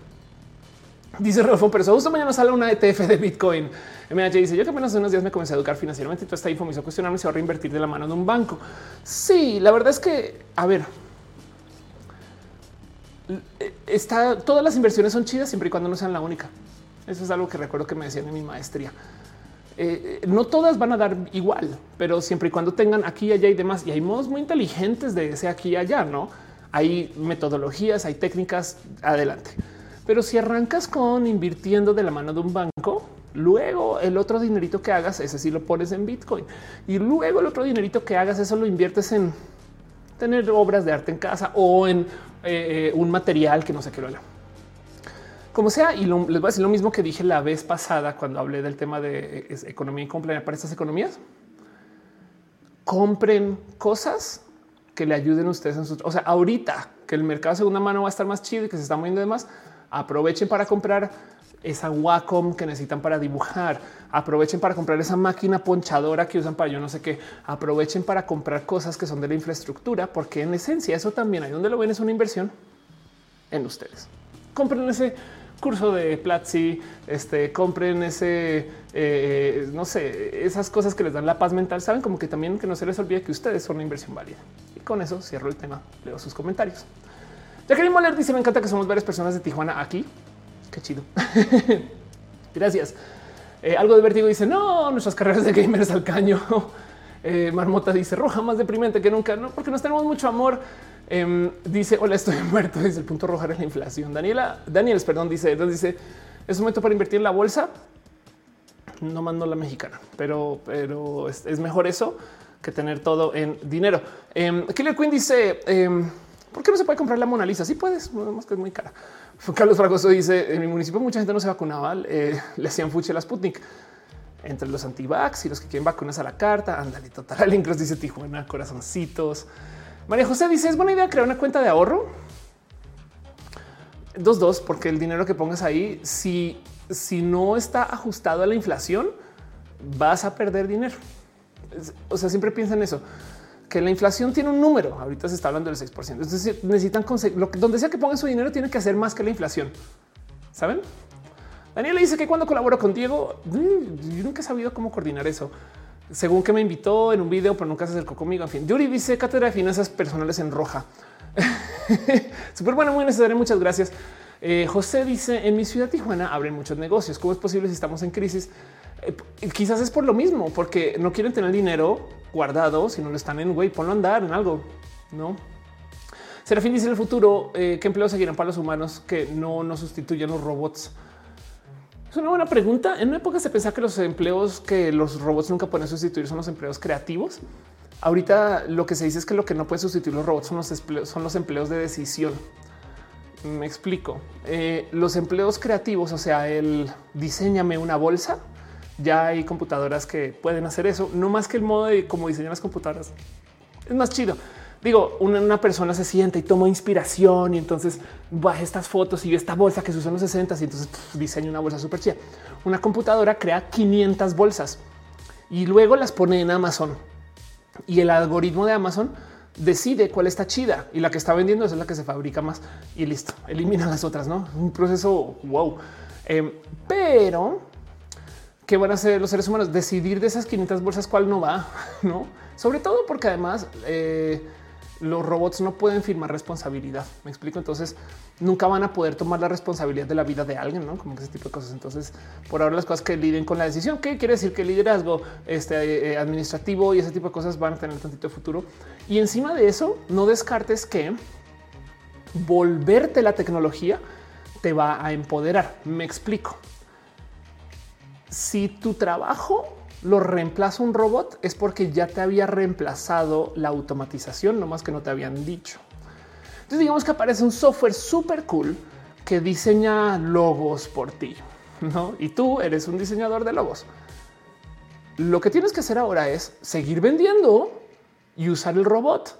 dice Rodolfo, pero justo mañana sale una ETF de Bitcoin. MH dice yo que apenas hace unos días me comencé a educar financieramente y toda esta info me hizo cuestionarme si va a reinvertir de la mano de un banco. Sí, la verdad es que, a ver, está, todas las inversiones son chidas siempre y cuando no sean la única. Eso es algo que recuerdo que me decían en mi maestría. Eh, no todas van a dar igual, pero siempre y cuando tengan aquí, allá y demás. Y hay modos muy inteligentes de ese aquí y allá, no? Hay metodologías, hay técnicas, adelante. Pero si arrancas con invirtiendo de la mano de un banco, luego el otro dinerito que hagas, ese sí lo pones en Bitcoin. Y luego el otro dinerito que hagas, eso lo inviertes en tener obras de arte en casa o en eh, eh, un material que no sé qué lo haga. Como sea, y les voy a decir lo mismo que dije la vez pasada cuando hablé del tema de eh, economía y compra para estas economías. Compren cosas que le ayuden ustedes en su. O sea, ahorita que el mercado de segunda mano va a estar más chido y que se está moviendo de más, aprovechen para comprar esa Wacom que necesitan para dibujar. Aprovechen para comprar esa máquina ponchadora que usan para yo no sé qué. Aprovechen para comprar cosas que son de la infraestructura, porque en esencia eso también hay donde lo ven es una inversión en ustedes. Compren ese curso de Platzi, este, compren ese, eh, no sé, esas cosas que les dan la paz mental. Saben como que también que no se les olvide que ustedes son una inversión válida con eso cierro el tema. Leo sus comentarios. Jacqueline Moller dice: Me encanta que somos varias personas de Tijuana aquí. Qué chido. Gracias. Eh, algo de vértigo dice: No, nuestras carreras de gamers al caño. Eh, Marmota dice: Roja más deprimente que nunca. No, porque nos tenemos mucho amor. Em, dice: Hola, estoy muerto. Dice el punto rojo es la inflación. Daniela, Daniel, perdón, dice: Dice: Es un momento para invertir en la bolsa. No mando la mexicana, pero, pero es mejor eso que tener todo en dinero. Eh, Killer Queen dice, em, ¿por qué no se puede comprar la Mona Lisa? Sí puedes, más que es muy cara. Carlos Fragoso dice, en mi municipio mucha gente no se vacunaba, eh, le hacían fuche a la Sputnik. Entre los antivax y los que quieren vacunas a la carta, ándale, total. Incluso dice Tijuana, corazoncitos. María José dice, es buena idea crear una cuenta de ahorro. Dos, dos, porque el dinero que pongas ahí, si, si no está ajustado a la inflación, vas a perder dinero. O sea, siempre piensa en eso, que la inflación tiene un número. Ahorita se está hablando del 6%. Entonces necesitan conseguir lo que donde sea que pongan su dinero, tiene que hacer más que la inflación. Saben? Daniela dice que cuando colaboro con Diego, mm, yo nunca he sabido cómo coordinar eso. Según que me invitó en un video, pero nunca se acercó conmigo. En fin, Yuri dice cátedra de finanzas personales en roja. Súper bueno, muy necesario. Muchas gracias. Eh, José dice en mi ciudad Tijuana abren muchos negocios. ¿Cómo es posible si estamos en crisis? Eh, quizás es por lo mismo, porque no quieren tener dinero guardado, si no lo están en güey, ponlo a andar en algo, no? Serafín dice en el futuro eh, qué empleos seguirán para los humanos que no nos sustituyan los robots. Es una buena pregunta. En una época se pensaba que los empleos que los robots nunca pueden sustituir son los empleos creativos. Ahorita lo que se dice es que lo que no puede sustituir los robots son los empleos, son los empleos de decisión. Me explico. Eh, los empleos creativos, o sea, el diseñame una bolsa, ya hay computadoras que pueden hacer eso, no más que el modo de cómo diseñan las computadoras. Es más chido. Digo, una, persona se sienta y toma inspiración y entonces baja estas fotos y esta bolsa que se usa en los 60 y entonces diseña una bolsa súper chida. Una computadora crea 500 bolsas y luego las pone en Amazon y el algoritmo de Amazon decide cuál está chida y la que está vendiendo es la que se fabrica más y listo, elimina las otras, no un proceso wow. Em, pero qué van a hacer los seres humanos? Decidir de esas 500 bolsas cuál no va, no? Sobre todo porque además eh, los robots no pueden firmar responsabilidad. Me explico. Entonces nunca van a poder tomar la responsabilidad de la vida de alguien, no como que ese tipo de cosas. Entonces, por ahora, las cosas que liden con la decisión, ¿qué quiere decir que liderazgo este, eh, administrativo y ese tipo de cosas van a tener tantito futuro. Y encima de eso, no descartes que volverte la tecnología te va a empoderar. Me explico. Si tu trabajo lo reemplaza un robot es porque ya te había reemplazado la automatización, no más que no te habían dicho. Entonces digamos que aparece un software súper cool que diseña logos por ti, ¿no? Y tú eres un diseñador de logos. Lo que tienes que hacer ahora es seguir vendiendo y usar el robot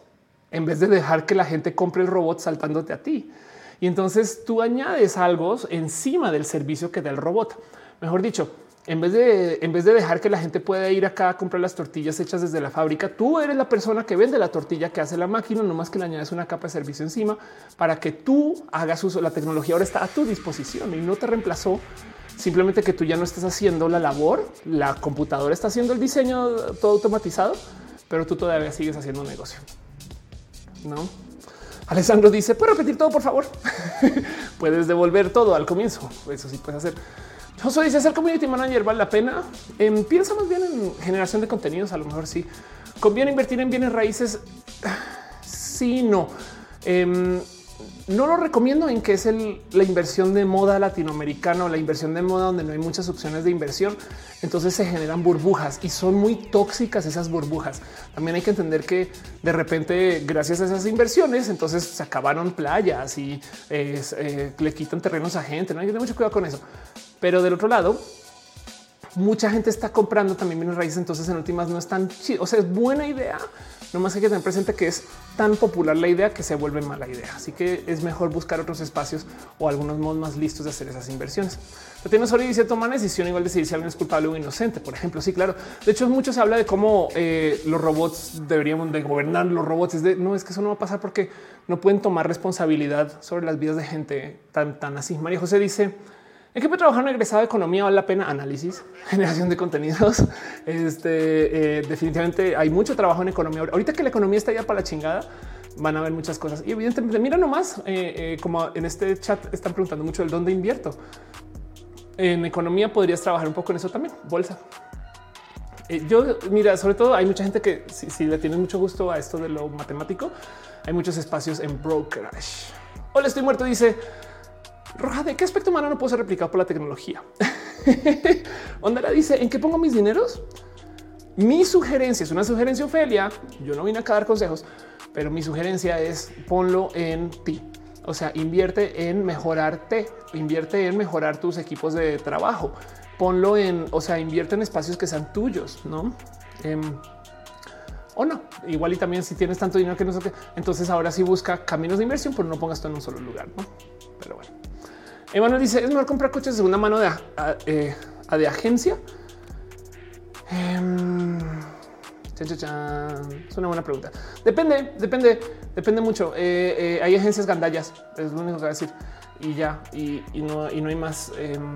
en vez de dejar que la gente compre el robot saltándote a ti. Y entonces tú añades algo encima del servicio que da el robot. Mejor dicho, en vez de en vez de dejar que la gente pueda ir acá a comprar las tortillas hechas desde la fábrica, tú eres la persona que vende la tortilla que hace la máquina, no más que le añades una capa de servicio encima para que tú hagas uso. La tecnología ahora está a tu disposición y no te reemplazó. Simplemente que tú ya no estás haciendo la labor, la computadora está haciendo el diseño todo automatizado, pero tú todavía sigues haciendo un negocio. No. Alessandro dice: ¿Puedo repetir todo, por favor? puedes devolver todo al comienzo. Eso sí puedes hacer. Josué dice ser community manager vale la pena. Em, piensa más bien en generación de contenidos. A lo mejor sí conviene invertir en bienes raíces. Sí, no. Em, no lo recomiendo en que es la inversión de moda latinoamericana o la inversión de moda donde no hay muchas opciones de inversión. Entonces se generan burbujas y son muy tóxicas esas burbujas. También hay que entender que de repente, gracias a esas inversiones, entonces se acabaron playas y eh, le quitan terrenos a gente. No hay que tener mucho cuidado con eso. Pero del otro lado, mucha gente está comprando también bienes raíces. Entonces, en últimas no es tan chido. O sea, es buena idea. No más hay que tener presente que es tan popular la idea que se vuelve mala idea. Así que es mejor buscar otros espacios o algunos modos más listos de hacer esas inversiones. Pero tiene solo dice toma una decisión igual de decidir si alguien es culpable o inocente. Por ejemplo, sí, claro. De hecho, mucho se habla de cómo eh, los robots deberíamos de gobernar los robots. Es de no es que eso no va a pasar porque no pueden tomar responsabilidad sobre las vidas de gente tan, tan así. María José dice ¿En qué puede trabajar un egresado de economía? Vale la pena análisis, generación de contenidos. Este eh, definitivamente hay mucho trabajo en economía. Ahorita que la economía está ya para la chingada, van a haber muchas cosas. Y evidentemente, mira nomás, eh, eh, como en este chat están preguntando mucho el dónde invierto. En economía podrías trabajar un poco en eso también. Bolsa. yo, mira, sobre todo hay mucha gente que si, si le tiene mucho gusto a esto de lo matemático, hay muchos espacios en brokerage. Hola, estoy muerto. Dice Roja, ¿de qué aspecto humano no puedo ser replicado por la tecnología? Ondara dice, ¿en qué pongo mis dineros? Mi sugerencia es una sugerencia, Ofelia. Yo no vine a dar consejos, pero mi sugerencia es ponlo en ti. O sea, invierte en mejorarte, invierte en mejorar tus equipos de trabajo. Ponlo en, o sea, invierte en espacios que sean tuyos, no? Em, o no. Igual y también si tienes tanto dinero que no sé qué, entonces ahora sí busca caminos de inversión, pero no pongas todo en un solo lugar, ¿no? Pero bueno. Emanuel dice, ¿es mejor comprar coches de segunda mano de, eh, de agencia? Em, es una buena pregunta. Depende, depende, depende mucho. Eh, eh, hay agencias gandallas, es lo único que voy a decir. Y ya, y, no, y no hay más. Em,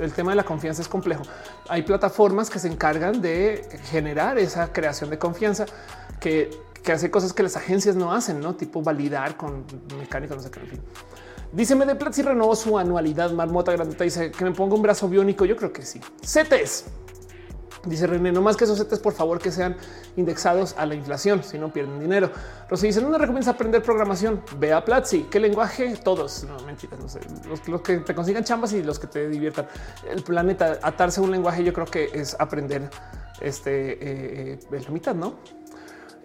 el tema de la confianza es complejo. Hay plataformas que se encargan de generar esa creación de confianza que, hace cosas que las agencias no hacen, no tipo validar con mecánica, no sé qué. En fin. Dice de Platzi renovó su anualidad. Marmota grandota dice que me ponga un brazo biónico. Yo creo que sí. CETES. Dice René, no más que esos CETES, por favor, que sean indexados a la inflación, si no pierden dinero. Rosy dice, no recomiendas aprender programación. Ve a Platzi. ¿Qué lenguaje? Todos. No, mentiras, no sé. Los, que te consigan chambas y los que te diviertan. El planeta, atarse a un lenguaje, yo creo que es aprender este, eh, eh la mitad, ¿no?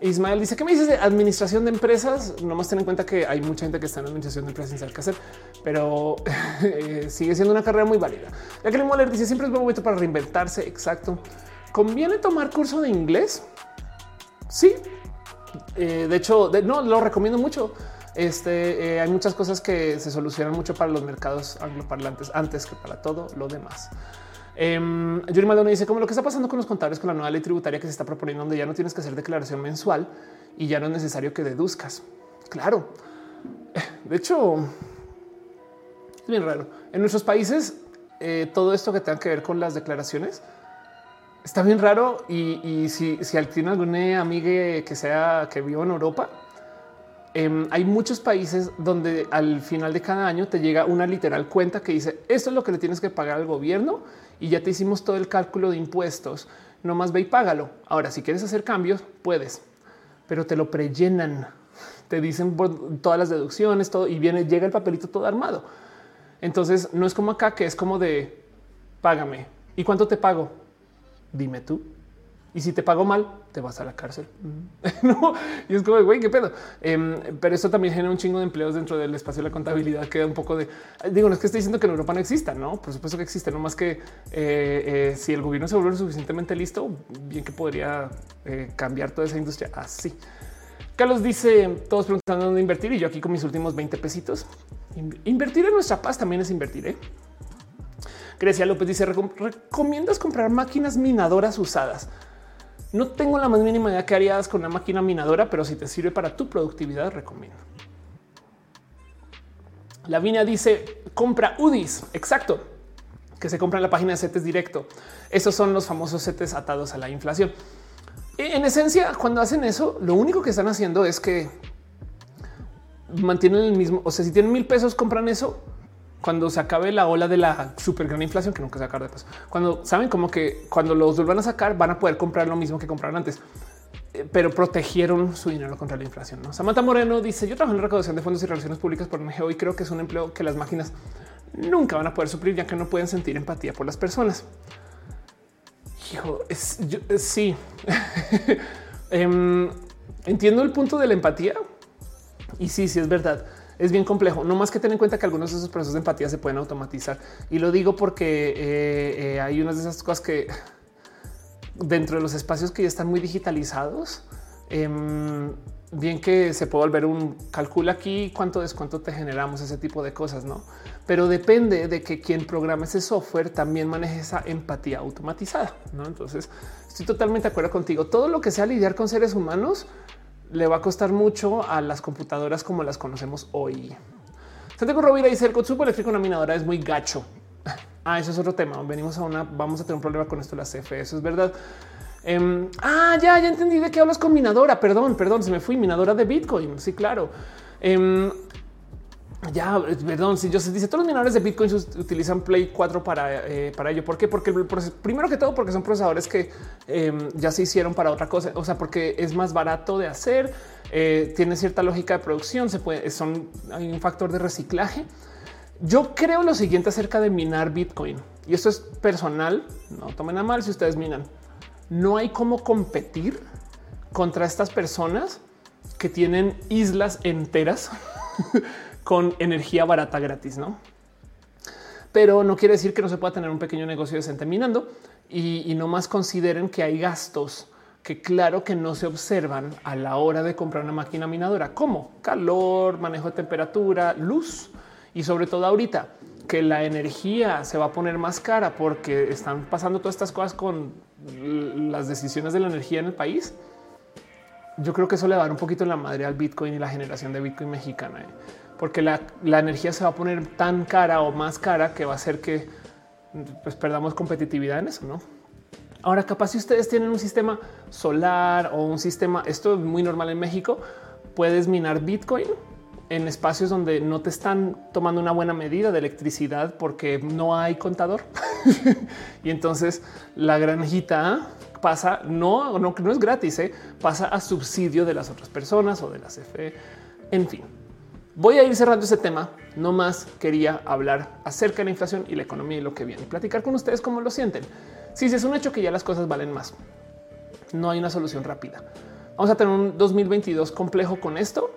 Ismael dice que me dices de administración de empresas. No más ten en cuenta que hay mucha gente que está en administración de empresas sin saber qué hacer, pero eh, sigue siendo una carrera muy válida. Ya que Moller dice siempre es buen momento para reinventarse. Exacto. ¿Conviene tomar curso de inglés? Sí. Eh, de hecho, no lo recomiendo mucho. Este eh, hay muchas cosas que se solucionan mucho para los mercados angloparlantes antes que para todo lo demás. Eh, Yuri Maldonado dice como lo que está pasando con los contables con la nueva ley tributaria que se está proponiendo, donde ya no tienes que hacer declaración mensual y ya no es necesario que deduzcas. Claro. De hecho, es bien raro. En nuestros países, eh, todo esto que tenga que ver con las declaraciones está bien raro. Y, si, si tiene alguna amiga que sea que viva en Europa, em, hay muchos países donde al final de cada año te llega una literal cuenta que dice esto es lo que le tienes que pagar al gobierno y ya te hicimos todo el cálculo de impuestos. No más ve y págalo. Ahora, si quieres hacer cambios, puedes, pero te lo prellenan. Te dicen todas las deducciones, todo y viene, llega el papelito todo armado. Entonces no es como acá que es como de págame. ¿Y cuánto te pago? Dime tú. Y si te pago mal, te vas a la cárcel. no, y es como, güey, qué pedo. Em, pero eso también genera un chingo de empleos dentro del espacio de la contabilidad. Queda un poco de, digo, no es que estoy diciendo que en Europa no exista, no, por supuesto que existe, no más que eh, eh, si el gobierno se vuelve suficientemente listo, bien que podría eh, cambiar toda esa industria así. Carlos dice, todos preguntando dónde invertir y yo aquí con mis últimos 20 pesitos. Invertir en nuestra paz también es invertir. Grecia López dice, ¿recomiendas comprar máquinas minadoras usadas? No tengo la más mínima idea que harías con una máquina minadora, pero si te sirve para tu productividad, recomiendo. La Lavinia dice compra UDIs. Exacto. Que se compra en la página de CETES directo. Esos son los famosos CETES atados a la inflación. E, en esencia, cuando hacen eso, lo único que están haciendo es que mantienen el mismo. O sea, si tienen mil pesos, compran eso cuando se acabe la ola de la super gran inflación que nunca sacar de paso, cuando saben como que cuando los vuelvan a sacar van a poder comprar lo mismo que compraron antes, eh, pero protegieron su dinero contra la inflación. Samantha Moreno dice yo trabajo en recaudación de fondos y relaciones públicas por NGO y creo que es un empleo que las máquinas nunca van a poder suplir ya que no pueden sentir empatía por las personas. Hijo, es, sí. Em, entiendo el punto de la empatía y sí, sí es verdad es bien complejo. No más que tener en cuenta que algunos de esos procesos de empatía se pueden automatizar. Y lo digo porque eh, eh, hay unas de esas cosas que dentro de los espacios que ya están muy digitalizados, em, bien que se puede volver un calcula aquí cuánto descuento te generamos ese tipo de cosas, no? Pero depende de que quien programa ese software también maneje esa empatía automatizada. ¿no? Entonces estoy totalmente de acuerdo contigo. Todo lo que sea lidiar con seres humanos le va a costar mucho a las computadoras como las conocemos hoy. Santiago Rovira dice el consumo eléctrico en una minadora es muy gacho. Ah, eso es otro tema. Venimos a una, vamos a tener un problema con esto, la CFE. Eso es verdad. Em, ah, ya, ya entendí de qué hablas con minadora. Perdón, perdón, se me fui minadora de Bitcoin. Sí, claro. Em, ya, perdón, si yo se dice todos los mineradores de Bitcoin utilizan Play 4 para, eh, para ello. ¿Por qué? Porque primero que todo, porque son procesadores que em, ya se hicieron para otra cosa. O sea, porque es más barato de hacer, eh, tiene cierta lógica de producción, se puede, son, un factor de reciclaje. Yo creo lo siguiente acerca de minar Bitcoin y esto es personal. No tomen a mal si ustedes minan. No hay cómo competir contra estas personas que tienen islas enteras con energía barata gratis, ¿no? Pero no quiere decir que no se pueda tener un pequeño negocio decente minando y, no más consideren que hay gastos que claro que no se observan a la hora de comprar una máquina minadora, como calor, manejo de temperatura, luz y sobre todo ahorita que la energía se va a poner más cara porque están pasando todas estas cosas con las decisiones de la energía en el país, yo creo que eso le va a dar un poquito la madre al Bitcoin y la generación de Bitcoin mexicana, ¿eh? Porque la, energía se va a poner tan cara o más cara que va a hacer que pues, perdamos competitividad en eso, ¿no? Ahora, capaz si ustedes tienen un sistema solar o un sistema, esto es muy normal en México, puedes minar Bitcoin en espacios donde no te están tomando una buena medida de electricidad porque no hay contador. y entonces la granjita pasa, no, no, no es gratis, ¿eh? pasa a subsidio de las otras personas o de la CFE. En fin, voy a ir cerrando ese tema. No más quería hablar acerca de la inflación y la economía y lo que viene y platicar con ustedes cómo lo sienten. Si sí, es un hecho que ya las cosas valen más. No hay una solución rápida. Vamos a tener un 2022 complejo con esto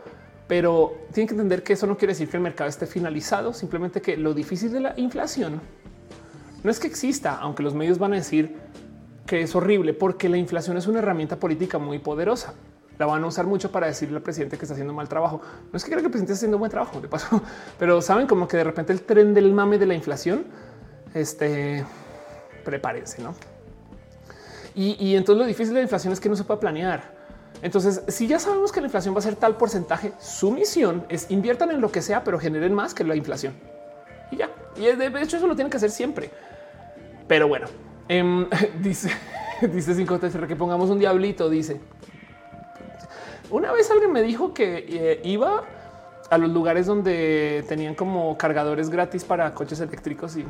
pero tienen que entender que eso no quiere decir que el mercado esté finalizado, simplemente que lo difícil de la inflación no es que exista, aunque los medios van a decir que es horrible, porque la inflación es una herramienta política muy poderosa. La van a usar mucho para decirle al presidente que está haciendo mal trabajo. No es que crea que el presidente está haciendo buen trabajo, de paso, pero saben como que de repente el tren del mame de la inflación, este, prepárense, ¿no? Y, y entonces lo difícil de la inflación es que no se puede planear. Entonces, si ya sabemos que la inflación va a ser tal porcentaje, su misión es inviertan en lo que sea, pero generen más que la inflación. Y ya. Y de hecho, eso lo tienen que hacer siempre. Pero bueno, em, dice, dice 5 que pongamos un diablito. Dice una vez alguien me dijo que eh, iba a los lugares donde tenían como cargadores gratis para coches eléctricos y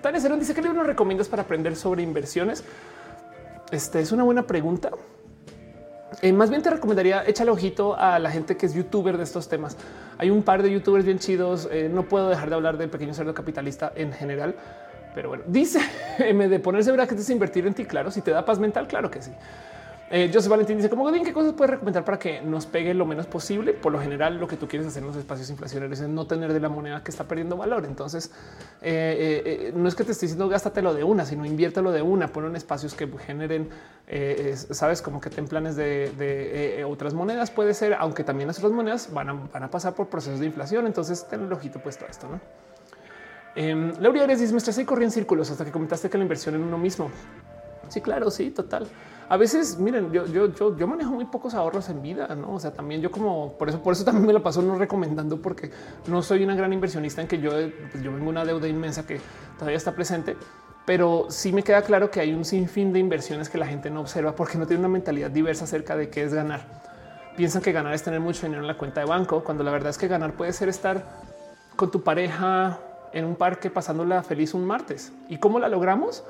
tal dice que libro nos recomiendas para aprender sobre inversiones. Este es una buena pregunta. Eh, más bien te recomendaría échale ojito a la gente que es youtuber de estos temas. Hay un par de youtubers bien chidos. Eh, no puedo dejar de hablar del pequeño cerdo capitalista en general, pero bueno, dice M de ponerse que es invertir en ti. Claro, si te da paz mental, claro que sí. Eh, Joseph Valentín dice, como Godín, ¿qué cosas puedes recomendar para que nos pegue lo menos posible? Por lo general, lo que tú quieres hacer en los espacios inflacionarios es no tener de la moneda que está perdiendo valor. Entonces, eh, eh, no es que te esté diciendo gástatelo de una, sino inviértelo de una, ponlo en espacios que generen, sabes, como que ten planes de, otras monedas. Puede ser, aunque también las otras monedas van a, pasar por procesos de inflación. Entonces, ten el ojito puesto a esto, ¿no? Eh, Laura dice, me estresé y corrí en círculos hasta que comentaste que la inversión en uno mismo. Sí, claro, sí, total. A veces, miren, yo, yo, yo, manejo muy pocos ahorros en vida, no? O sea, también yo como por eso, por eso también me lo paso no recomendando, porque no soy una gran inversionista en que yo, pues yo vengo una deuda inmensa que todavía está presente, pero sí me queda claro que hay un sinfín de inversiones que la gente no observa porque no tiene una mentalidad diversa acerca de qué es ganar. Piensan que ganar es tener mucho dinero en la cuenta de banco, cuando la verdad es que ganar puede ser estar con tu pareja en un parque pasándola feliz un martes. ¿Y cómo la logramos?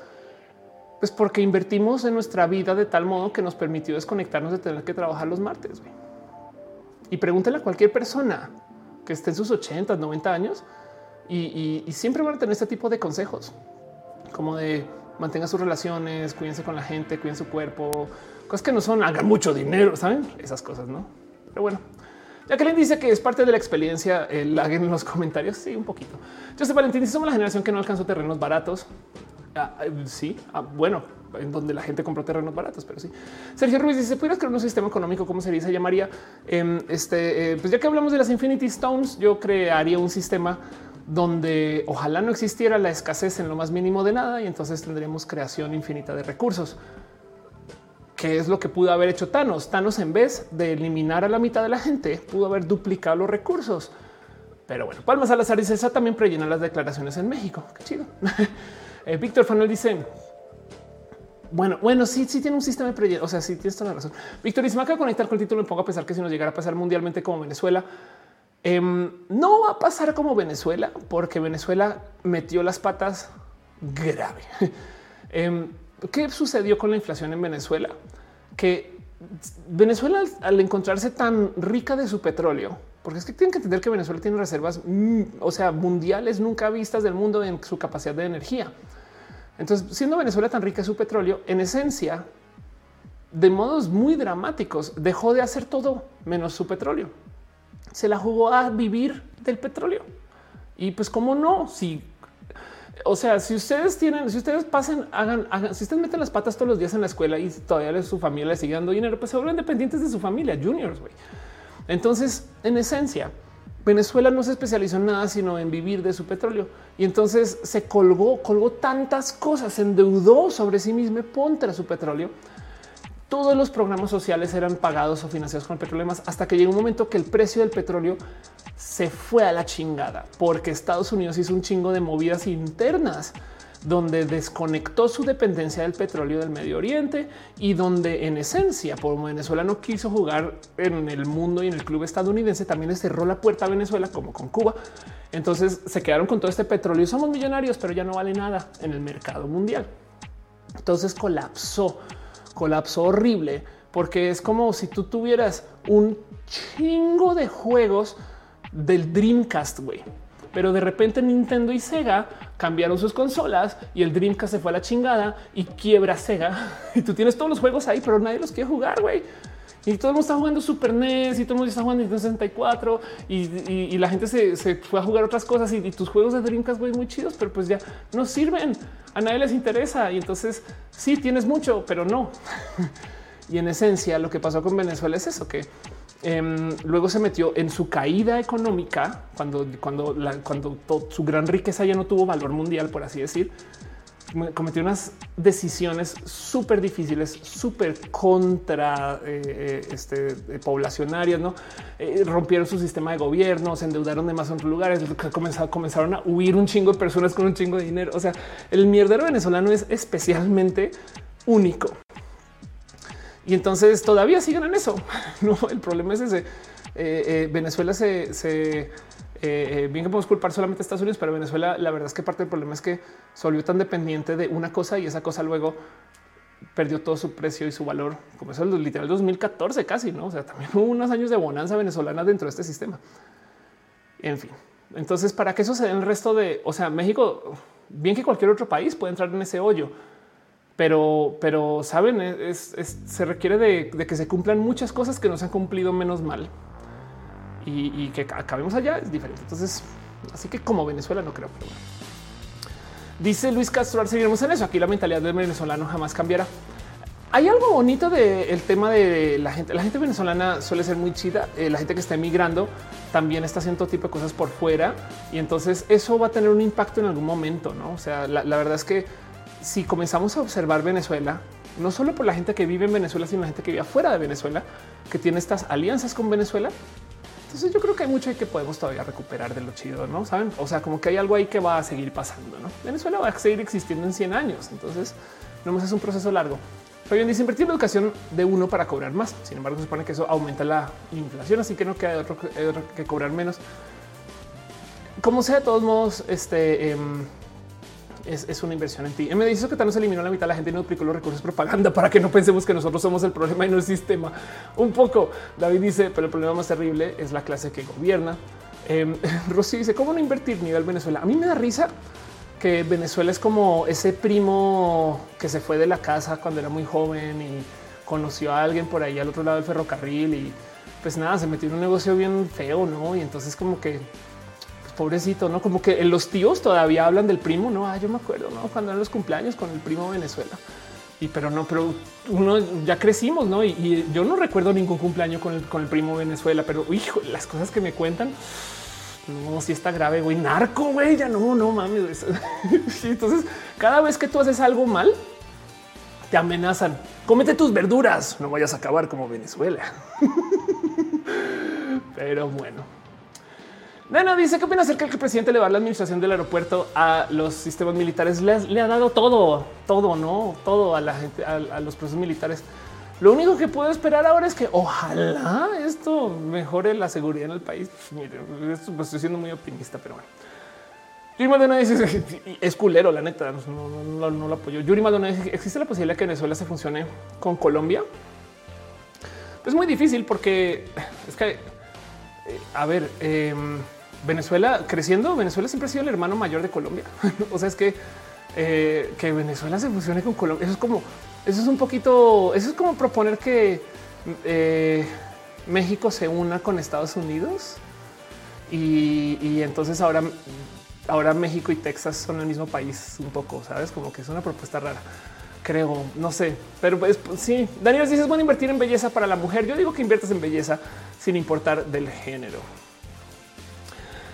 Pues porque invertimos en nuestra vida de tal modo que nos permitió desconectarnos de tener que trabajar los martes. Y pregúntale a cualquier persona que esté en sus 80, 90 años y, siempre van a tener este tipo de consejos, como de mantenga sus relaciones, cuídense con la gente, cuiden su cuerpo, cosas que no son hagan mucho dinero, saben esas cosas, no? Pero bueno, ya que le dice que es parte de la experiencia, el lag en los comentarios. Sí, un poquito. Yo sé, Valentín, somos la generación que no alcanzó terrenos baratos. Ah, eh, sí, ah, bueno, en donde la gente compró terrenos baratos, pero sí. Sergio Ruiz dice: ¿Pudieras crear un sistema económico? ¿Cómo sería? Se llamaría em, este. Eh, pues ya que hablamos de las Infinity Stones, yo crearía un sistema donde ojalá no existiera la escasez en lo más mínimo de nada y entonces tendríamos creación infinita de recursos. ¿Qué es lo que pudo haber hecho Thanos? Thanos, en vez de eliminar a la mitad de la gente, pudo haber duplicado los recursos. Pero bueno, Palmas Salazar dice esa también prellena las declaraciones en México. Qué chido. Eh, Víctor Fanel dice bueno, bueno, sí, sí tiene un sistema de prelleno. O sea, sí tienes toda la razón. Víctor dice: Me acaba de conectar con el título. Me pongo a pensar que si nos llegara a pasar mundialmente como Venezuela, em, no va a pasar como Venezuela, porque Venezuela metió las patas grave. Em, ¿Qué sucedió con la inflación en Venezuela? Que Venezuela al encontrarse tan rica de su petróleo, porque es que tienen que entender que Venezuela tiene reservas, mm, o sea, mundiales nunca vistas del mundo en su capacidad de energía. Entonces, siendo Venezuela tan rica su petróleo, en esencia, de modos muy dramáticos, dejó de hacer todo menos su petróleo. Se la jugó a vivir del petróleo. Y pues, cómo no, si o sea, si ustedes tienen, si ustedes pasan, hagan, hagan, si ustedes meten las patas todos los días en la escuela y todavía su familia le sigue dando dinero, pues se vuelven dependientes de su familia, juniors. Entonces, en esencia, Venezuela no se especializó en nada sino en vivir de su petróleo y entonces se colgó, colgó tantas cosas, se endeudó sobre sí mismo contra su petróleo. Todos los programas sociales eran pagados o financiados con petróleo más hasta que llegó un momento que el precio del petróleo se fue a la chingada porque Estados Unidos hizo un chingo de movidas internas donde desconectó su dependencia del petróleo del Medio Oriente y donde en esencia, por Venezuela no quiso jugar en el mundo y en el club estadounidense, también le cerró la puerta a Venezuela como con Cuba. Entonces se quedaron con todo este petróleo y somos millonarios, pero ya no vale nada en el mercado mundial. Entonces colapsó, colapsó horrible, porque es como si tú tuvieras un chingo de juegos del Dreamcast, güey pero de repente Nintendo y Sega cambiaron sus consolas y el Dreamcast se fue a la chingada y quiebra Sega. Y tú tienes todos los juegos ahí, pero nadie los quiere jugar, güey. Y todo el mundo está jugando Super NES y todo el mundo está jugando Nintendo 64 y, la gente se, fue a jugar otras cosas y, tus juegos de Dreamcast, güey, muy chidos, pero pues ya no sirven. A nadie les interesa. Y entonces sí tienes mucho, pero no. y en esencia lo que pasó con Venezuela es eso, que Em, luego se metió en su caída económica cuando, cuando, cuando su gran riqueza ya no tuvo valor mundial, por así decir. Cometió unas decisiones súper difíciles, súper contra eh, eh, este, poblacionarias, no eh, rompieron su sistema de gobierno, se endeudaron de más en otros lugares, comenzaron, comenzaron a huir un chingo de personas con un chingo de dinero. O sea, el mierdero venezolano es especialmente único. Y entonces todavía siguen en eso. No, el problema es ese. Eh, eh, Venezuela se, eh, bien que podemos culpar solamente a Estados Unidos, pero Venezuela, la verdad es que parte del problema es que se volvió tan dependiente de una cosa y esa cosa luego perdió todo su precio y su valor. Como eso literal 2014 casi, no? O sea, también hubo unos años de bonanza venezolana dentro de este sistema. En fin, entonces para que eso se el resto de, o sea, México, bien que cualquier otro país puede entrar en ese hoyo pero, pero saben, se requiere de, que se cumplan muchas cosas que no se han cumplido menos mal y, que acabemos allá es diferente. Entonces, así que como Venezuela no creo. Pero Dice Luis Castro, seguiremos en eso. Aquí la mentalidad del venezolano jamás cambiará. Hay algo bonito del tema de la gente. La gente venezolana suele ser muy chida. Eh, la gente que está emigrando también está haciendo todo tipo de cosas por fuera y entonces eso va a tener un impacto en algún momento. No, o sea, la verdad es que si comenzamos a observar Venezuela, no solo por la gente que vive en Venezuela, sino la gente que vive afuera de Venezuela, que tiene estas alianzas con Venezuela, entonces yo creo que hay mucho que podemos todavía recuperar de lo chido, ¿no? Saben? O sea, como que hay algo ahí que va a seguir pasando, ¿no? Venezuela va a seguir existiendo en 100 años, entonces no es un proceso largo. Bien dice invertir en educación de uno para cobrar más. Sin embargo, se supone que eso aumenta la inflación, así que no queda otro, que cobrar menos. Como sea, de todos modos, este... Em, es, una inversión en ti. Me dice que tal se eliminó la mitad de la gente y no duplicó los recursos propaganda para que no pensemos que nosotros somos el problema y no el sistema. Un poco. David dice, pero el problema más terrible es la clase que gobierna. Eh, Rosy dice, ¿cómo no invertir nivel Venezuela? A mí me da risa que Venezuela es como ese primo que se fue de la casa cuando era muy joven y conoció a alguien por ahí al otro lado del ferrocarril y pues nada, se metió en un negocio bien feo, ¿no? Y entonces como que pobrecito, no como que los tíos todavía hablan del primo. No, ah, yo me acuerdo, no cuando eran los cumpleaños con el primo Venezuela. Y pero no, pero uno ya crecimos, no? Y, yo no recuerdo ningún cumpleaños con el, con el primo Venezuela, pero hijo, las cosas que me cuentan. No, si está grave, güey, narco, güey, ya no, no mames. Entonces, cada vez que tú haces algo mal, te amenazan. Cómete tus verduras, no vayas a acabar como Venezuela. Pero bueno, Nena dice qué opina acerca de que el presidente le va la administración del aeropuerto a los sistemas militares. Le, ha dado todo, todo, no todo a la gente, a, los procesos militares. Lo único que puedo esperar ahora es que ojalá esto mejore la seguridad en el país. Pues, esto, pues, estoy siendo muy optimista, pero bueno. Yuri Maldonado dice es culero, la neta, no, lo apoyo. Yuri Maldonado dice existe la posibilidad que Venezuela se funcione con Colombia. Es muy difícil porque es que, eh, a ver, eh, Venezuela creciendo, Venezuela siempre ha sido el hermano mayor de Colombia. o sea, es que, eh, que Venezuela se fusione con Colombia. Eso es como, eso es un poquito, eso es como proponer que eh, México se una con Estados Unidos y, entonces ahora, ahora México y Texas son el mismo país un poco, sabes, como que es una propuesta rara. Creo, no sé, pero pues, sí. Daniel dice es bueno invertir en belleza para la mujer. Yo digo que inviertas en belleza sin importar del género.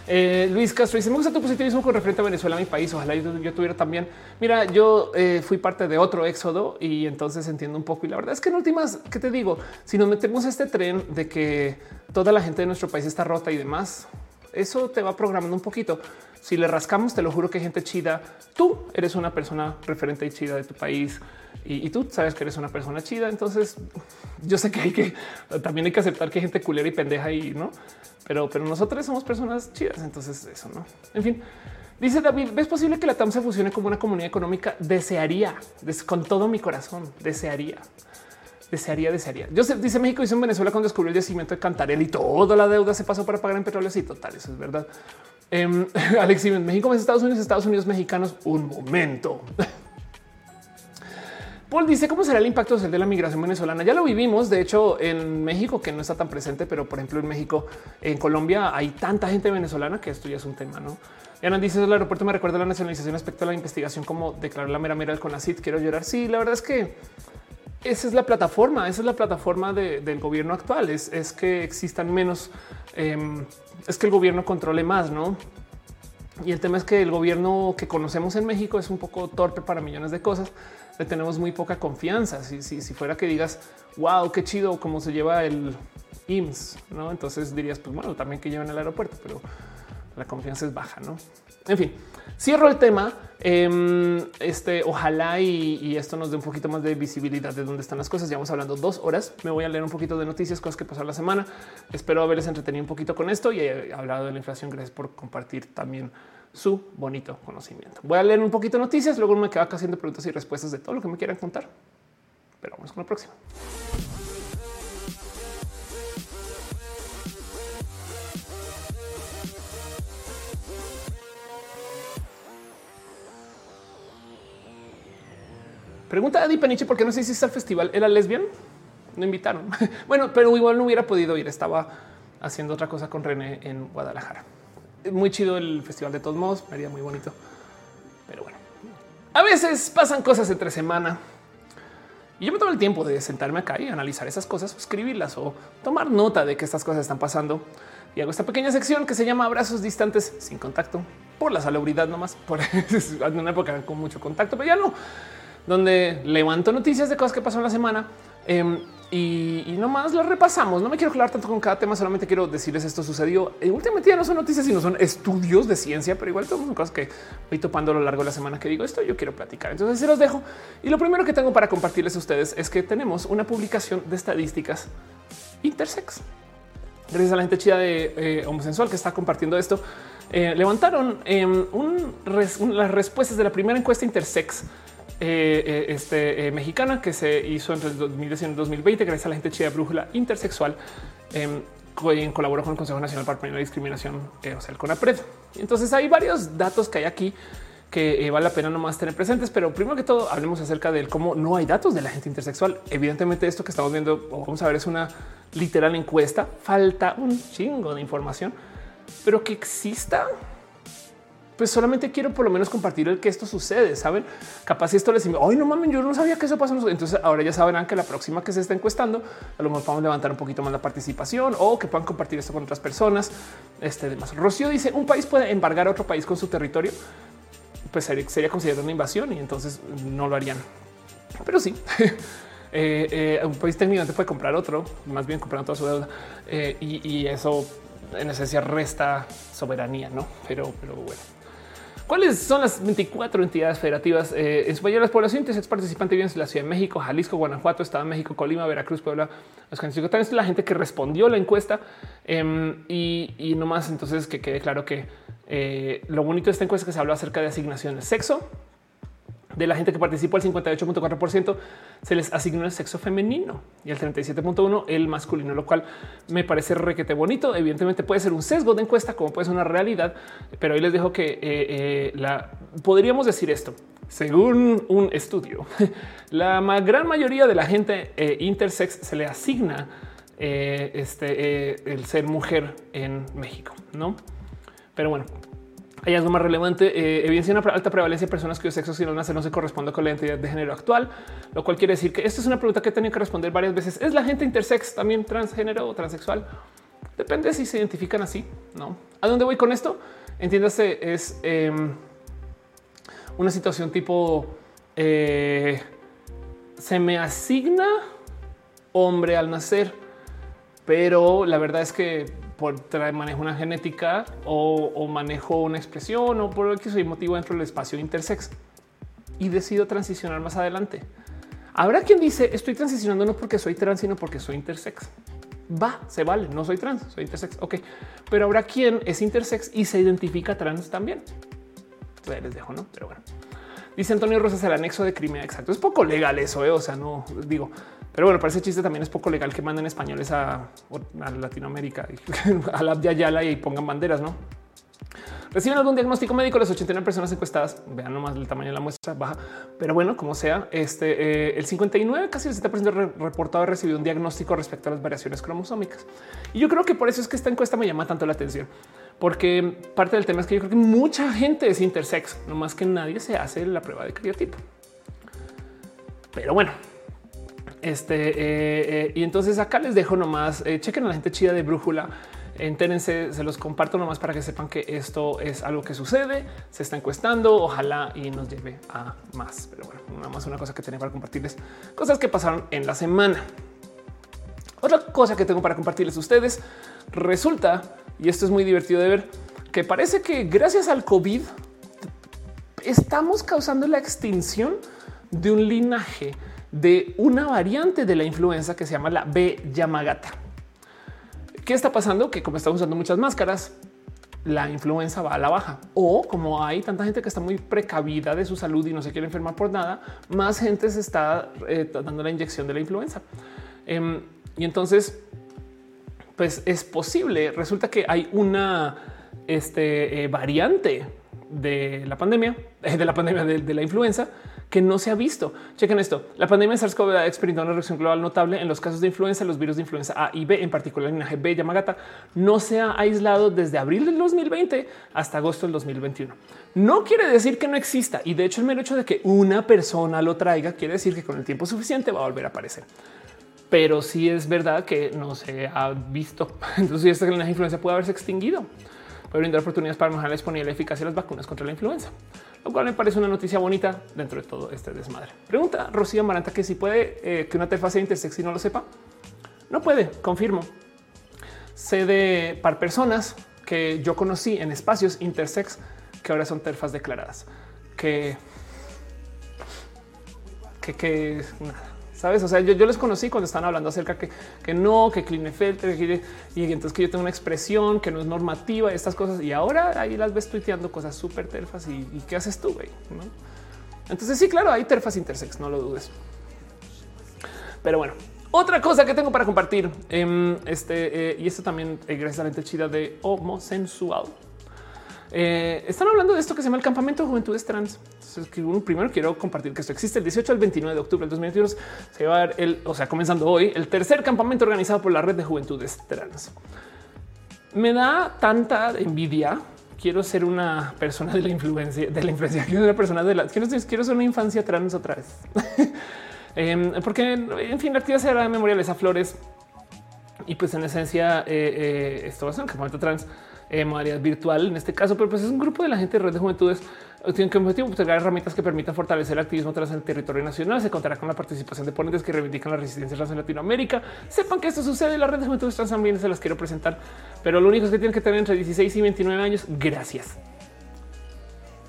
Eh, Luis Castro dice: Me gusta tu positivismo con referente a Venezuela, mi país. Ojalá yo, tuviera también. Mira, yo eh, fui parte de otro éxodo y entonces entiendo un poco. Y la verdad es que en últimas, ¿qué te digo? Si nos metemos este tren de que toda la gente de nuestro país está rota y demás, eso te va programando un poquito. Si le rascamos, te lo juro que hay gente chida. Tú eres una persona referente y chida de tu país y, tú sabes que eres una persona chida. Entonces yo sé que hay que también hay que aceptar que hay gente culera y pendeja y no, pero, pero nosotros somos personas chidas. Entonces eso no. En fin, dice David: ¿Ves posible que la TAM se fusione como una comunidad económica? Desearía con todo mi corazón. Desearía desearía, desearía. Yo sé, dice México hizo en Venezuela cuando descubrió el yacimiento de Cantarel y toda la deuda se pasó para pagar en petróleo. Sí, total, eso es verdad. Eh, Alex, México es Estados Unidos, Estados Unidos mexicanos. Un momento. Paul dice cómo será el impacto social de la migración venezolana. Ya lo vivimos. De hecho, en México, que no está tan presente, pero por ejemplo, en México, en Colombia hay tanta gente venezolana que esto ya es un tema, no? Ana dice el aeropuerto me recuerda la nacionalización respecto a la investigación, como declaró la mera mera del CONACIT. Quiero llorar. Sí, la verdad es que esa es la plataforma, esa es la plataforma del gobierno actual, es, que existan menos, em, es que el gobierno controle más, ¿no? Y el tema es que el gobierno que conocemos en México es un poco torpe para millones de cosas, le tenemos muy poca confianza. Si, si, si fuera que digas, wow, qué chido cómo se lleva el IMSS, ¿no? Entonces dirías, pues bueno, también que llevan el aeropuerto, pero la confianza es baja, ¿no? En fin, cierro el tema. Em, este, ojalá y, esto nos dé un poquito más de visibilidad de dónde están las cosas. Llevamos hablando dos horas. Me voy a leer un poquito de noticias, cosas que pasaron la semana. Espero haberles entretenido un poquito con esto y he hablado de la inflación. Gracias por compartir también su bonito conocimiento. Voy a leer un poquito de noticias, luego me quedo acá haciendo preguntas y respuestas de todo lo que me quieran contar. Pero vamos con la próxima. Pregunta a Adi Peniche por qué no sé si está el festival. ¿Era lesbian? No invitaron. bueno, pero igual no hubiera podido ir. Estaba haciendo otra cosa con René en Guadalajara. Muy chido el festival de todos modos. Me haría muy bonito. Pero bueno, a veces pasan cosas entre semana y yo me tomo el tiempo de sentarme acá y analizar esas cosas, escribirlas o tomar nota de que estas cosas están pasando. Y hago esta pequeña sección que se llama abrazos distantes sin contacto por la salubridad nomás, por una época con mucho contacto, pero ya no donde levanto noticias de cosas que pasaron la semana em, y, y, nomás las repasamos. No me quiero hablar tanto con cada tema, solamente quiero decirles esto sucedió. En últimamente ya no son noticias, sino son estudios de ciencia, pero igual son cosas que voy topando a lo largo de la semana que digo esto. Yo quiero platicar. Entonces se los dejo. Y lo primero que tengo para compartirles a ustedes es que tenemos una publicación de estadísticas intersex. Gracias a la gente chida de eh, homosensual que está compartiendo esto. Eh, levantaron em, las respuestas de la primera encuesta intersex eh, eh, este, eh, mexicana que se hizo entre el 2019 y 2020 gracias a la gente chida brújula intersexual em, en colaboró con el Consejo Nacional para Prevenir la Discriminación, o sea, el CONAPRED. Entonces hay varios datos que hay aquí que vale la pena nomás tener presentes, pero primero que todo hablemos acerca del cómo no hay datos de la gente intersexual. Evidentemente esto que estamos viendo o vamos a ver es una literal encuesta, falta un chingo de información, pero que exista pues solamente quiero por lo menos compartir el que esto sucede. Saben, capaz esto les digo, hoy no mames, yo no sabía que eso pasó. Entonces ahora ya sabrán que la próxima que se está encuestando, a lo mejor vamos a levantar un poquito más la participación o que puedan compartir esto con otras personas. Este demás. Rocío dice un país puede embargar a otro país con su territorio. Pues sería, considerado una invasión y entonces no lo harían. Pero sí, eh, eh, un país técnicamente puede comprar otro, más bien comprar toda su deuda eh, y, y, eso en esencia resta soberanía, no? Pero, pero bueno. ¿Cuáles son las 24 entidades federativas? Eh, en su mayoría las poblaciones es participante viven en la Ciudad de México, Jalisco, Guanajuato, Estado de México, Colima, Veracruz, Puebla, También es la gente que respondió la encuesta em, y, y no más. Entonces que quede claro que eh, lo bonito de esta encuesta es que se habló acerca de asignaciones sexo, de la gente que participó, el 58.4% se les asignó el sexo femenino y el 37.1 el masculino, lo cual me parece requete bonito. Evidentemente puede ser un sesgo de encuesta, como puede ser una realidad, pero hoy les dejo que eh, eh, la podríamos decir esto. Según un estudio, la gran mayoría de la gente eh, intersex se le asigna este, el ser mujer en México, no? Pero bueno, algo más relevante. Eh, evidencia una alta prevalencia de personas cuyo sexo si no nace no se corresponde con la identidad de género actual, lo cual quiere decir que esto es una pregunta que he tenido que responder varias veces. ¿Es la gente intersex también transgénero o transexual? Depende si se identifican así, ¿no? ¿A dónde voy con esto? Entiéndase, es em, una situación tipo eh, se me asigna hombre al nacer, pero la verdad es que por manejo una genética o, manejo una expresión o por que soy motivo dentro del espacio intersex y decido transicionar más adelante. Habrá quien dice estoy transicionando no porque soy trans, sino porque soy intersex. Va, se vale, no soy trans, soy intersex. Ok, pero habrá quien es intersex y se identifica trans también. Entonces les dejo, no? Pero bueno. Dice Antonio Rosas el anexo de Crimea. Exacto. Es poco legal eso. ¿eh? O sea, no digo, pero bueno, para ese chiste también es poco legal que manden españoles a, Latinoamérica, a la de Ayala y pongan banderas, no? Reciben algún diagnóstico médico las 89 personas encuestadas. Vean nomás el tamaño de la muestra baja, pero bueno, como sea, este eh, el 59, casi el 70% reportado ha recibido un diagnóstico respecto a las variaciones cromosómicas. Y yo creo que por eso es que esta encuesta me llama tanto la atención porque parte del tema es que yo creo que mucha gente es intersex, no más que nadie se hace la prueba de cariotipo. Pero bueno, este eh, eh, y entonces acá les dejo nomás. Eh, chequen a la gente chida de Brújula. Entérense, se los comparto nomás para que sepan que esto es algo que sucede, se está encuestando, ojalá y nos lleve a más. Pero bueno, nada más una cosa que tenía para compartirles, cosas que pasaron en la semana. Otra cosa que tengo para compartirles a ustedes, resulta y esto es muy divertido de ver, que parece que gracias al COVID estamos causando la extinción de un linaje de una variante de la influenza que se llama la B Yamagata. ¿Qué está pasando? Que como estamos usando muchas máscaras, la influenza va a la baja. O como hay tanta gente que está muy precavida de su salud y no se quiere enfermar por nada, más gente se está eh, dando la inyección de la influenza. Em, y entonces pues es posible. Resulta que hay una este, eh, variante de la pandemia, de la pandemia de, la influenza que no se ha visto. Chequen esto. La pandemia de SARS-CoV ha experimentado una reacción global notable en los casos de influenza. Los virus de influenza A y B, en particular el linaje B Yamagata, no se ha aislado desde abril del 2020 hasta agosto del 2021. No quiere decir que no exista. Y de hecho, el mero hecho de que una persona lo traiga quiere decir que con el tiempo suficiente va a volver a aparecer pero sí es verdad que no se ha visto. Entonces, esta la influenza puede haberse extinguido. Puede brindar oportunidades para mejorar la disponibilidad y eficacia de las vacunas contra la influenza, lo cual me parece una noticia bonita dentro de todo este desmadre. Pregunta Rocío Amaranta que si puede eh, que una terfa sea intersex y no lo sepa. No puede, confirmo. Sé de par personas que yo conocí en espacios intersex que ahora son terfas declaradas, que que, Sabes? O sea, yo, les conocí cuando estaban hablando acerca que, que no, que Klinefelter y entonces que yo tengo una expresión que no es normativa, estas cosas. Y ahora ahí las ves tuiteando cosas súper terfas. Y, qué haces tú? Güey? Entonces, sí, claro, hay terfas intersex, no lo dudes. Pero bueno, otra cosa que tengo para compartir, em, este eh, y esto también eh, gracias a la chida de homosensual. Eh, están hablando de esto que se llama el campamento de juventudes trans. primero quiero compartir que esto existe el 18 al 29 de octubre del 2021. Se va a dar el, o sea, comenzando hoy, el tercer campamento organizado por la red de juventudes trans. Me da tanta envidia. Quiero ser una persona de la influencia, de la influencia. Quiero ser una persona de la. Quiero, quiero ser una infancia trans otra vez. Em, porque, en fin, la actividad será memoriales a flores. Y pues en esencia, eh, eh, esto va a ser un campamento trans eh, virtual en este caso, pero pues es un grupo de la gente de red de juventudes tienen que objetivo entregar herramientas que permitan fortalecer el activismo tras el territorio nacional. Se contará con la participación de ponentes que reivindican la resistencia trans en Latinoamérica. Sepan que esto sucede. La red de juventudes trans también se las quiero presentar, pero lo único es que tienen que tener entre 16 y 29 años. Gracias.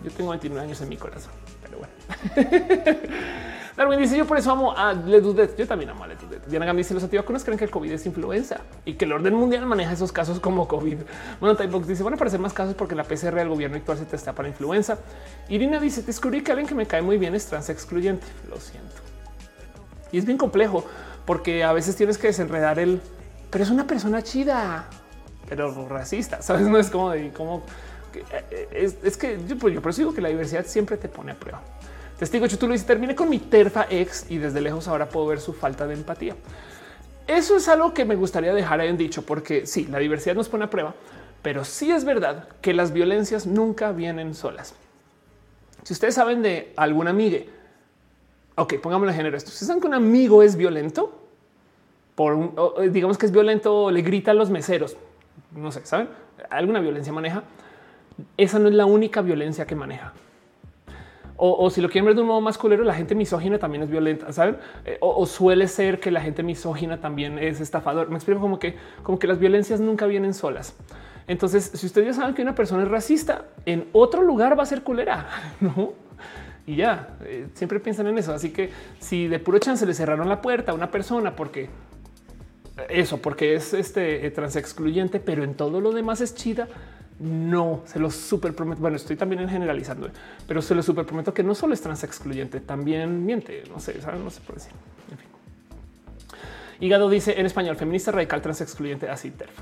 Yo tengo 29 años en mi corazón, pero bueno. Darwin dice yo por eso amo a Ledudet. Yo también amo a Ledudet. Diana Gam dice los antivacunas creen que el COVID es influenza y que el orden mundial maneja esos casos como COVID. Bueno, Typebox dice van a aparecer más casos porque la PCR del gobierno actual se testa para influenza. Irina dice descubrí que alguien que me cae muy bien es trans excluyente. Lo siento. Y es bien complejo porque a veces tienes que desenredar el, pero es una persona chida, pero racista. Sabes? No es como de cómo eh, es, que yo, pues yo que la diversidad siempre te pone a prueba. Testigo Chutulo dice termine con mi terfa ex y desde lejos ahora puedo ver su falta de empatía. Eso es algo que me gustaría dejar en dicho, porque sí, la diversidad nos pone a prueba, pero sí es verdad que las violencias nunca vienen solas. Si ustedes saben de algún amigo, ok, pongámosle género esto. Si saben que un amigo es violento, por un, digamos que es violento, le grita a los meseros, no sé, saben, alguna violencia maneja. Esa no es la única violencia que maneja. O, si lo quieren ver de un modo más culero, la gente misógina también es violenta, saben? Eh, o, suele ser que la gente misógina también es estafador. Me explico como que, como que las violencias nunca vienen solas. Entonces, si ustedes ya saben que una persona es racista, en otro lugar va a ser culera, no? Y ya eh, siempre piensan en eso. Así que si de puro chance le cerraron la puerta a una persona porque eso, porque es este eh, transexcluyente, pero en todo lo demás es chida, no, se lo super prometo. Bueno, estoy también generalizando, pero se lo super prometo que no solo es trans excluyente, también miente. No sé, ¿saben? no sé por decir. En fin. Hígado dice en español feminista radical trans excluyente así terf.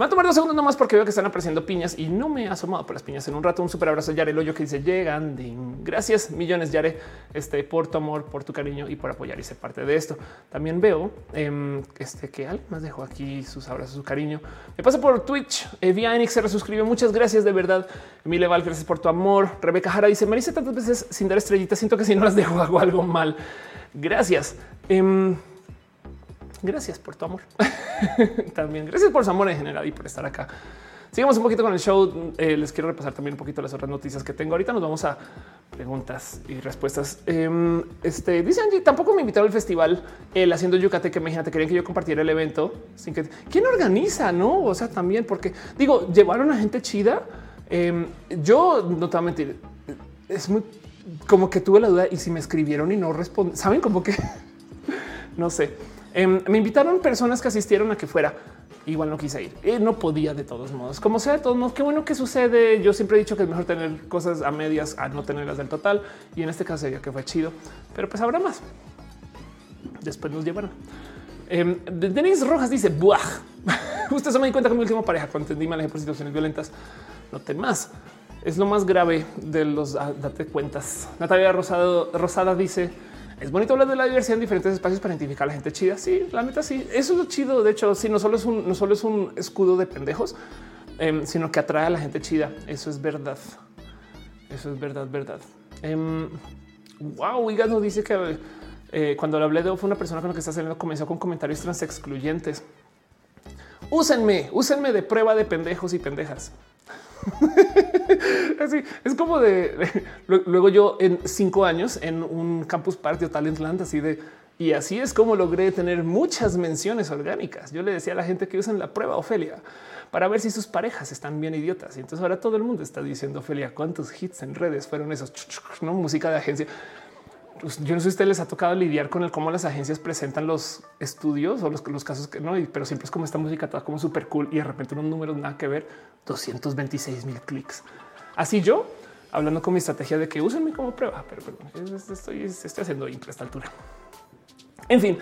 Me va a tomar dos segundos nomás porque veo que están apareciendo piñas y no me he asomado por las piñas en un rato. Un super abrazo, Yare, el que dice llegan. Gracias millones, Yare, este, por tu amor, por tu cariño y por apoyar y ser parte de esto. También veo em, este, que alguien más dejó aquí sus abrazos, su cariño. Me pasa por Twitch. Eh, Via Enix se resuscribió. Muchas gracias de verdad. Emile Val, gracias por tu amor. Rebeca Jara dice: Me hice tantas veces sin dar estrellitas. Siento que si no las dejo hago algo mal. Gracias. Em, gracias por tu amor. también gracias por su amor en general y por estar acá. Sigamos un poquito con el show. Eh, les quiero repasar también un poquito las otras noticias que tengo. Ahorita nos vamos a preguntas y respuestas. Em, este dice Angie, tampoco me invitaron al festival el haciendo Yucatec. Imagínate, querían que yo compartiera el evento sin que quién organiza, no? O sea, también porque digo, llevaron a gente chida. Em, yo no te voy a mentir, es muy como que tuve la duda y si me escribieron y no responden, saben como que no sé. Em, me invitaron personas que asistieron a que fuera. Igual no quise ir. Eh, no podía de todos modos. Como sea, de todos modos, qué bueno que sucede. Yo siempre he dicho que es mejor tener cosas a medias a no tenerlas del total. Y en este caso sería que fue chido. Pero pues habrá más. Después nos llevaron. Eh, Denise Rojas dice, Buah. Usted se me di cuenta que mi última pareja cuando entendí malas por situaciones violentas. No ten más. Es lo más grave de los ah, date cuentas. Natalia Rosado, Rosada dice es bonito hablar de la diversidad en diferentes espacios para identificar a la gente chida. Sí, la neta, sí, eso es lo chido. De hecho, sí, no solo es un, no solo es un escudo de pendejos, em, sino que atrae a la gente chida. Eso es verdad. Eso es verdad, verdad. Eh, wow, no dice que eh, cuando le hablé de fue una persona con la que está saliendo comenzó con comentarios trans excluyentes. Úsenme, úsenme de prueba de pendejos y pendejas. Así es como de, luego yo en cinco años en un campus party o Talentland, así de y así es como logré tener muchas menciones orgánicas. Yo le decía a la gente que usen la prueba Ofelia para ver si sus parejas están bien idiotas. Y entonces ahora todo el mundo está diciendo Ofelia, cuántos hits en redes fueron esos, no música de agencia. Pues, yo no sé si a ustedes les ha tocado lidiar con el cómo las agencias presentan los estudios o los, casos que no, pero siempre es como esta música toda como súper cool y de repente unos números nada que ver, 226 mil clics. Así yo hablando con mi estrategia de que úsenme como prueba, pero, estoy, estoy haciendo impre a esta altura. En fin,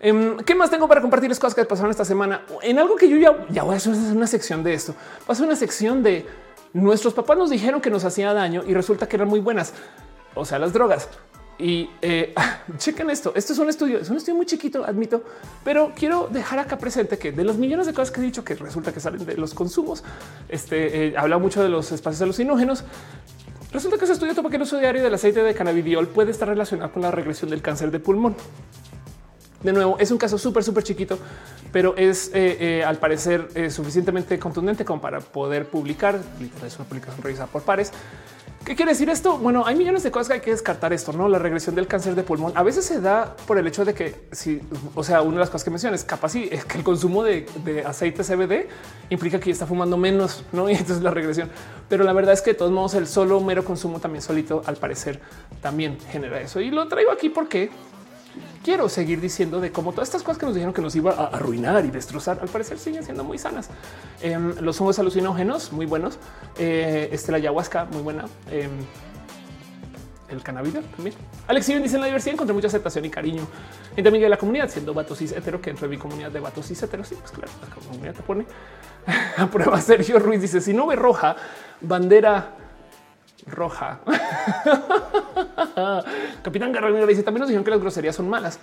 em, ¿Qué más tengo para compartir las cosas que pasaron esta semana? En algo que yo ya, ya voy a hacer una sección de esto. Pasó una sección de nuestros papás nos dijeron que nos hacía daño y resulta que eran muy buenas. O sea, las drogas. Y eh, chequen esto. Esto es un estudio, es un estudio muy chiquito, admito, pero quiero dejar acá presente que de los millones de cosas que he dicho que resulta que salen de los consumos, este eh, habla mucho de los espacios alucinógenos. Resulta que ese estudio topa que el uso diario del aceite de cannabidiol puede estar relacionado con la regresión del cáncer de pulmón. De nuevo, es un caso súper, súper chiquito, pero es eh, al parecer suficientemente contundente como para poder publicar. Es una publicación revisada por pares ¿Qué quiere decir esto? Bueno, hay millones de cosas que hay que descartar esto, no? La regresión del cáncer de pulmón a veces se da por el hecho de que si, o sea, una de las cosas que mencionas, capaz sí es que el consumo de, aceite CBD implica que está fumando menos, no? Y entonces la regresión. Pero la verdad es que de todos modos, el solo mero consumo también solito, al parecer, también genera eso. Y lo traigo aquí porque quiero seguir diciendo de cómo todas estas cosas que nos dijeron que nos iba a arruinar y destrozar, al parecer siguen siendo muy sanas. Em, los hongos alucinógenos, muy buenos. Eh, este, la ayahuasca, muy buena. Em, el cannabis también. Alex dice en la diversidad encontré mucha aceptación y cariño entre amiga de la comunidad, siendo vatos cis hetero, que entre mi comunidad de vatos cis hetero. Sí, pues claro, la comunidad te pone a prueba. Sergio Ruiz dice: Si no ve roja, bandera roja. Capitán Garralino dice también nos dijeron que las groserías son malas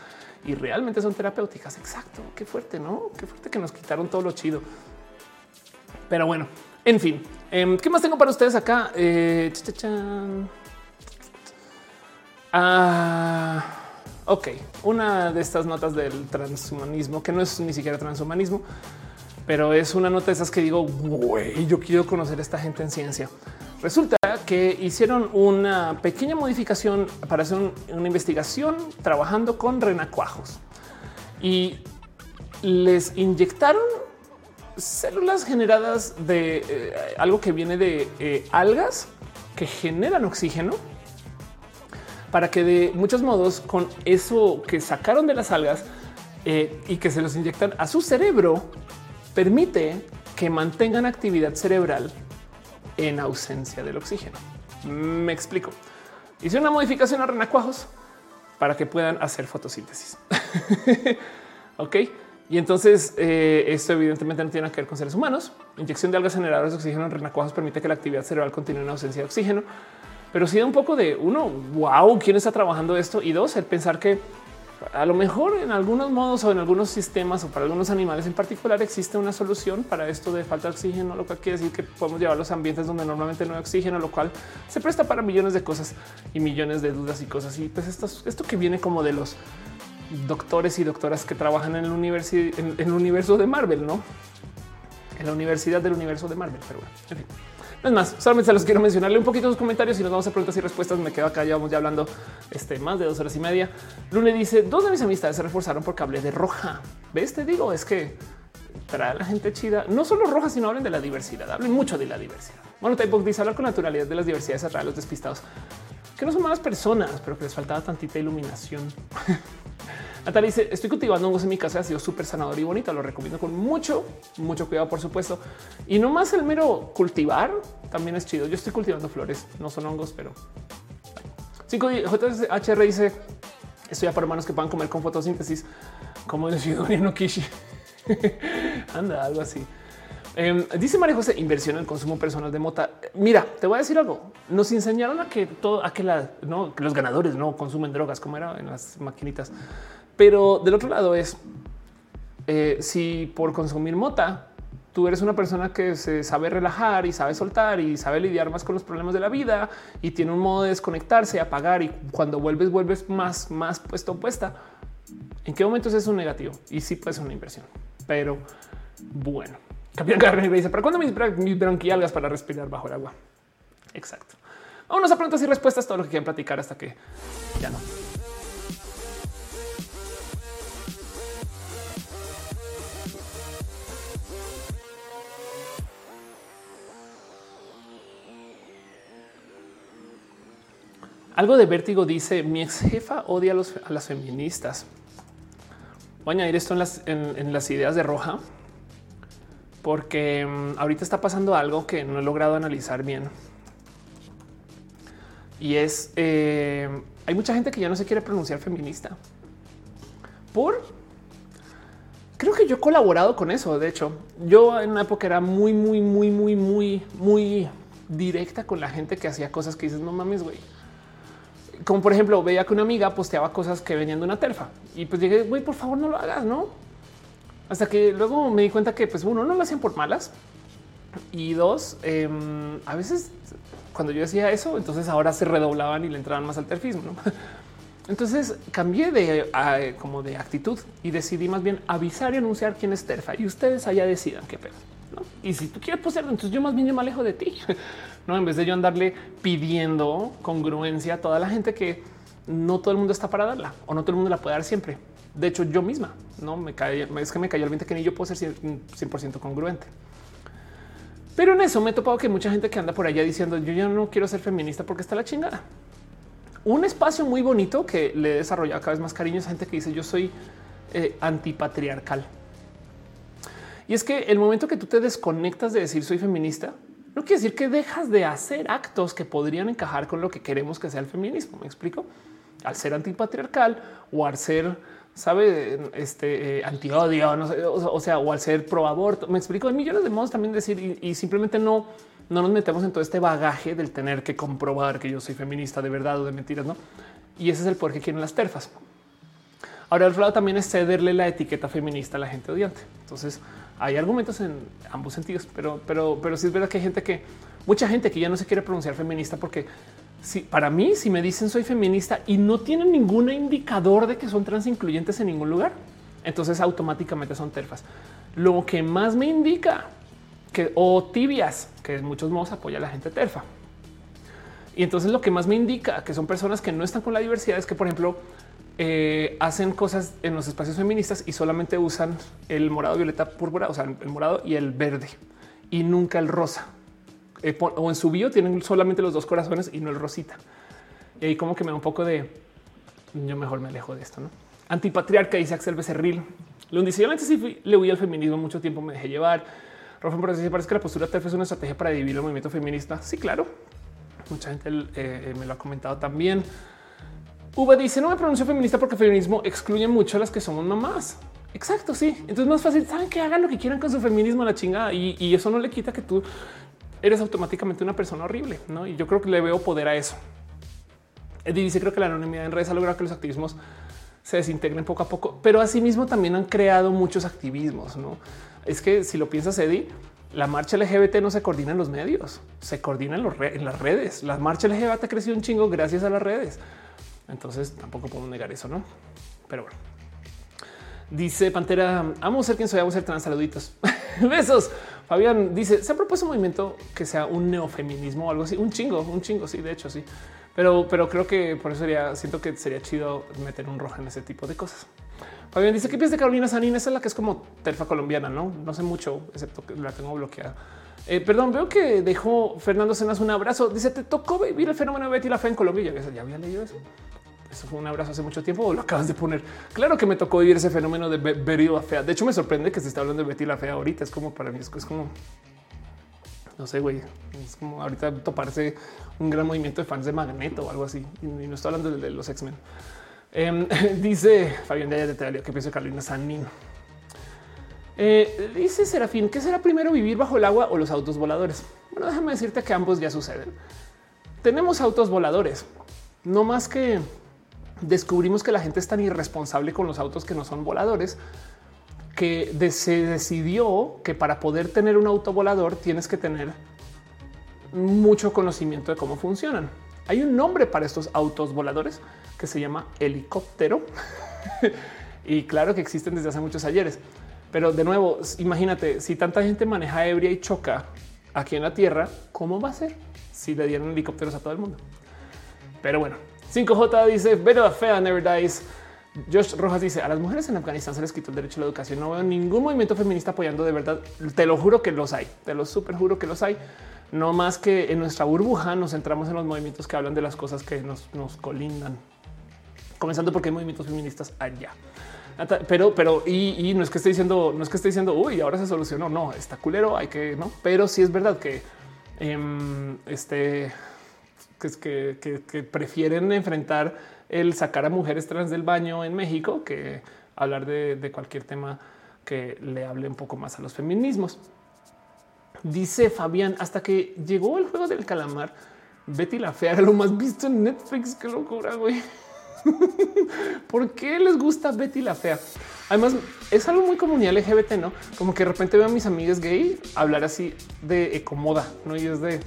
y realmente son terapéuticas. Exacto. Qué fuerte, no? Qué fuerte que nos quitaron todo lo chido. Pero bueno, en fin, em, ¿qué más tengo para ustedes acá? Eh, ah, ok, una de estas notas del transhumanismo, que no es ni siquiera transhumanismo, pero es una nota de esas que digo, güey, yo quiero conocer a esta gente en ciencia. Resulta que hicieron una pequeña modificación para hacer una investigación trabajando con renacuajos. Y les inyectaron células generadas de eh, algo que viene de eh, algas que generan oxígeno para que de muchos modos con eso que sacaron de las algas eh, y que se los inyectan a su cerebro permite que mantengan actividad cerebral en ausencia del oxígeno. Me explico. Hice una modificación a renacuajos para que puedan hacer fotosíntesis. ok. Y entonces eh, esto evidentemente no tiene que ver con seres humanos. Inyección de algas generadoras de oxígeno en renacuajos permite que la actividad cerebral continúe en ausencia de oxígeno pero sí da un poco de uno, wow, quién está trabajando esto y dos, el pensar que a lo mejor en algunos modos o en algunos sistemas o para algunos animales en particular existe una solución para esto de falta de oxígeno, lo que quiere decir que podemos llevar los ambientes donde normalmente no hay oxígeno, lo cual se presta para millones de cosas y millones de dudas y cosas. Y pues esto, esto que viene como de los doctores y doctoras que trabajan en el, universo, en el universo de Marvel, no en la universidad del universo de Marvel. Pero bueno, en fin. Es más, solamente se los quiero mencionarle un poquito sus comentarios y nos vamos a preguntas y respuestas. Me quedo acá, ya vamos ya hablando este, más de dos horas y media. Lune dice, dos de mis amistades se reforzaron porque hablé de roja. ¿Ves? Te digo, es que trae a la gente chida. No solo roja, sino hablen de la diversidad. Hablen mucho de la diversidad. Bueno, Typebook dice hablar con naturalidad de las diversidades atrae a los despistados. Que no son malas personas, pero que les faltaba tantita iluminación. Natalia dice: Estoy cultivando hongos en mi casa, ha sido súper sanador y bonito. Lo recomiendo con mucho, mucho cuidado, por supuesto. Y no más el mero cultivar también es chido. Yo estoy cultivando flores, no son hongos, pero 5 JHR dice: Estoy a para hermanos que puedan comer con fotosíntesis, como el no Kishi. Anda, algo así. Em, dice María José, inversión en el consumo personal de mota. Mira, te voy a decir algo. Nos enseñaron a que todo, a que los ganadores no consumen drogas, como era en las maquinitas. Pero del otro lado es eh, si por consumir mota tú eres una persona que se sabe relajar y sabe soltar y sabe lidiar más con los problemas de la vida y tiene un modo de desconectarse, apagar y cuando vuelves, vuelves más, más puesto puesta. ¿En qué momentos es un negativo? Y sí puede ser una inversión, pero bueno. Capitán Carrera dice, ¿para cuándo mis, mis bronquialgas para respirar bajo el agua? Exacto. Vámonos a preguntas y respuestas, todo lo que quieran platicar hasta que ya no. Algo de vértigo dice mi ex jefa odia a, las feministas. Voy a añadir esto en las, ideas de Roja, porque mm, ahorita está pasando algo que no he logrado analizar bien. Y es, eh, hay mucha gente que ya no se quiere pronunciar feminista. Por, creo que yo he colaborado con eso. De hecho, yo en una época era muy, muy, muy, muy, muy, muy directa con la gente que hacía cosas que dices, no mames, güey como por ejemplo, veía que una amiga posteaba cosas que venían de una terfa y pues dije, güey, por favor no lo hagas, no? Hasta que luego me di cuenta que pues uno no lo hacían por malas y dos, em, a veces cuando yo decía eso, entonces ahora se redoblaban y le entraban más al terfismo. Entonces cambié de como de actitud y decidí más bien avisar y anunciar quién es terfa y ustedes allá decidan qué pedo. Y si tú quieres postear, entonces yo más bien me alejo de ti. No, en vez de yo andarle pidiendo congruencia a toda la gente que no todo el mundo está para darla o no todo el mundo la puede dar siempre. De hecho, yo misma no me cae, es que me cayó el 20 que ni yo puedo ser 100% congruente. Pero en eso me he topado que mucha gente que anda por allá diciendo yo ya no quiero ser feminista porque está la chingada. Un espacio muy bonito que le he desarrollado cada vez más cariño es gente que dice yo soy eh, antipatriarcal. Y es que el momento que tú te desconectas de decir soy feminista, no quiere decir que dejas de hacer actos que podrían encajar con lo que queremos que sea el feminismo. Me explico al ser antipatriarcal o al ser, sabe, este eh, anti odio, no sé, o, sea, o al ser pro aborto. Me explico en millones de modos también decir y, simplemente no, no nos metemos en todo este bagaje del tener que comprobar que yo soy feminista de verdad o de mentiras, no? Y ese es el poder que quieren las terfas. Ahora, el lado también es cederle la etiqueta feminista a la gente odiante. Entonces, hay argumentos en ambos sentidos, pero, pero, pero sí es verdad que hay gente que, mucha gente que ya no se quiere pronunciar feminista porque si para mí, si me dicen soy feminista y no tienen ningún indicador de que son trans incluyentes en ningún lugar, entonces automáticamente son terfas. lo que más me indica que o tibias, que en muchos modos apoya a la gente terfa. Y entonces lo que más me indica que son personas que no están con la diversidad es que, por ejemplo, eh, hacen cosas en los espacios feministas y solamente usan el morado, violeta, púrpura, o sea, el morado y el verde y nunca el rosa. Eh, o en su bio tienen solamente los dos corazones y no el rosita. Y ahí como que me da un poco de yo mejor me alejo de esto, no? Antipatriarca dice Axel Becerril. Lo dice yo antes sí le huí al feminismo mucho tiempo, me dejé llevar. Rafa por si parece que la postura TERF es una estrategia para dividir el movimiento feminista. Sí, claro. Mucha gente eh, me lo ha comentado también. Uva dice no me pronuncio feminista porque feminismo excluye mucho a las que somos mamás. Exacto, sí. Entonces más fácil. Saben que hagan lo que quieran con su feminismo a la chingada y, eso no le quita que tú eres automáticamente una persona horrible. No, y yo creo que le veo poder a eso. Eddie dice creo que la anonimidad en redes ha logrado que los activismos se desintegren poco a poco, pero asimismo también han creado muchos activismos. No es que si lo piensas, Eddie, la marcha LGBT no se coordina en los medios, se coordina en, en las redes. La marcha LGBT creció un chingo gracias a las redes. Entonces tampoco podemos negar eso, no? Pero bueno, dice Pantera, amo ser quien soy, amo ser trans. Saluditos, besos. Fabián dice: Se ha propuesto un movimiento que sea un neofeminismo o algo así. Un chingo, un chingo. Sí, de hecho, sí. Pero, pero creo que por eso sería, siento que sería chido meter un rojo en ese tipo de cosas. Fabián dice: ¿Qué piensas de Carolina Sanín? Esa es la que es como terfa colombiana, no? No sé mucho, excepto que la tengo bloqueada. Eh, perdón, veo que dejó Fernando Cenas un abrazo. Dice: Te tocó vivir el fenómeno de Betty la fe en Colombia. Ya había leído eso. Eso fue un abrazo hace mucho tiempo lo acabas de poner. Claro que me tocó vivir ese fenómeno de Betty la fea. De hecho, me sorprende que se está hablando de Betty la fea ahorita. Es como para mí, es como no sé, güey. Es como ahorita toparse un gran movimiento de fans de Magneto o algo así. Y, no estoy hablando de, los X-Men. Em, dice Fabián de de que pienso Carolina Sanín. Eh, dice Serafín, ¿qué será primero vivir bajo el agua o los autos voladores? Bueno, déjame decirte que ambos ya suceden. Tenemos autos voladores, no más que descubrimos que la gente es tan irresponsable con los autos que no son voladores que se decidió que para poder tener un auto volador tienes que tener mucho conocimiento de cómo funcionan. Hay un nombre para estos autos voladores que se llama helicóptero. y claro que existen desde hace muchos ayeres. Pero de nuevo, imagínate, si tanta gente maneja ebria y choca aquí en la Tierra, ¿cómo va a ser si le dieron helicópteros a todo el mundo? Pero bueno, 5J dice, pero fea never dies. Josh Rojas dice a las mujeres en Afganistán se les quitó el derecho a la educación. No veo ningún movimiento feminista apoyando de verdad. Te lo juro que los hay. Te lo súper juro que los hay. No más que en nuestra burbuja nos centramos en los movimientos que hablan de las cosas que nos, colindan. Comenzando porque hay movimientos feministas allá. Pero, pero, y, no es que esté diciendo, no es que esté diciendo, uy, ahora se solucionó. No, está culero, hay que, no, pero sí es verdad que em, este, que, que prefieren enfrentar el sacar a mujeres trans del baño en México que hablar de, cualquier tema que le hable un poco más a los feminismos. Dice Fabián, hasta que llegó el juego del calamar, Betty la Fea era lo más visto en Netflix. Qué locura, güey. ¿Por qué les gusta Betty la Fea? Además, es algo muy comunidad LGBT, ¿no? Como que de repente veo a mis amigas gay hablar así de ecomoda, ¿no? Y es de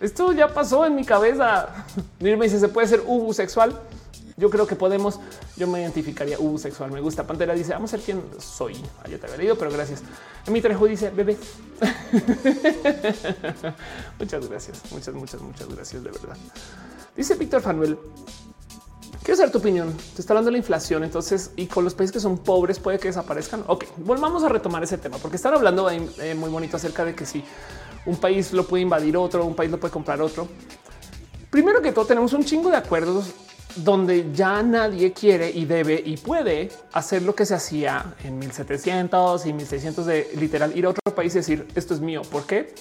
esto ya pasó en mi cabeza. me dice, ¿se puede ser ubu sexual? Yo creo que podemos. Yo me identificaría ubu sexual. Me gusta. Pantera dice, vamos a ser quién soy. Ah, te había leído, pero gracias. mi Trejo dice, bebé. muchas gracias. Muchas, muchas, muchas gracias, de verdad. Dice Víctor Fanuel, Quiero saber tu opinión. Te está hablando de la inflación. Entonces, y con los países que son pobres puede que desaparezcan. Ok, volvamos a retomar ese tema porque están hablando eh, muy bonito acerca de que si un país lo puede invadir otro, un país lo puede comprar otro. Primero que todo, tenemos un chingo de acuerdos donde ya nadie quiere y debe y puede hacer lo que se hacía en 1700 y 1600 de literal ir a otro país y decir esto es mío. ¿Por qué?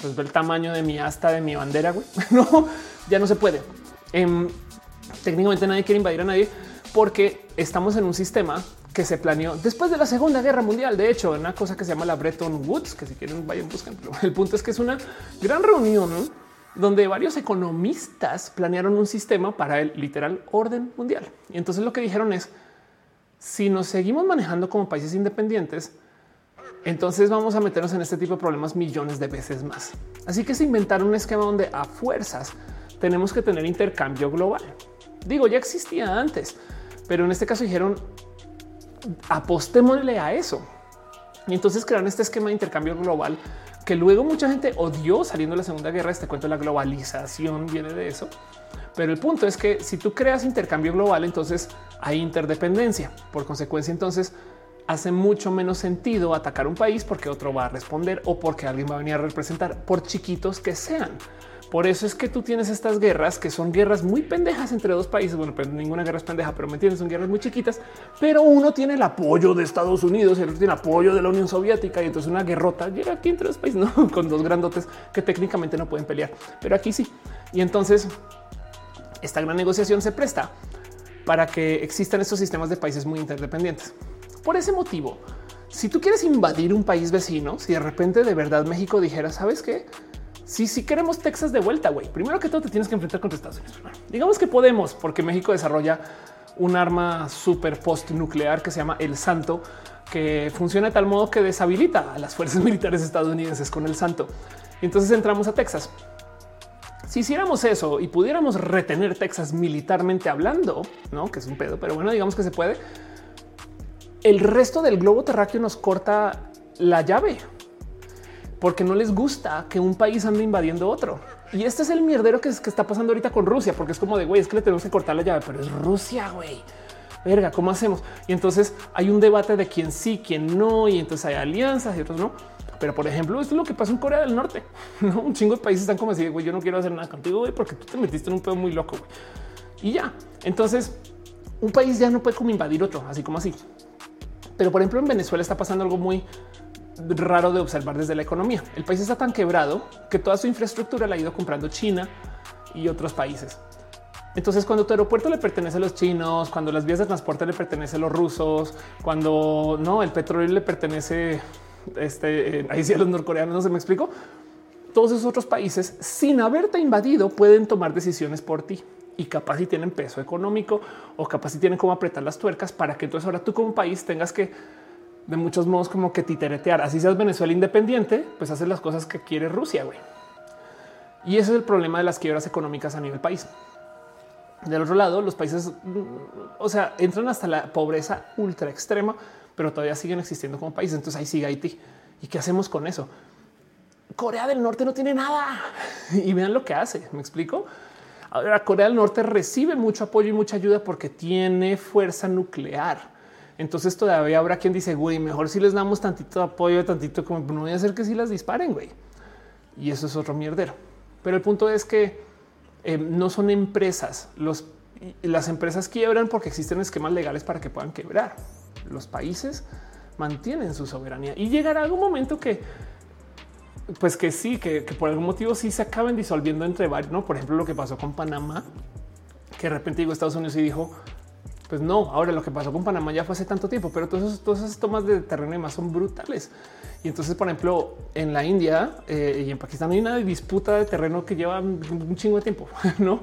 Pues ve el tamaño de mi asta, de mi bandera. No, ya no se puede. Em, técnicamente nadie quiere invadir a nadie porque estamos en un sistema que se planeó después de la Segunda Guerra Mundial. De hecho, una cosa que se llama la Bretton Woods, que si quieren vayan buscan. El punto es que es una gran reunión donde varios economistas planearon un sistema para el literal orden mundial. Y entonces lo que dijeron es, si nos seguimos manejando como países independientes, entonces vamos a meternos en este tipo de problemas millones de veces más. Así que se inventaron un esquema donde a fuerzas tenemos que tener intercambio global. Digo, ya existía antes, pero en este caso dijeron apostémosle a eso. Y entonces crearon este esquema de intercambio global que luego mucha gente odió saliendo de la Segunda Guerra. Este cuento de la globalización viene de eso. Pero el punto es que si tú creas intercambio global, entonces hay interdependencia. Por consecuencia, entonces hace mucho menos sentido atacar un país porque otro va a responder o porque alguien va a venir a representar, por chiquitos que sean. Por eso es que tú tienes estas guerras que son guerras muy pendejas entre dos países. Bueno, pero ninguna guerra es pendeja, pero me entiendes, son guerras muy chiquitas, pero uno tiene el apoyo de Estados Unidos y el otro tiene apoyo de la Unión Soviética y entonces una guerrota llega aquí entre dos países ¿no? con dos grandotes que técnicamente no pueden pelear, pero aquí sí. Y entonces esta gran negociación se presta para que existan estos sistemas de países muy interdependientes. Por ese motivo, si tú quieres invadir un país vecino, si de repente de verdad México dijera, sabes qué? Si, si queremos Texas de vuelta, güey, primero que todo te tienes que enfrentar contra Estados Unidos. digamos que podemos, porque México desarrolla un arma super post nuclear que se llama el Santo, que funciona de tal modo que deshabilita a las fuerzas militares estadounidenses con el Santo. Y entonces entramos a Texas. Si hiciéramos eso y pudiéramos retener Texas militarmente hablando, no que es un pedo, pero bueno, digamos que se puede. El resto del globo terráqueo nos corta la llave porque no les gusta que un país ande invadiendo otro. Y este es el mierdero que, que está pasando ahorita con Rusia, porque es como de güey, es que le tenemos que cortar la llave, pero es Rusia, güey. Verga, ¿cómo hacemos? Y entonces hay un debate de quién sí, quién no, y entonces hay alianzas y otros no. Pero por ejemplo, esto es lo que pasa en Corea del Norte. ¿no? Un chingo de países están como así, güey, yo no quiero hacer nada contigo, güey, porque tú te metiste en un pedo muy loco. Y ya, entonces un país ya no puede como invadir otro, así como así. Pero por ejemplo, en Venezuela está pasando algo muy raro de observar desde la economía. El país está tan quebrado que toda su infraestructura la ha ido comprando China y otros países. Entonces, cuando tu aeropuerto le pertenece a los chinos, cuando las vías de transporte le pertenecen a los rusos, cuando no el petróleo le pertenece este, eh, ahí sí a los norcoreanos, no se me explico. Todos esos otros países, sin haberte invadido, pueden tomar decisiones por ti y capaz si tienen peso económico o capaz si tienen cómo apretar las tuercas para que entonces ahora tú como país tengas que de muchos modos como que titeretear. Así seas Venezuela independiente, pues hacer las cosas que quiere Rusia. güey. Y ese es el problema de las quiebras económicas a nivel país. Del otro lado, los países, o sea, entran hasta la pobreza ultra extrema, pero todavía siguen existiendo como países. Entonces ahí sigue Haití. ¿Y qué hacemos con eso? Corea del Norte no tiene nada y vean lo que hace. Me explico. Ahora Corea del Norte recibe mucho apoyo y mucha ayuda porque tiene fuerza nuclear. Entonces todavía habrá quien dice, güey, mejor si les damos tantito apoyo, tantito como no voy a hacer que si las disparen, güey. Y eso es otro mierdero. Pero el punto es que eh, no son empresas. Los, las empresas quiebran porque existen esquemas legales para que puedan quebrar. Los países mantienen su soberanía y llegará algún momento que pues que sí, que, por algún motivo sí se acaben disolviendo entre varios, ¿no? Por ejemplo, lo que pasó con Panamá, que de repente llegó Estados Unidos y dijo, pues no, ahora lo que pasó con Panamá ya fue hace tanto tiempo, pero todas esas, tomas de terreno y más son brutales. Y entonces, por ejemplo, en la India eh, y en Pakistán hay una disputa de terreno que lleva un chingo de tiempo, ¿no?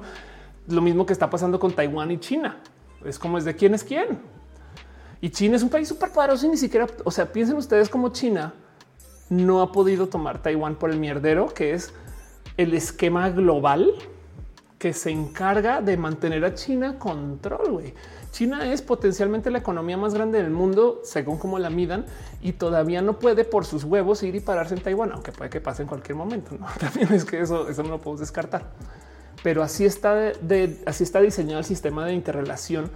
Lo mismo que está pasando con Taiwán y China. Es como es de quién es quién. Y China es un país súper poderoso y ni siquiera, o sea, piensen ustedes como China no ha podido tomar Taiwán por el mierdero, que es el esquema global que se encarga de mantener a China control. güey. China es potencialmente la economía más grande del mundo, según cómo la midan, y todavía no puede por sus huevos ir y pararse en Taiwán, aunque puede que pase en cualquier momento. ¿no? También es que eso, eso no lo podemos descartar. Pero así está, así está diseñado el sistema de interrelación,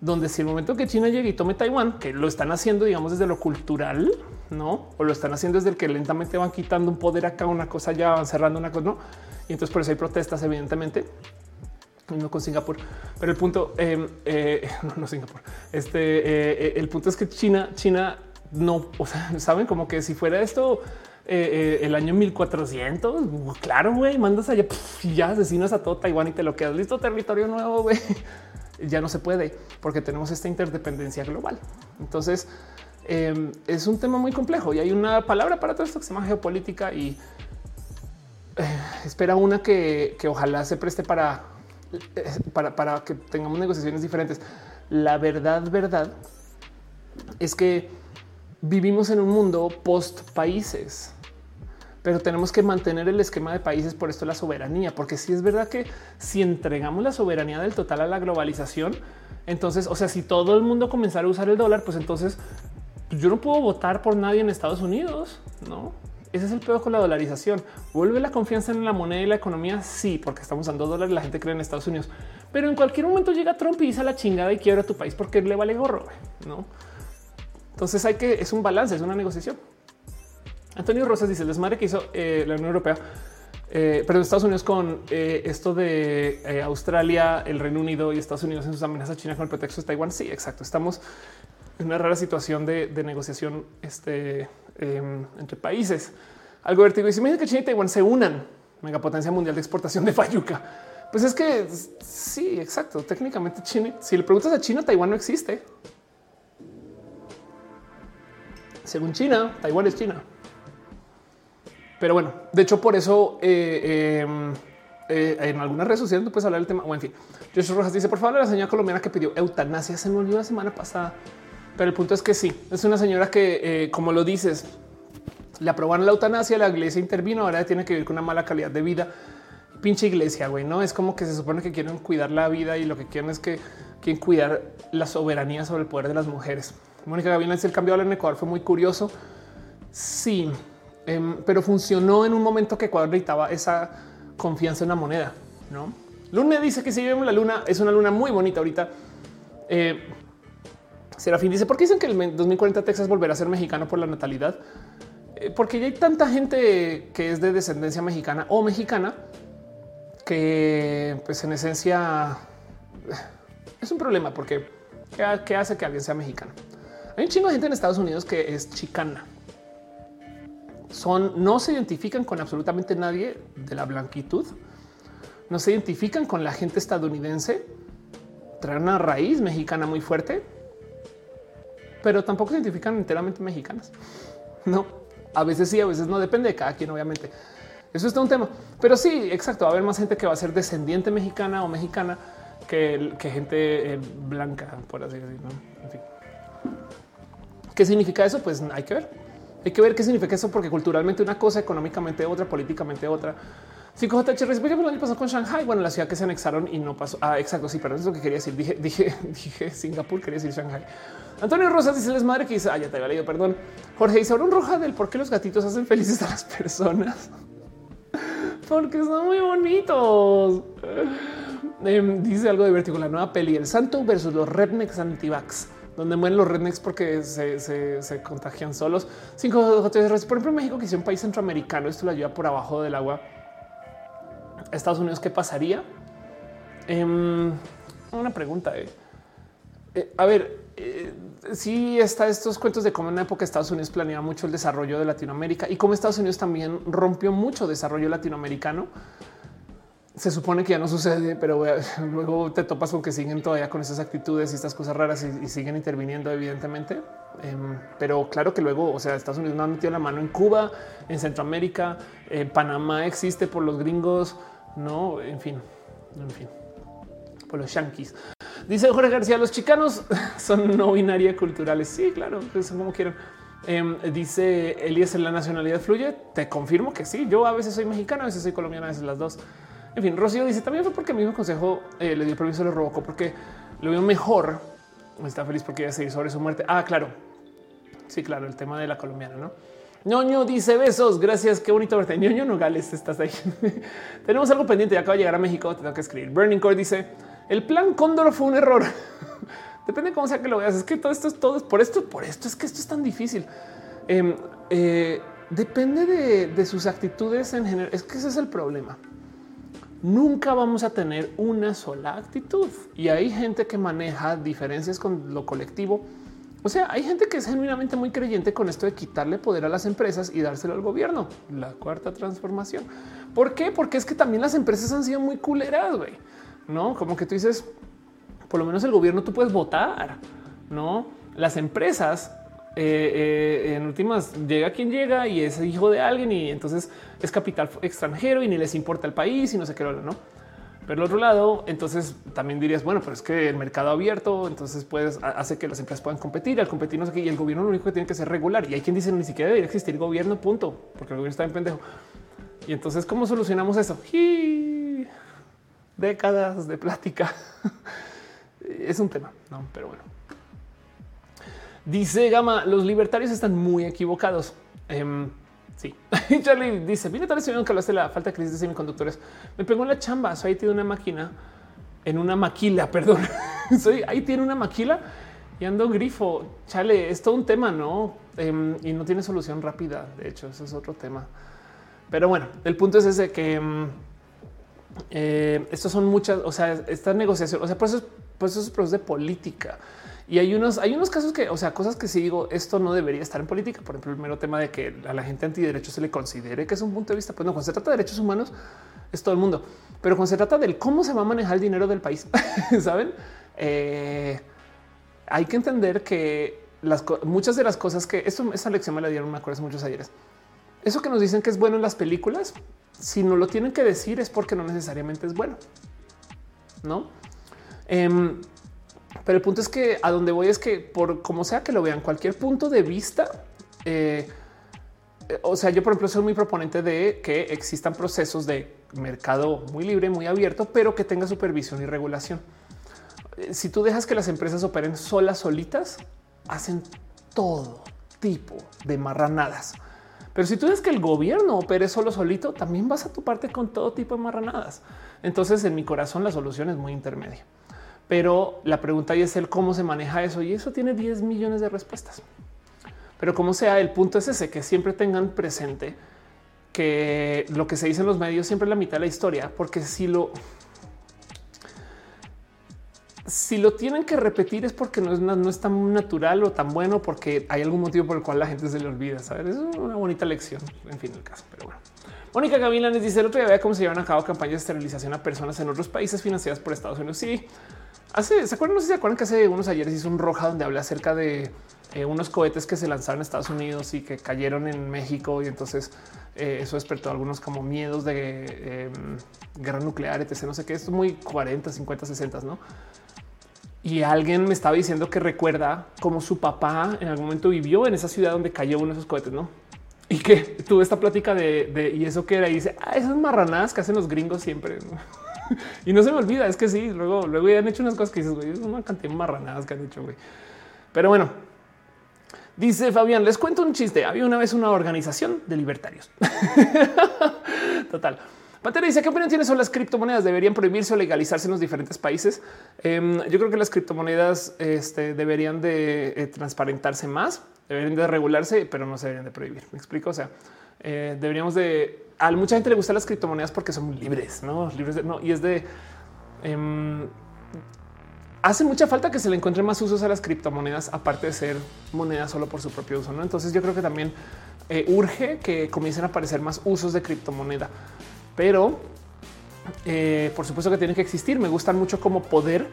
donde si el momento que China llegue y tome Taiwán, que lo están haciendo, digamos, desde lo cultural, no, o lo están haciendo desde el que lentamente van quitando un poder acá, una cosa ya van cerrando una cosa, no. Y entonces por eso hay protestas, evidentemente no con Singapur, pero el punto em, eh, no, no Singapur. Este eh, eh, el punto es que China, China no, o sea, saben como que si fuera esto el año 1400, claro, güey, mandas allá y ya asesinas a todo Taiwán y te lo quedas listo territorio nuevo. güey. Ya no se puede porque tenemos esta interdependencia global. Entonces em, es un tema muy complejo y hay una palabra para todo esto que se llama geopolítica y espera una que, que ojalá se preste para para, que tengamos negociaciones diferentes. La verdad, verdad es que vivimos en un mundo post países. pero tenemos que mantener el esquema de países por esto la soberanía, porque si es verdad que si entregamos la soberanía del total a la globalización, entonces, o sea, si todo el mundo comenzara a usar el dólar, pues entonces yo no puedo votar por nadie en Estados Unidos, no? Ese es el peor con la dolarización. Vuelve la confianza en la moneda y la economía. Sí, porque estamos usando dólares. La gente cree en Estados Unidos, pero en cualquier momento llega Trump y dice la chingada y quiebra tu país porque le vale gorro. No, entonces hay que es un balance, es una negociación. Antonio Rosas dice el desmadre que hizo eh, la Unión Europea, eh, pero Estados Unidos con eh, esto de eh, Australia, el Reino Unido y Estados Unidos en sus amenazas a China con el pretexto de Taiwán. Sí, exacto. Estamos en una rara situación de, de negociación este, em, entre países. Algo vértigo. Dice que China y Taiwán se unan, megapotencia mundial de exportación de fayuca. Pues es que sí, exacto. Técnicamente China, si le preguntas a China, Taiwán no existe. Según China, Taiwán es China. Pero bueno, de hecho, por eso eh, em, eh, en algunas redes sociales no puedes hablar del tema. O en fin, Joshua Rojas dice: Por favor, la señora colombiana que pidió eutanasia se me olvidó la semana pasada. Pero el punto es que sí, es una señora que, eh, como lo dices, le aprobaron la eutanasia, la iglesia intervino, ahora tiene que vivir con una mala calidad de vida. Pinche iglesia, güey, no es como que se supone que quieren cuidar la vida y lo que quieren es que quieren cuidar la soberanía sobre el poder de las mujeres. Mónica Gavilán dice el cambio en Ecuador fue muy curioso. Sí, em, pero funcionó en un momento que Ecuador necesitaba esa confianza en la moneda. No Luna dice que si vemos la luna es una luna muy bonita ahorita. Eh, Serafín dice: ¿Por qué dicen que el 2040 Texas volverá a ser mexicano por la natalidad? Eh, porque ya hay tanta gente que es de descendencia mexicana o mexicana que, pues, en esencia es un problema porque ¿qué, hace que alguien sea mexicano? Hay un chingo de gente en Estados Unidos que es chicana. Son, no se identifican con absolutamente nadie de la blanquitud. No se identifican con la gente estadounidense. Traen una raíz mexicana muy fuerte, pero tampoco se identifican enteramente mexicanas. No, a veces sí, a veces no. Depende de cada quien, obviamente. Eso está un tema, pero sí, exacto. Va a haber más gente que va a ser descendiente mexicana o mexicana que, gente eh, blanca, por así decirlo. En fin. ¿Qué significa eso? Pues hay que ver. Hay que ver qué significa eso, porque culturalmente una cosa, económicamente otra, políticamente otra. 5JH respondió el año pasó con Shanghai. Bueno, la ciudad que se anexaron y no pasó. Ah, exacto. Sí, pero eso es lo que quería decir. Dije, dije, dije Singapur, quería decir Shanghai. Antonio Rosas dice: Les madre que dice, ah, ya te había leído, perdón. Jorge dice: un roja del por qué los gatitos hacen felices a las personas. Porque son muy bonitos. Em, dice algo de vértigo. La nueva peli, el santo versus los rednecks antivax donde mueren los rednecks porque se, contagian solos. Cinco Por ejemplo, México, que es un país centroamericano, esto lo ayuda por abajo del agua. Estados Unidos, ¿qué pasaría? Em, una pregunta. Eh. Eh, a ver, eh, sí está estos cuentos de cómo en una época Estados Unidos planeaba mucho el desarrollo de Latinoamérica y cómo Estados Unidos también rompió mucho desarrollo latinoamericano se supone que ya no sucede, pero luego te topas con que siguen todavía con esas actitudes y estas cosas raras y, siguen interviniendo, evidentemente. Em, pero claro que luego, o sea, Estados Unidos no ha metido la mano en Cuba, en Centroamérica, Panamá existe por los gringos, no, en fin, en fin, por los yanquis. Dice Jorge García, los chicanos son no binaria culturales. Sí, claro, son pues, como quieran. Em, dice Elías, ¿la nacionalidad fluye? Te confirmo que sí. Yo a veces soy mexicano, a veces soy colombiano, a veces las dos. En fin, Rocío dice también fue porque el mismo consejo eh, le dio permiso, le revocó porque lo vio mejor. Está feliz porque iba a seguir sobre su muerte. Ah, claro. Sí, claro, el tema de la colombiana, no? Ñoño dice besos. Gracias. Qué bonito verte. Ñoño Nogales, estás ahí. Tenemos algo pendiente. Ya acaba de llegar a México. Tengo que escribir. Burning Core dice el plan Cóndor fue un error. Depende de cómo sea que lo veas. Es que todo esto es todo por esto. Por esto es que esto es tan difícil. Em, eh, depende de, de sus actitudes en general. Es que ese es el problema nunca vamos a tener una sola actitud y hay gente que maneja diferencias con lo colectivo. O sea, hay gente que es genuinamente muy creyente con esto de quitarle poder a las empresas y dárselo al gobierno. La cuarta transformación. ¿Por qué? Porque es que también las empresas han sido muy culeras, güey. No, como que tú dices, por lo menos el gobierno tú puedes votar, no? Las empresas eh, eh, en últimas llega quien llega y es hijo de alguien y entonces es capital extranjero y ni les importa el país y no sé qué, no? Pero el otro lado, entonces también dirías, bueno, pero es que el mercado abierto, entonces puedes hace que las empresas puedan competir, al competir no sé qué, y el gobierno lo único que tiene que ser regular. Y hay quien dice ni siquiera debería existir gobierno, punto, porque el gobierno está en pendejo. Y entonces, ¿cómo solucionamos eso? Décadas de plática. es un tema, no, pero bueno. Dice Gama, los libertarios están muy equivocados. Em, Sí. Charlie dice, viene tal vez que hablaste de la falta de crisis de semiconductores. Me pegó en la chamba. Soy ahí tiene una máquina en una maquila, perdón. Soy ahí tiene una maquila y ando grifo. Chale, es todo un tema, no? Em, y no tiene solución rápida. De hecho, eso es otro tema. Pero bueno, el punto es ese que em, eh, estos son muchas, o sea, esta negociación, o sea, por eso, es de política. Y hay unos, hay unos casos que, o sea, cosas que si digo, esto no debería estar en política. Por ejemplo, el mero tema de que a la gente antiderechos se le considere que es un punto de vista. Pues no, cuando se trata de derechos humanos es todo el mundo, pero cuando se trata del cómo se va a manejar el dinero del país, saben, eh, hay que entender que las muchas de las cosas que esto, esa lección me la dieron, me acuerdo muchos ayeres. Eso que nos dicen que es bueno en las películas, si no lo tienen que decir es porque no necesariamente es bueno, no? Em, pero el punto es que a donde voy es que por como sea que lo vean, cualquier punto de vista, eh, o sea, yo por ejemplo soy muy proponente de que existan procesos de mercado muy libre, muy abierto, pero que tenga supervisión y regulación. Eh, si tú dejas que las empresas operen solas, solitas, hacen todo tipo de marranadas. Pero si tú dejas que el gobierno opere solo solito, también vas a tu parte con todo tipo de marranadas. Entonces, en mi corazón, la solución es muy intermedia. Pero la pregunta es el cómo se maneja eso y eso tiene 10 millones de respuestas. Pero como sea, el punto es ese, que siempre tengan presente que lo que se dice en los medios siempre es la mitad de la historia, porque si lo si lo tienen que repetir es porque no es, no es tan natural o tan bueno, porque hay algún motivo por el cual la gente se le olvida. Saber es una bonita lección. En fin, el caso, pero bueno. Mónica Gavilanes dice el otro día cómo se llevan a cabo campañas de esterilización a personas en otros países financiadas por Estados Unidos. Sí, hace, ¿se acuerdan? No sé si se acuerdan que hace unos ayeres hizo un roja donde habla acerca de eh, unos cohetes que se lanzaron en Estados Unidos y que cayeron en México y entonces eh, eso despertó algunos como miedos de em, guerra nuclear, etc. No sé qué, es muy 40, 50, 60, ¿no? Y alguien me estaba diciendo que recuerda cómo su papá en algún momento vivió en esa ciudad donde cayó uno de esos cohetes, ¿no? Y que tuve esta plática de, y eso que era y dice, ah, esas marranadas que hacen los gringos siempre. y no se me olvida, es que sí, luego, luego ya han hecho unas cosas que dices, güey, es una cantidad de marranadas que han hecho, güey. Pero bueno, dice Fabián, les cuento un chiste. Había una vez una organización de libertarios. Total. Pantera dice qué opinión tiene sobre las criptomonedas. Deberían prohibirse o legalizarse en los diferentes países. Em, yo creo que las criptomonedas este, deberían de eh, transparentarse más, deberían de regularse, pero no se deberían de prohibir. Me explico. O sea, eh, deberíamos de a mucha gente le gustan las criptomonedas porque son libres, no libres de, no, y es de em, hace mucha falta que se le encuentren más usos a las criptomonedas, aparte de ser monedas solo por su propio uso. ¿no? Entonces yo creo que también eh, urge que comiencen a aparecer más usos de criptomoneda, pero eh, por supuesto que tienen que existir. Me gustan mucho como poder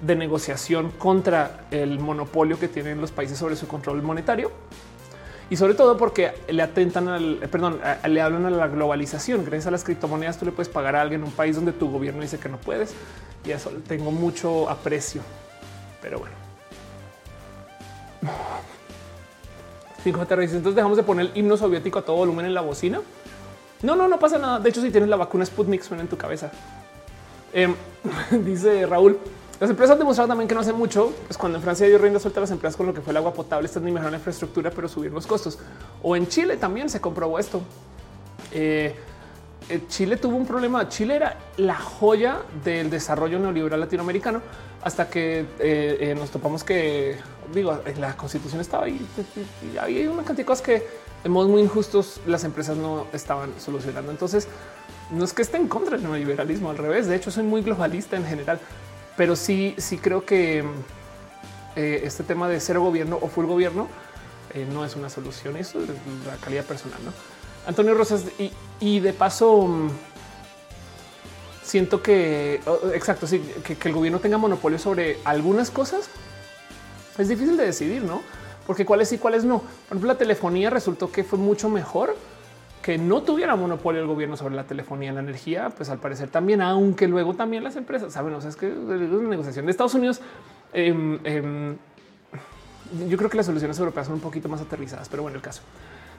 de negociación contra el monopolio que tienen los países sobre su control monetario y sobre todo porque le atentan al eh, perdón, le hablan a la globalización. Gracias a las criptomonedas, tú le puedes pagar a alguien en un país donde tu gobierno dice que no puedes y eso tengo mucho aprecio. Pero bueno, entonces dejamos de poner el himno soviético a todo volumen en la bocina. No, no, no pasa nada. De hecho, si tienes la vacuna Sputnik, suena en tu cabeza. Em, dice Raúl, las empresas han demostrado también que no hace mucho, pues cuando en Francia dio rienda suelta a las empresas con lo que fue el agua potable, están ni mejorar la infraestructura, pero subir los costos. O en Chile también se comprobó esto. Eh, eh, Chile tuvo un problema. Chile era la joya del desarrollo neoliberal latinoamericano hasta que eh, nos topamos que digo, la constitución estaba ahí y había una cantidad que de modos muy injustos las empresas no estaban solucionando. Entonces, no es que esté en contra del neoliberalismo, al revés. De hecho, soy muy globalista en general pero sí, sí creo que eh, este tema de cero gobierno o full gobierno eh, no es una solución. Eso es la calidad personal. ¿no? Antonio Rosas y, de paso mm, siento que oh, exacto, sí, que, el gobierno tenga monopolio sobre algunas cosas es difícil de decidir, no? Porque cuáles y cuáles no. Por ejemplo, la telefonía resultó que fue mucho mejor que no tuviera monopolio el gobierno sobre la telefonía y la energía, pues al parecer también, aunque luego también las empresas saben, o sea, es que es una negociación de Estados Unidos. Em, em, yo creo que las soluciones europeas son un poquito más aterrizadas, pero bueno, el caso.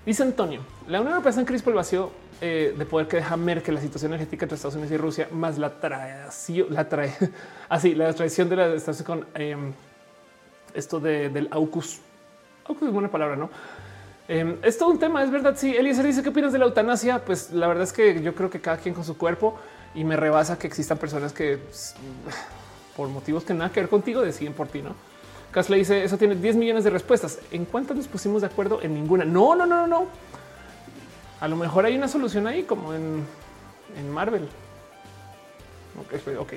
Dice Antonio, la Unión Europea está en crisis por el vacío eh, de poder que deja Merkel la situación energética entre Estados Unidos y Rusia, más la traición, la trae así, la traición de la Estados con em, esto del AUKUS. AUKUS es buena palabra, no? Em, es todo un tema, es verdad. Sí, Eliezer dice qué opinas de la eutanasia. Pues la verdad es que yo creo que cada quien con su cuerpo y me rebasa que existan personas que pues, por motivos que nada que ver contigo deciden por ti, no? Casle dice eso tiene 10 millones de respuestas. ¿En cuántas nos pusimos de acuerdo? En ninguna. No, no, no, no. A lo mejor hay una solución ahí como en, Marvel. Ok, ok,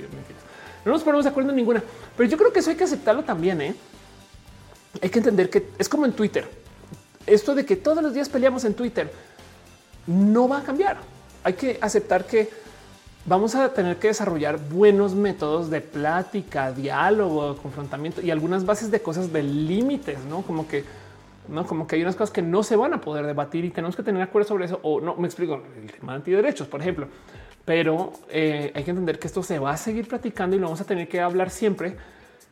No nos ponemos de acuerdo en ninguna, pero yo creo que eso hay que aceptarlo también. ¿eh? Hay que entender que es como en Twitter. Esto de que todos los días peleamos en Twitter no va a cambiar. Hay que aceptar que vamos a tener que desarrollar buenos métodos de plática, diálogo, confrontamiento y algunas bases de cosas de límites, no como que no como que hay unas cosas que no se van a poder debatir y tenemos que tener acuerdo sobre eso. O no me explico el tema de antiderechos, por ejemplo, pero eh, hay que entender que esto se va a seguir platicando y lo vamos a tener que hablar siempre.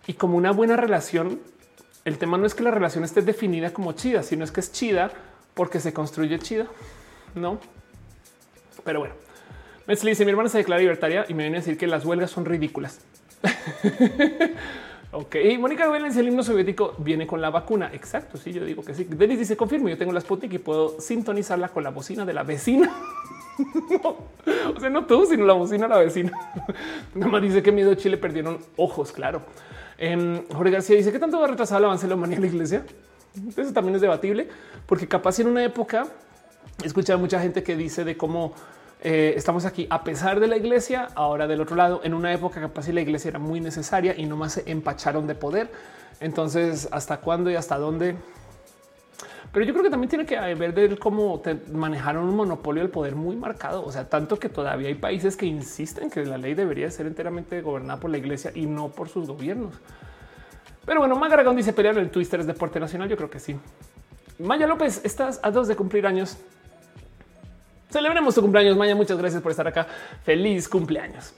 Y como una buena relación, el tema no es que la relación esté definida como chida, sino es que es chida porque se construye chida, no? Pero bueno, me dice mi hermana se declara libertaria y me viene a decir que las huelgas son ridículas. ok, Mónica Vélez, el himno soviético viene con la vacuna. Exacto. Sí, yo digo que sí. Denis dice confirmo. Yo tengo la Sputnik y puedo sintonizarla con la bocina de la vecina. O sea, no tú, sino la bocina de la vecina. Nada más dice que miedo Chile perdieron ojos. Claro. Em, Jorge García dice que tanto va a retrasar el avance de la humanidad en la iglesia. Eso también es debatible, porque capaz en una época he escuchado mucha gente que dice de cómo eh, estamos aquí a pesar de la iglesia, ahora del otro lado, en una época capaz si la iglesia era muy necesaria y no más se empacharon de poder. Entonces, ¿hasta cuándo y hasta dónde? Pero yo creo que también tiene que ver de cómo manejaron un monopolio del poder muy marcado. O sea, tanto que todavía hay países que insisten que la ley debería ser enteramente gobernada por la iglesia y no por sus gobiernos. Pero bueno, Magaragón dice pelear el Twitter es deporte nacional. Yo creo que sí. Maya López, estás a dos de cumplir años. Celebremos tu cumpleaños, Maya. Muchas gracias por estar acá. Feliz cumpleaños.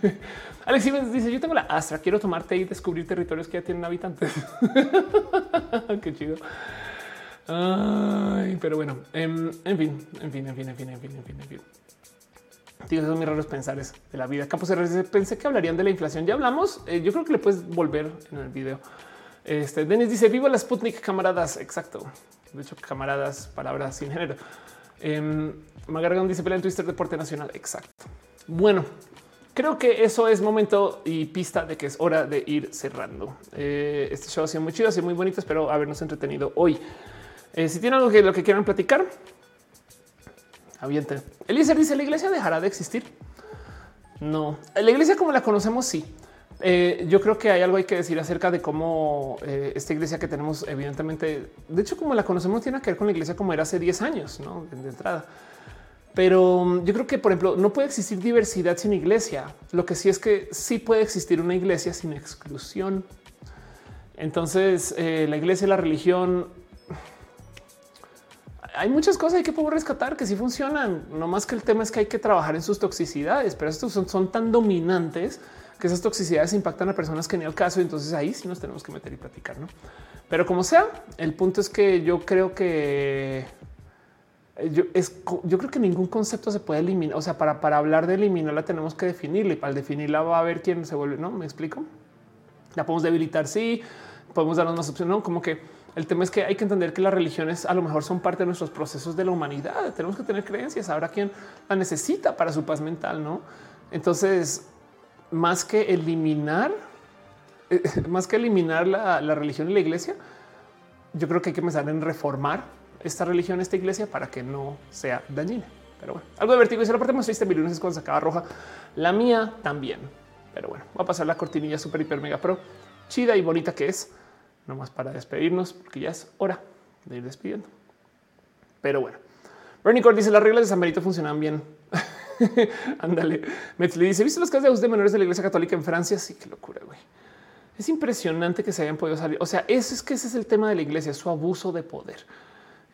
Alex Stevens dice: Yo tengo la Astra, quiero tomarte y descubrir territorios que ya tienen habitantes. Qué chido. Ay, pero bueno, en, fin, en fin, en fin, en fin, en fin, en fin, en fin, en fin. Tío, son muy raros pensares de la vida. Campos pensé que hablarían de la inflación. Ya hablamos. Eh, yo creo que le puedes volver en el video. Este Denis dice: Viva la Sputnik, camaradas. Exacto. De hecho, camaradas, palabras sin género. Eh, dice pelea en Twitter Deporte Nacional. Exacto. Bueno, creo que eso es momento y pista de que es hora de ir cerrando. Eh, este show ha sido muy chido, ha sido muy bonito. Espero habernos entretenido hoy. Eh, si tienen algo que lo que quieran platicar, avienten. Eliezer dice: ¿La iglesia dejará de existir? No, la iglesia como la conocemos, sí. Eh, yo creo que hay algo hay que decir acerca de cómo eh, esta iglesia que tenemos, evidentemente, de hecho, como la conocemos, tiene que ver con la iglesia como era hace 10 años, ¿no? de entrada. Pero mm, yo creo que, por ejemplo, no puede existir diversidad sin iglesia. Lo que sí es que sí puede existir una iglesia sin exclusión. Entonces, la iglesia y la religión hay muchas cosas que poder rescatar que sí funcionan. No más que el tema es que hay que trabajar en sus toxicidades, pero estos son, tan dominantes que esas toxicidades impactan a personas que ni al caso. Entonces ahí sí nos tenemos que meter y platicar, no? Pero como sea, el punto es que yo creo que eh, yo, es, yo creo que ningún concepto se puede eliminar. O sea, para, hablar de eliminarla tenemos que definirla y para definirla va a haber quién se vuelve. No me explico. La podemos debilitar. Sí, podemos darnos más opciones. No como que el tema es que hay que entender que las religiones a lo mejor son parte de nuestros procesos de la humanidad. Tenemos que tener creencias. Habrá quien la necesita para su paz mental, no? Entonces, más que eliminar, más que eliminar la, religión y la iglesia, yo creo que hay que empezar en reformar esta religión, esta iglesia para que no sea dañina. Pero bueno, algo de. Y la parte más triste, mi lunes es cuando se acaba roja. La mía también. Pero bueno, va a pasar la cortinilla super hiper mega pro chida y bonita que es nomás para despedirnos, porque ya es hora de ir despidiendo. Pero bueno, Bernie Core dice las reglas de San Benito funcionan bien. Ándale. Metzli dice: ¿Viste los casos de menores de la iglesia católica en Francia? Sí, qué locura, güey. Es impresionante que se hayan podido salir. O sea, eso es que ese es el tema de la iglesia, su abuso de poder.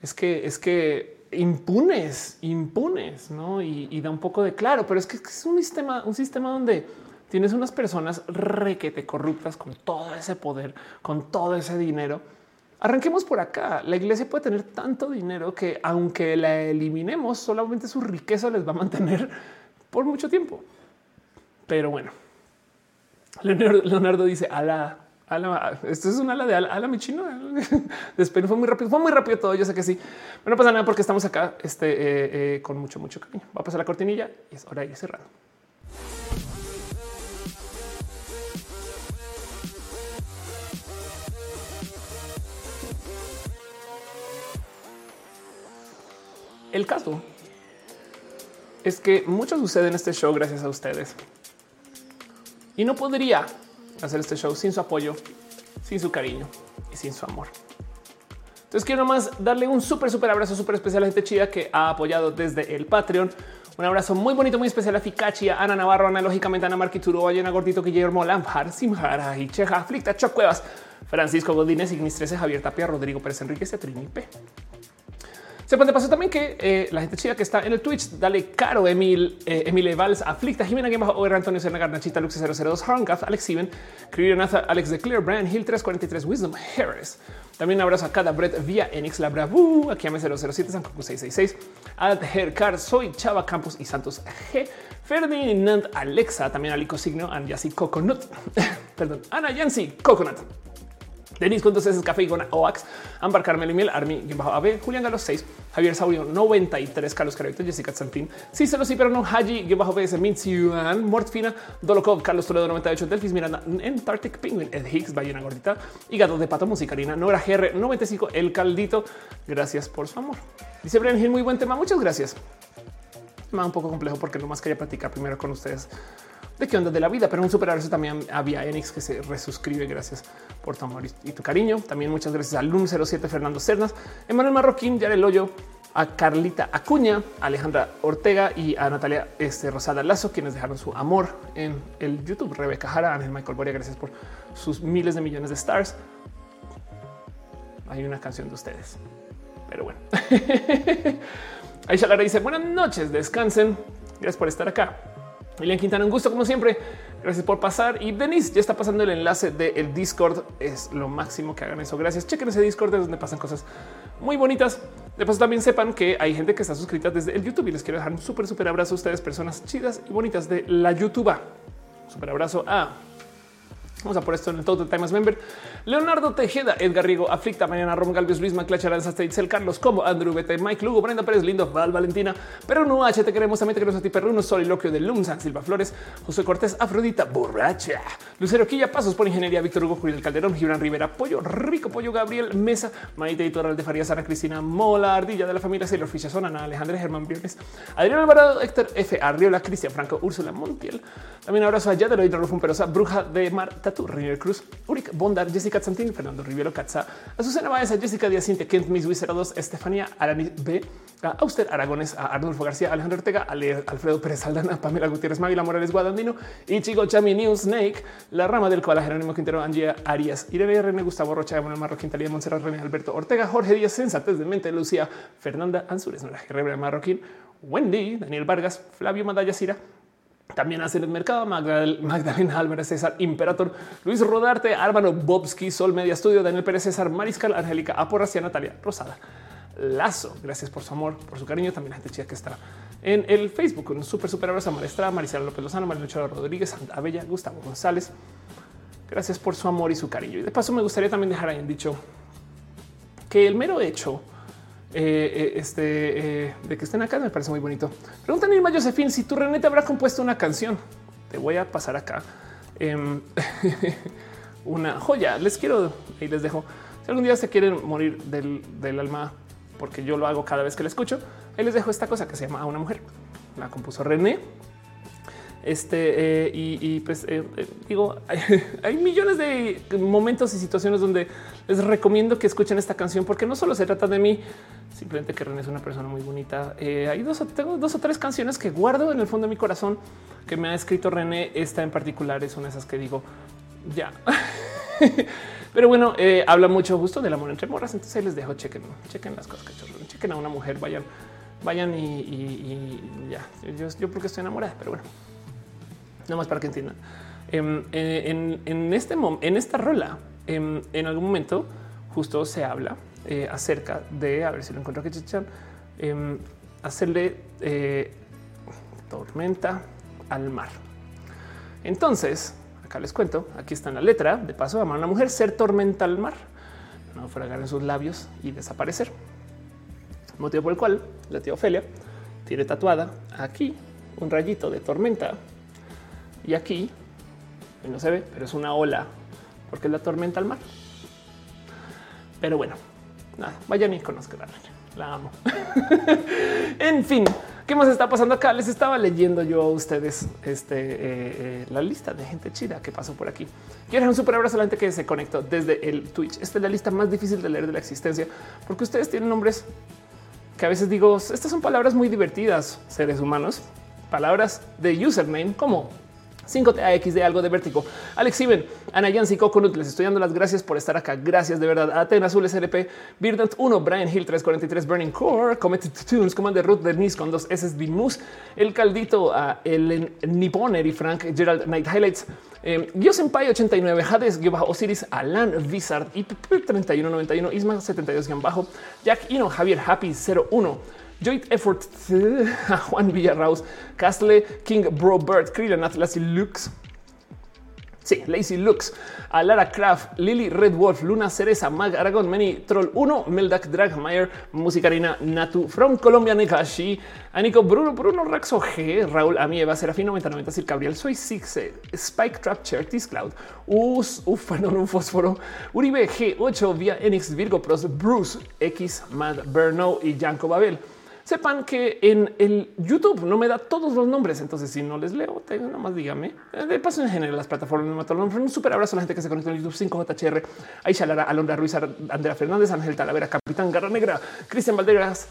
Es que es que impunes, impunes, ¿no? Y, da un poco de claro, pero es que es un sistema, un sistema donde tienes unas personas requete corruptas con todo ese poder, con todo ese dinero. Arranquemos por acá. La iglesia puede tener tanto dinero que aunque la eliminemos, solamente su riqueza les va a mantener por mucho tiempo. Pero bueno, Leonardo, dice a la esto es un ala de ala, mi chino. Después fue muy rápido, fue muy rápido todo. Yo sé que sí, pero no pasa nada porque estamos acá este, eh, eh, con mucho, mucho cariño. Va a pasar la cortinilla y es hora de ir cerrando. El caso es que mucho sucede en este show gracias a ustedes. Y no podría hacer este show sin su apoyo, sin su cariño y sin su amor. Entonces quiero nomás darle un súper, súper abrazo súper especial a gente chida que ha apoyado desde el Patreon. Un abrazo muy bonito, muy especial a Ficachi, a Ana Navarro, analógicamente Ana Marquituro, Ayena Gordito, Guillermo Lampard, Simjara Cheja, Aflicta, Chocuevas, Francisco Godínez, Ignis 13, Javier Tapia, Rodrigo Pérez Enrique, Trini P. Sepan de paso también que eh, la gente chida que está en el Twitch, dale caro, Emil, eh, Emile Valls, Aflicta, Jimena Game Bajo, Antonio Serna, Garnachita, Lux 002, Harngaf, Alex Steven, Crionaza, Alex de Clear, Brand Hill 343, Wisdom Harris. También un abrazo a cada Brett vía Enix La Bravu, aquí a 007, San 666, Ad Hercar, Soy Chava Campos y Santos G. Ferdinand Alexa, también Alico Signo, Anjasi Coconut, perdón, Ana Yancy Coconut. Denis es Café y Gona Oax, Ambar Carmel y Miel, Army, AB, Julián Galo 6, Javier Saurio 93, Carlos Carrito, Jessica Santín, Cícero sí, pero no, Haji, bajo BS, Mintziuan, Mortfina, Dolokov, Carlos Toledo 98, Delfis Miranda, Antarctic Penguin, Ed Higgs, Ballena Gordita, Hígado de Pato, Musicarina, Nora GR 95, El Caldito. Gracias por su amor. Dice Brian Hill, muy buen tema. Muchas gracias. Un poco complejo porque nomás quería platicar primero con ustedes de qué onda de la vida, pero un super abrazo también había Enix que se resuscribe. Gracias por tu amor y tu cariño. También muchas gracias a Lum 07 Fernando Cernas, Emanuel Marroquín, el Hoyo, a Carlita Acuña, Alejandra Ortega y a Natalia este, Rosada Lazo, quienes dejaron su amor en el YouTube. Rebeca Jara, Ángel Michael Boria, gracias por sus miles de millones de stars. Hay una canción de ustedes, pero bueno. Aisha Lara dice buenas noches, descansen. Gracias por estar acá. Elian Quintana, un gusto como siempre. Gracias por pasar. Y Denise, ya está pasando el enlace del Discord. Es lo máximo que hagan eso. Gracias. Chequen ese Discord es donde pasan cosas muy bonitas. De paso, también sepan que hay gente que está suscrita desde el YouTube y les quiero dejar un súper, súper abrazo a ustedes, personas chidas y bonitas de la YouTube. Súper abrazo a Vamos a por esto en el Total Times Member. Leonardo Tejeda, Edgar Rigo, Aflicta, Mariana Rom, Galvez, Luis Maclacha, Aranza El Carlos Como, Andrew Bete, Mike Lugo, Brenda Pérez, Lindo, Val, Valentina, pero no H, te queremos, también te queremos a ti, Perruno, Soliloquio de Lumsa, Silva Flores, José Cortés, Afrodita, Borracha, Lucero Quilla, Pasos por Ingeniería, Víctor Hugo, Julián Calderón, Gibran Rivera, Pollo, Rico Pollo, Gabriel Mesa, Maite Torral de Farías, Ana Cristina Mola, Ardilla de la familia Sailor Fichazón, Ana Alejandra Germán Viernes, Adrián Alvarado, Héctor F. Arriola, Cristian Franco, Úrsula Montiel. También abrazo a Yadeloid, Rolfo Perosa, Bruja de Mar, Tatu, River Cruz, Uric Bondar, Jessica Santín, Fernando Rivero Katza, Azucena Baeza, Jessica Díaz Cinte, Kent Miss 02, Estefanía Arani B, Auster Aragones, a Arnulfo García, Alejandro Ortega, Alfredo Pérez Aldana, Pamela Gutiérrez, Mávila Morales Guadandino, Ichigo Chami New Snake, La Rama del Koala, Jerónimo Quintero, Angie Arias, Irene René, Gustavo Rocha, Manuel Marroquín, Talía Montserrat, René Alberto Ortega, Jorge Díaz, Sensatez de Mente, Lucía, Fernanda Ansures, Nora Guerrero Marroquín, Wendy, Daniel Vargas, Flavio Madaya Cira, también hacen el mercado Magdalena Álvarez César, Imperator, Luis Rodarte, Álvaro Bobski, Sol Media Studio, Daniel Pérez César, Mariscal, Angélica Aporracia, Natalia Rosada. Lazo, gracias por su amor, por su cariño. También gente chica que está en el Facebook. Un súper, súper abrazo a Maestra, Maricela López Lozano, María Rodríguez, Santa Bella, Gustavo González. Gracias por su amor y su cariño. Y de paso, me gustaría también dejar ahí en dicho que el mero hecho eh, eh, este, eh, de que estén acá me parece muy bonito. Preguntan Irma Josefín si tu René te habrá compuesto una canción. Te voy a pasar acá em, una joya. Les quiero y les dejo. Si algún día se quieren morir del, del, alma, porque yo lo hago cada vez que la escucho, ahí les dejo esta cosa que se llama a una mujer. La compuso René este y, pues digo, hay, millones de momentos y situaciones donde les recomiendo que escuchen esta canción porque no solo se trata de mí, simplemente que René es una persona muy bonita. Eh, hay dos, tengo dos o tres canciones que guardo en el fondo de mi corazón que me ha escrito René. Esta en particular es una de esas que digo ya. Pero bueno, eh, habla mucho justo del amor entre morras. Entonces les dejo, chequen, chequen las cosas, chequen a una mujer, vayan, vayan y, ya. Yo, yo, porque estoy enamorada, pero bueno, nada más para que entiendan. Em, en, en, este en esta rola, em, en, algún momento, justo se habla eh, acerca de a ver si lo encuentro aquí, chichan, em, hacerle eh, tormenta al mar. Entonces, acá les cuento, aquí está en la letra, de paso, amar a una mujer, ser tormenta al mar, no fregar en sus labios y desaparecer. Motivo por el cual la tía Ofelia tiene tatuada aquí un rayito de tormenta y aquí no se ve, pero es una ola porque es la tormenta al mar. Pero bueno, nada, vayan y conozcan la amo. en fin, ¿Qué más está pasando acá? Les estaba leyendo yo a ustedes este, eh, eh, la lista de gente chida que pasó por aquí. Quiero un super abrazo a la gente que se conectó desde el Twitch. Esta es la lista más difícil de leer de la existencia porque ustedes tienen nombres que a veces digo, estas son palabras muy divertidas, seres humanos, palabras de username como 5TAX de algo de vértigo. Alex Iben, Ana Yancy, Coconut, les estoy dando las gracias por estar acá. Gracias de verdad. Atenas Azul SLP, Birdant 1, Brian Hill 343, Burning Core, Comet Tunes, Commander Ruth, Denise con dos S, Dimus, El Caldito, a el Nipponer y Frank, Gerald Night Highlights, Dios en 89, Hades, Osiris, Alan Vizard y 3191, Isma 72 bajo, Jack Ino, Javier Happy 01. Joint Effort, Juan Villarraus, Castle, King Bro Bird, Krillin, Atlas y Lux. Sí, Lazy Lux, a Lara Craft, Lily Red Wolf, Luna Cereza, Mag Aragon, Many Troll 1, Meldak Dragmeyer, Musicarina Natu, From Colombia, Nekashi, Anico Bruno, Bruno Raxo G, Raúl Amieva, Serafín 9090, Sir Gabriel, Soy Six, Spike Trap Chertis Cloud, Us, Ufanon, un fósforo, Uribe G8, Via Enix, Virgo Pros, Bruce, X, Mad, Berno y Janko Babel sepan que en el YouTube no me da todos los nombres. Entonces, si no les leo, tengo nomás dígame. Eh, de paso, en general, las plataformas me matan. Un súper abrazo a la gente que se conecta en YouTube 5JHR, Aisha Lara, Alondra Ruiz, Andrea Fernández, Ángel Talavera, Capitán Garra Negra, Cristian Valderas.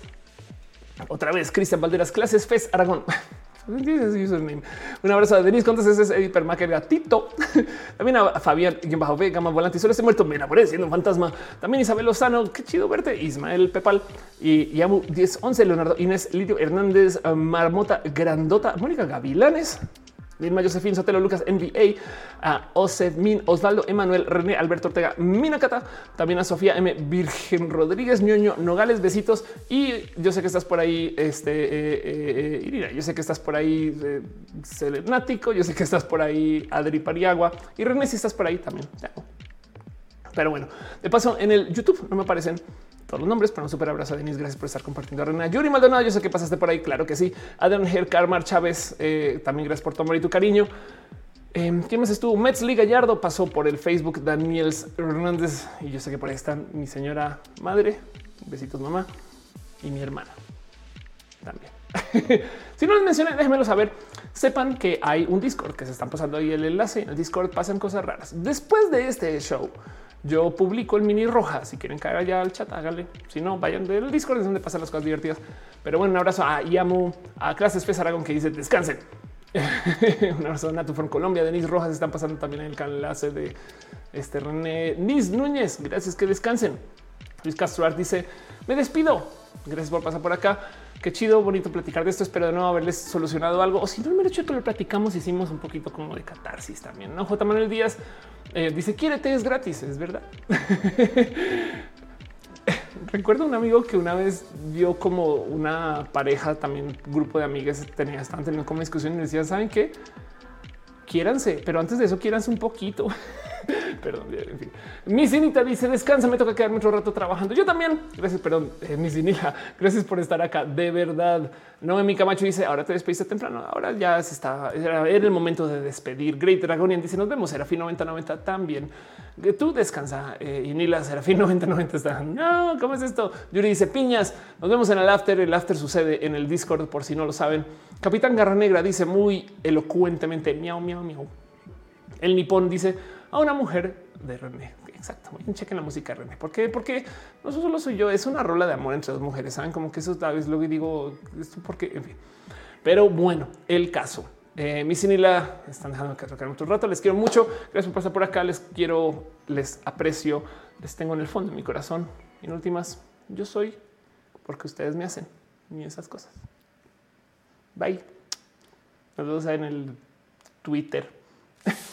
Otra vez, Cristian Valderas, clases FES Aragón. Un abrazo a Denis Contes, ese es Hipermaker Gatito. También a Fabián, quien bajo B, Gama Volante, solo se muerto, me enamoré siendo un fantasma. También Isabel Lozano, qué chido verte. Ismael Pepal y Yamu 1011, Leonardo Inés, Lidio Hernández, Marmota Grandota, Mónica Gavilanes, Dilma Josefín Sotelo Lucas NBA, a Min Osvaldo Emanuel René Alberto Ortega Minacata, también a Sofía M Virgen Rodríguez Ñoño Nogales, besitos. Y yo sé que estás por ahí, este eh, eh, Irina, yo sé que estás por ahí eh, yo sé que estás por ahí Adri Pariagua y René, si estás por ahí también. Pero bueno, de paso en el YouTube no me aparecen los nombres, pero un super abrazo a. Gracias por estar compartiendo. Reina Yuri Maldonado, yo sé que pasaste por ahí. Claro que sí. Adrian Her, Chávez, eh, también gracias por tu amor y tu cariño. Eh, ¿Quién más estuvo? Metzli Gallardo pasó por el Facebook. Daniel Hernández y yo sé que por ahí están mi señora madre. Besitos, mamá y mi hermana también. si no les mencioné, déjenmelo saber. Sepan que hay un Discord que se están pasando ahí el enlace. En el Discord pasan cosas raras. Después de este show, yo publico el mini roja. Si quieren caer allá al chat, háganle. Si no, vayan del Discord, es donde pasan las cosas divertidas. Pero bueno, un abrazo a Yamu, a Clases Fes Aragón que dice descansen. un abrazo a Natu from Colombia. Denis Rojas están pasando también en el enlace de este René Nis Núñez. Gracias que descansen. Luis Castro dice me despido. Gracias por pasar por acá. Qué chido, bonito platicar de esto. Espero de nuevo haberles solucionado algo. O si no, el hecho que lo platicamos, hicimos un poquito como de catarsis también. No, J. Manuel Díaz eh, dice: Quiérete, es gratis. Es verdad. Recuerdo un amigo que una vez vio como una pareja, también grupo de amigas, tenía, estaban teniendo como discusión y decía: ¿Saben qué? Quiéranse, pero antes de eso, quiéranse un poquito. perdón, en fin. Mi Cinita dice descansa, me toca quedarme otro rato trabajando. Yo también. Gracias, perdón, eh, mi Cinila. Gracias por estar acá. De verdad. No, mi Camacho dice ahora te despediste temprano. Ahora ya se está. Era, el momento de despedir. Great Dragonian dice nos vemos. Serafín 9090 también. Tú descansa eh, y Nila Serafín 9090 está. No, ¿cómo es esto? Yuri dice piñas. Nos vemos en el after. El after sucede en el Discord por si no lo saben. Capitán Garra Negra dice muy elocuentemente miau, miau, miau. El nipón dice a una mujer de René. Exacto. Chequen la música René. ¿Por qué? Porque no solo soy yo, es una rola de amor entre dos mujeres. Saben como que eso es lo que digo, esto porque, en fin. Pero bueno, el caso Eh, mi y la están dejando que tocar mucho rato. Les quiero mucho. Gracias por pasar por acá. Les quiero, les aprecio, les tengo en el fondo de mi corazón. Y en últimas, yo soy porque ustedes me hacen y esas cosas. Bye. Nos vemos en el Twitter.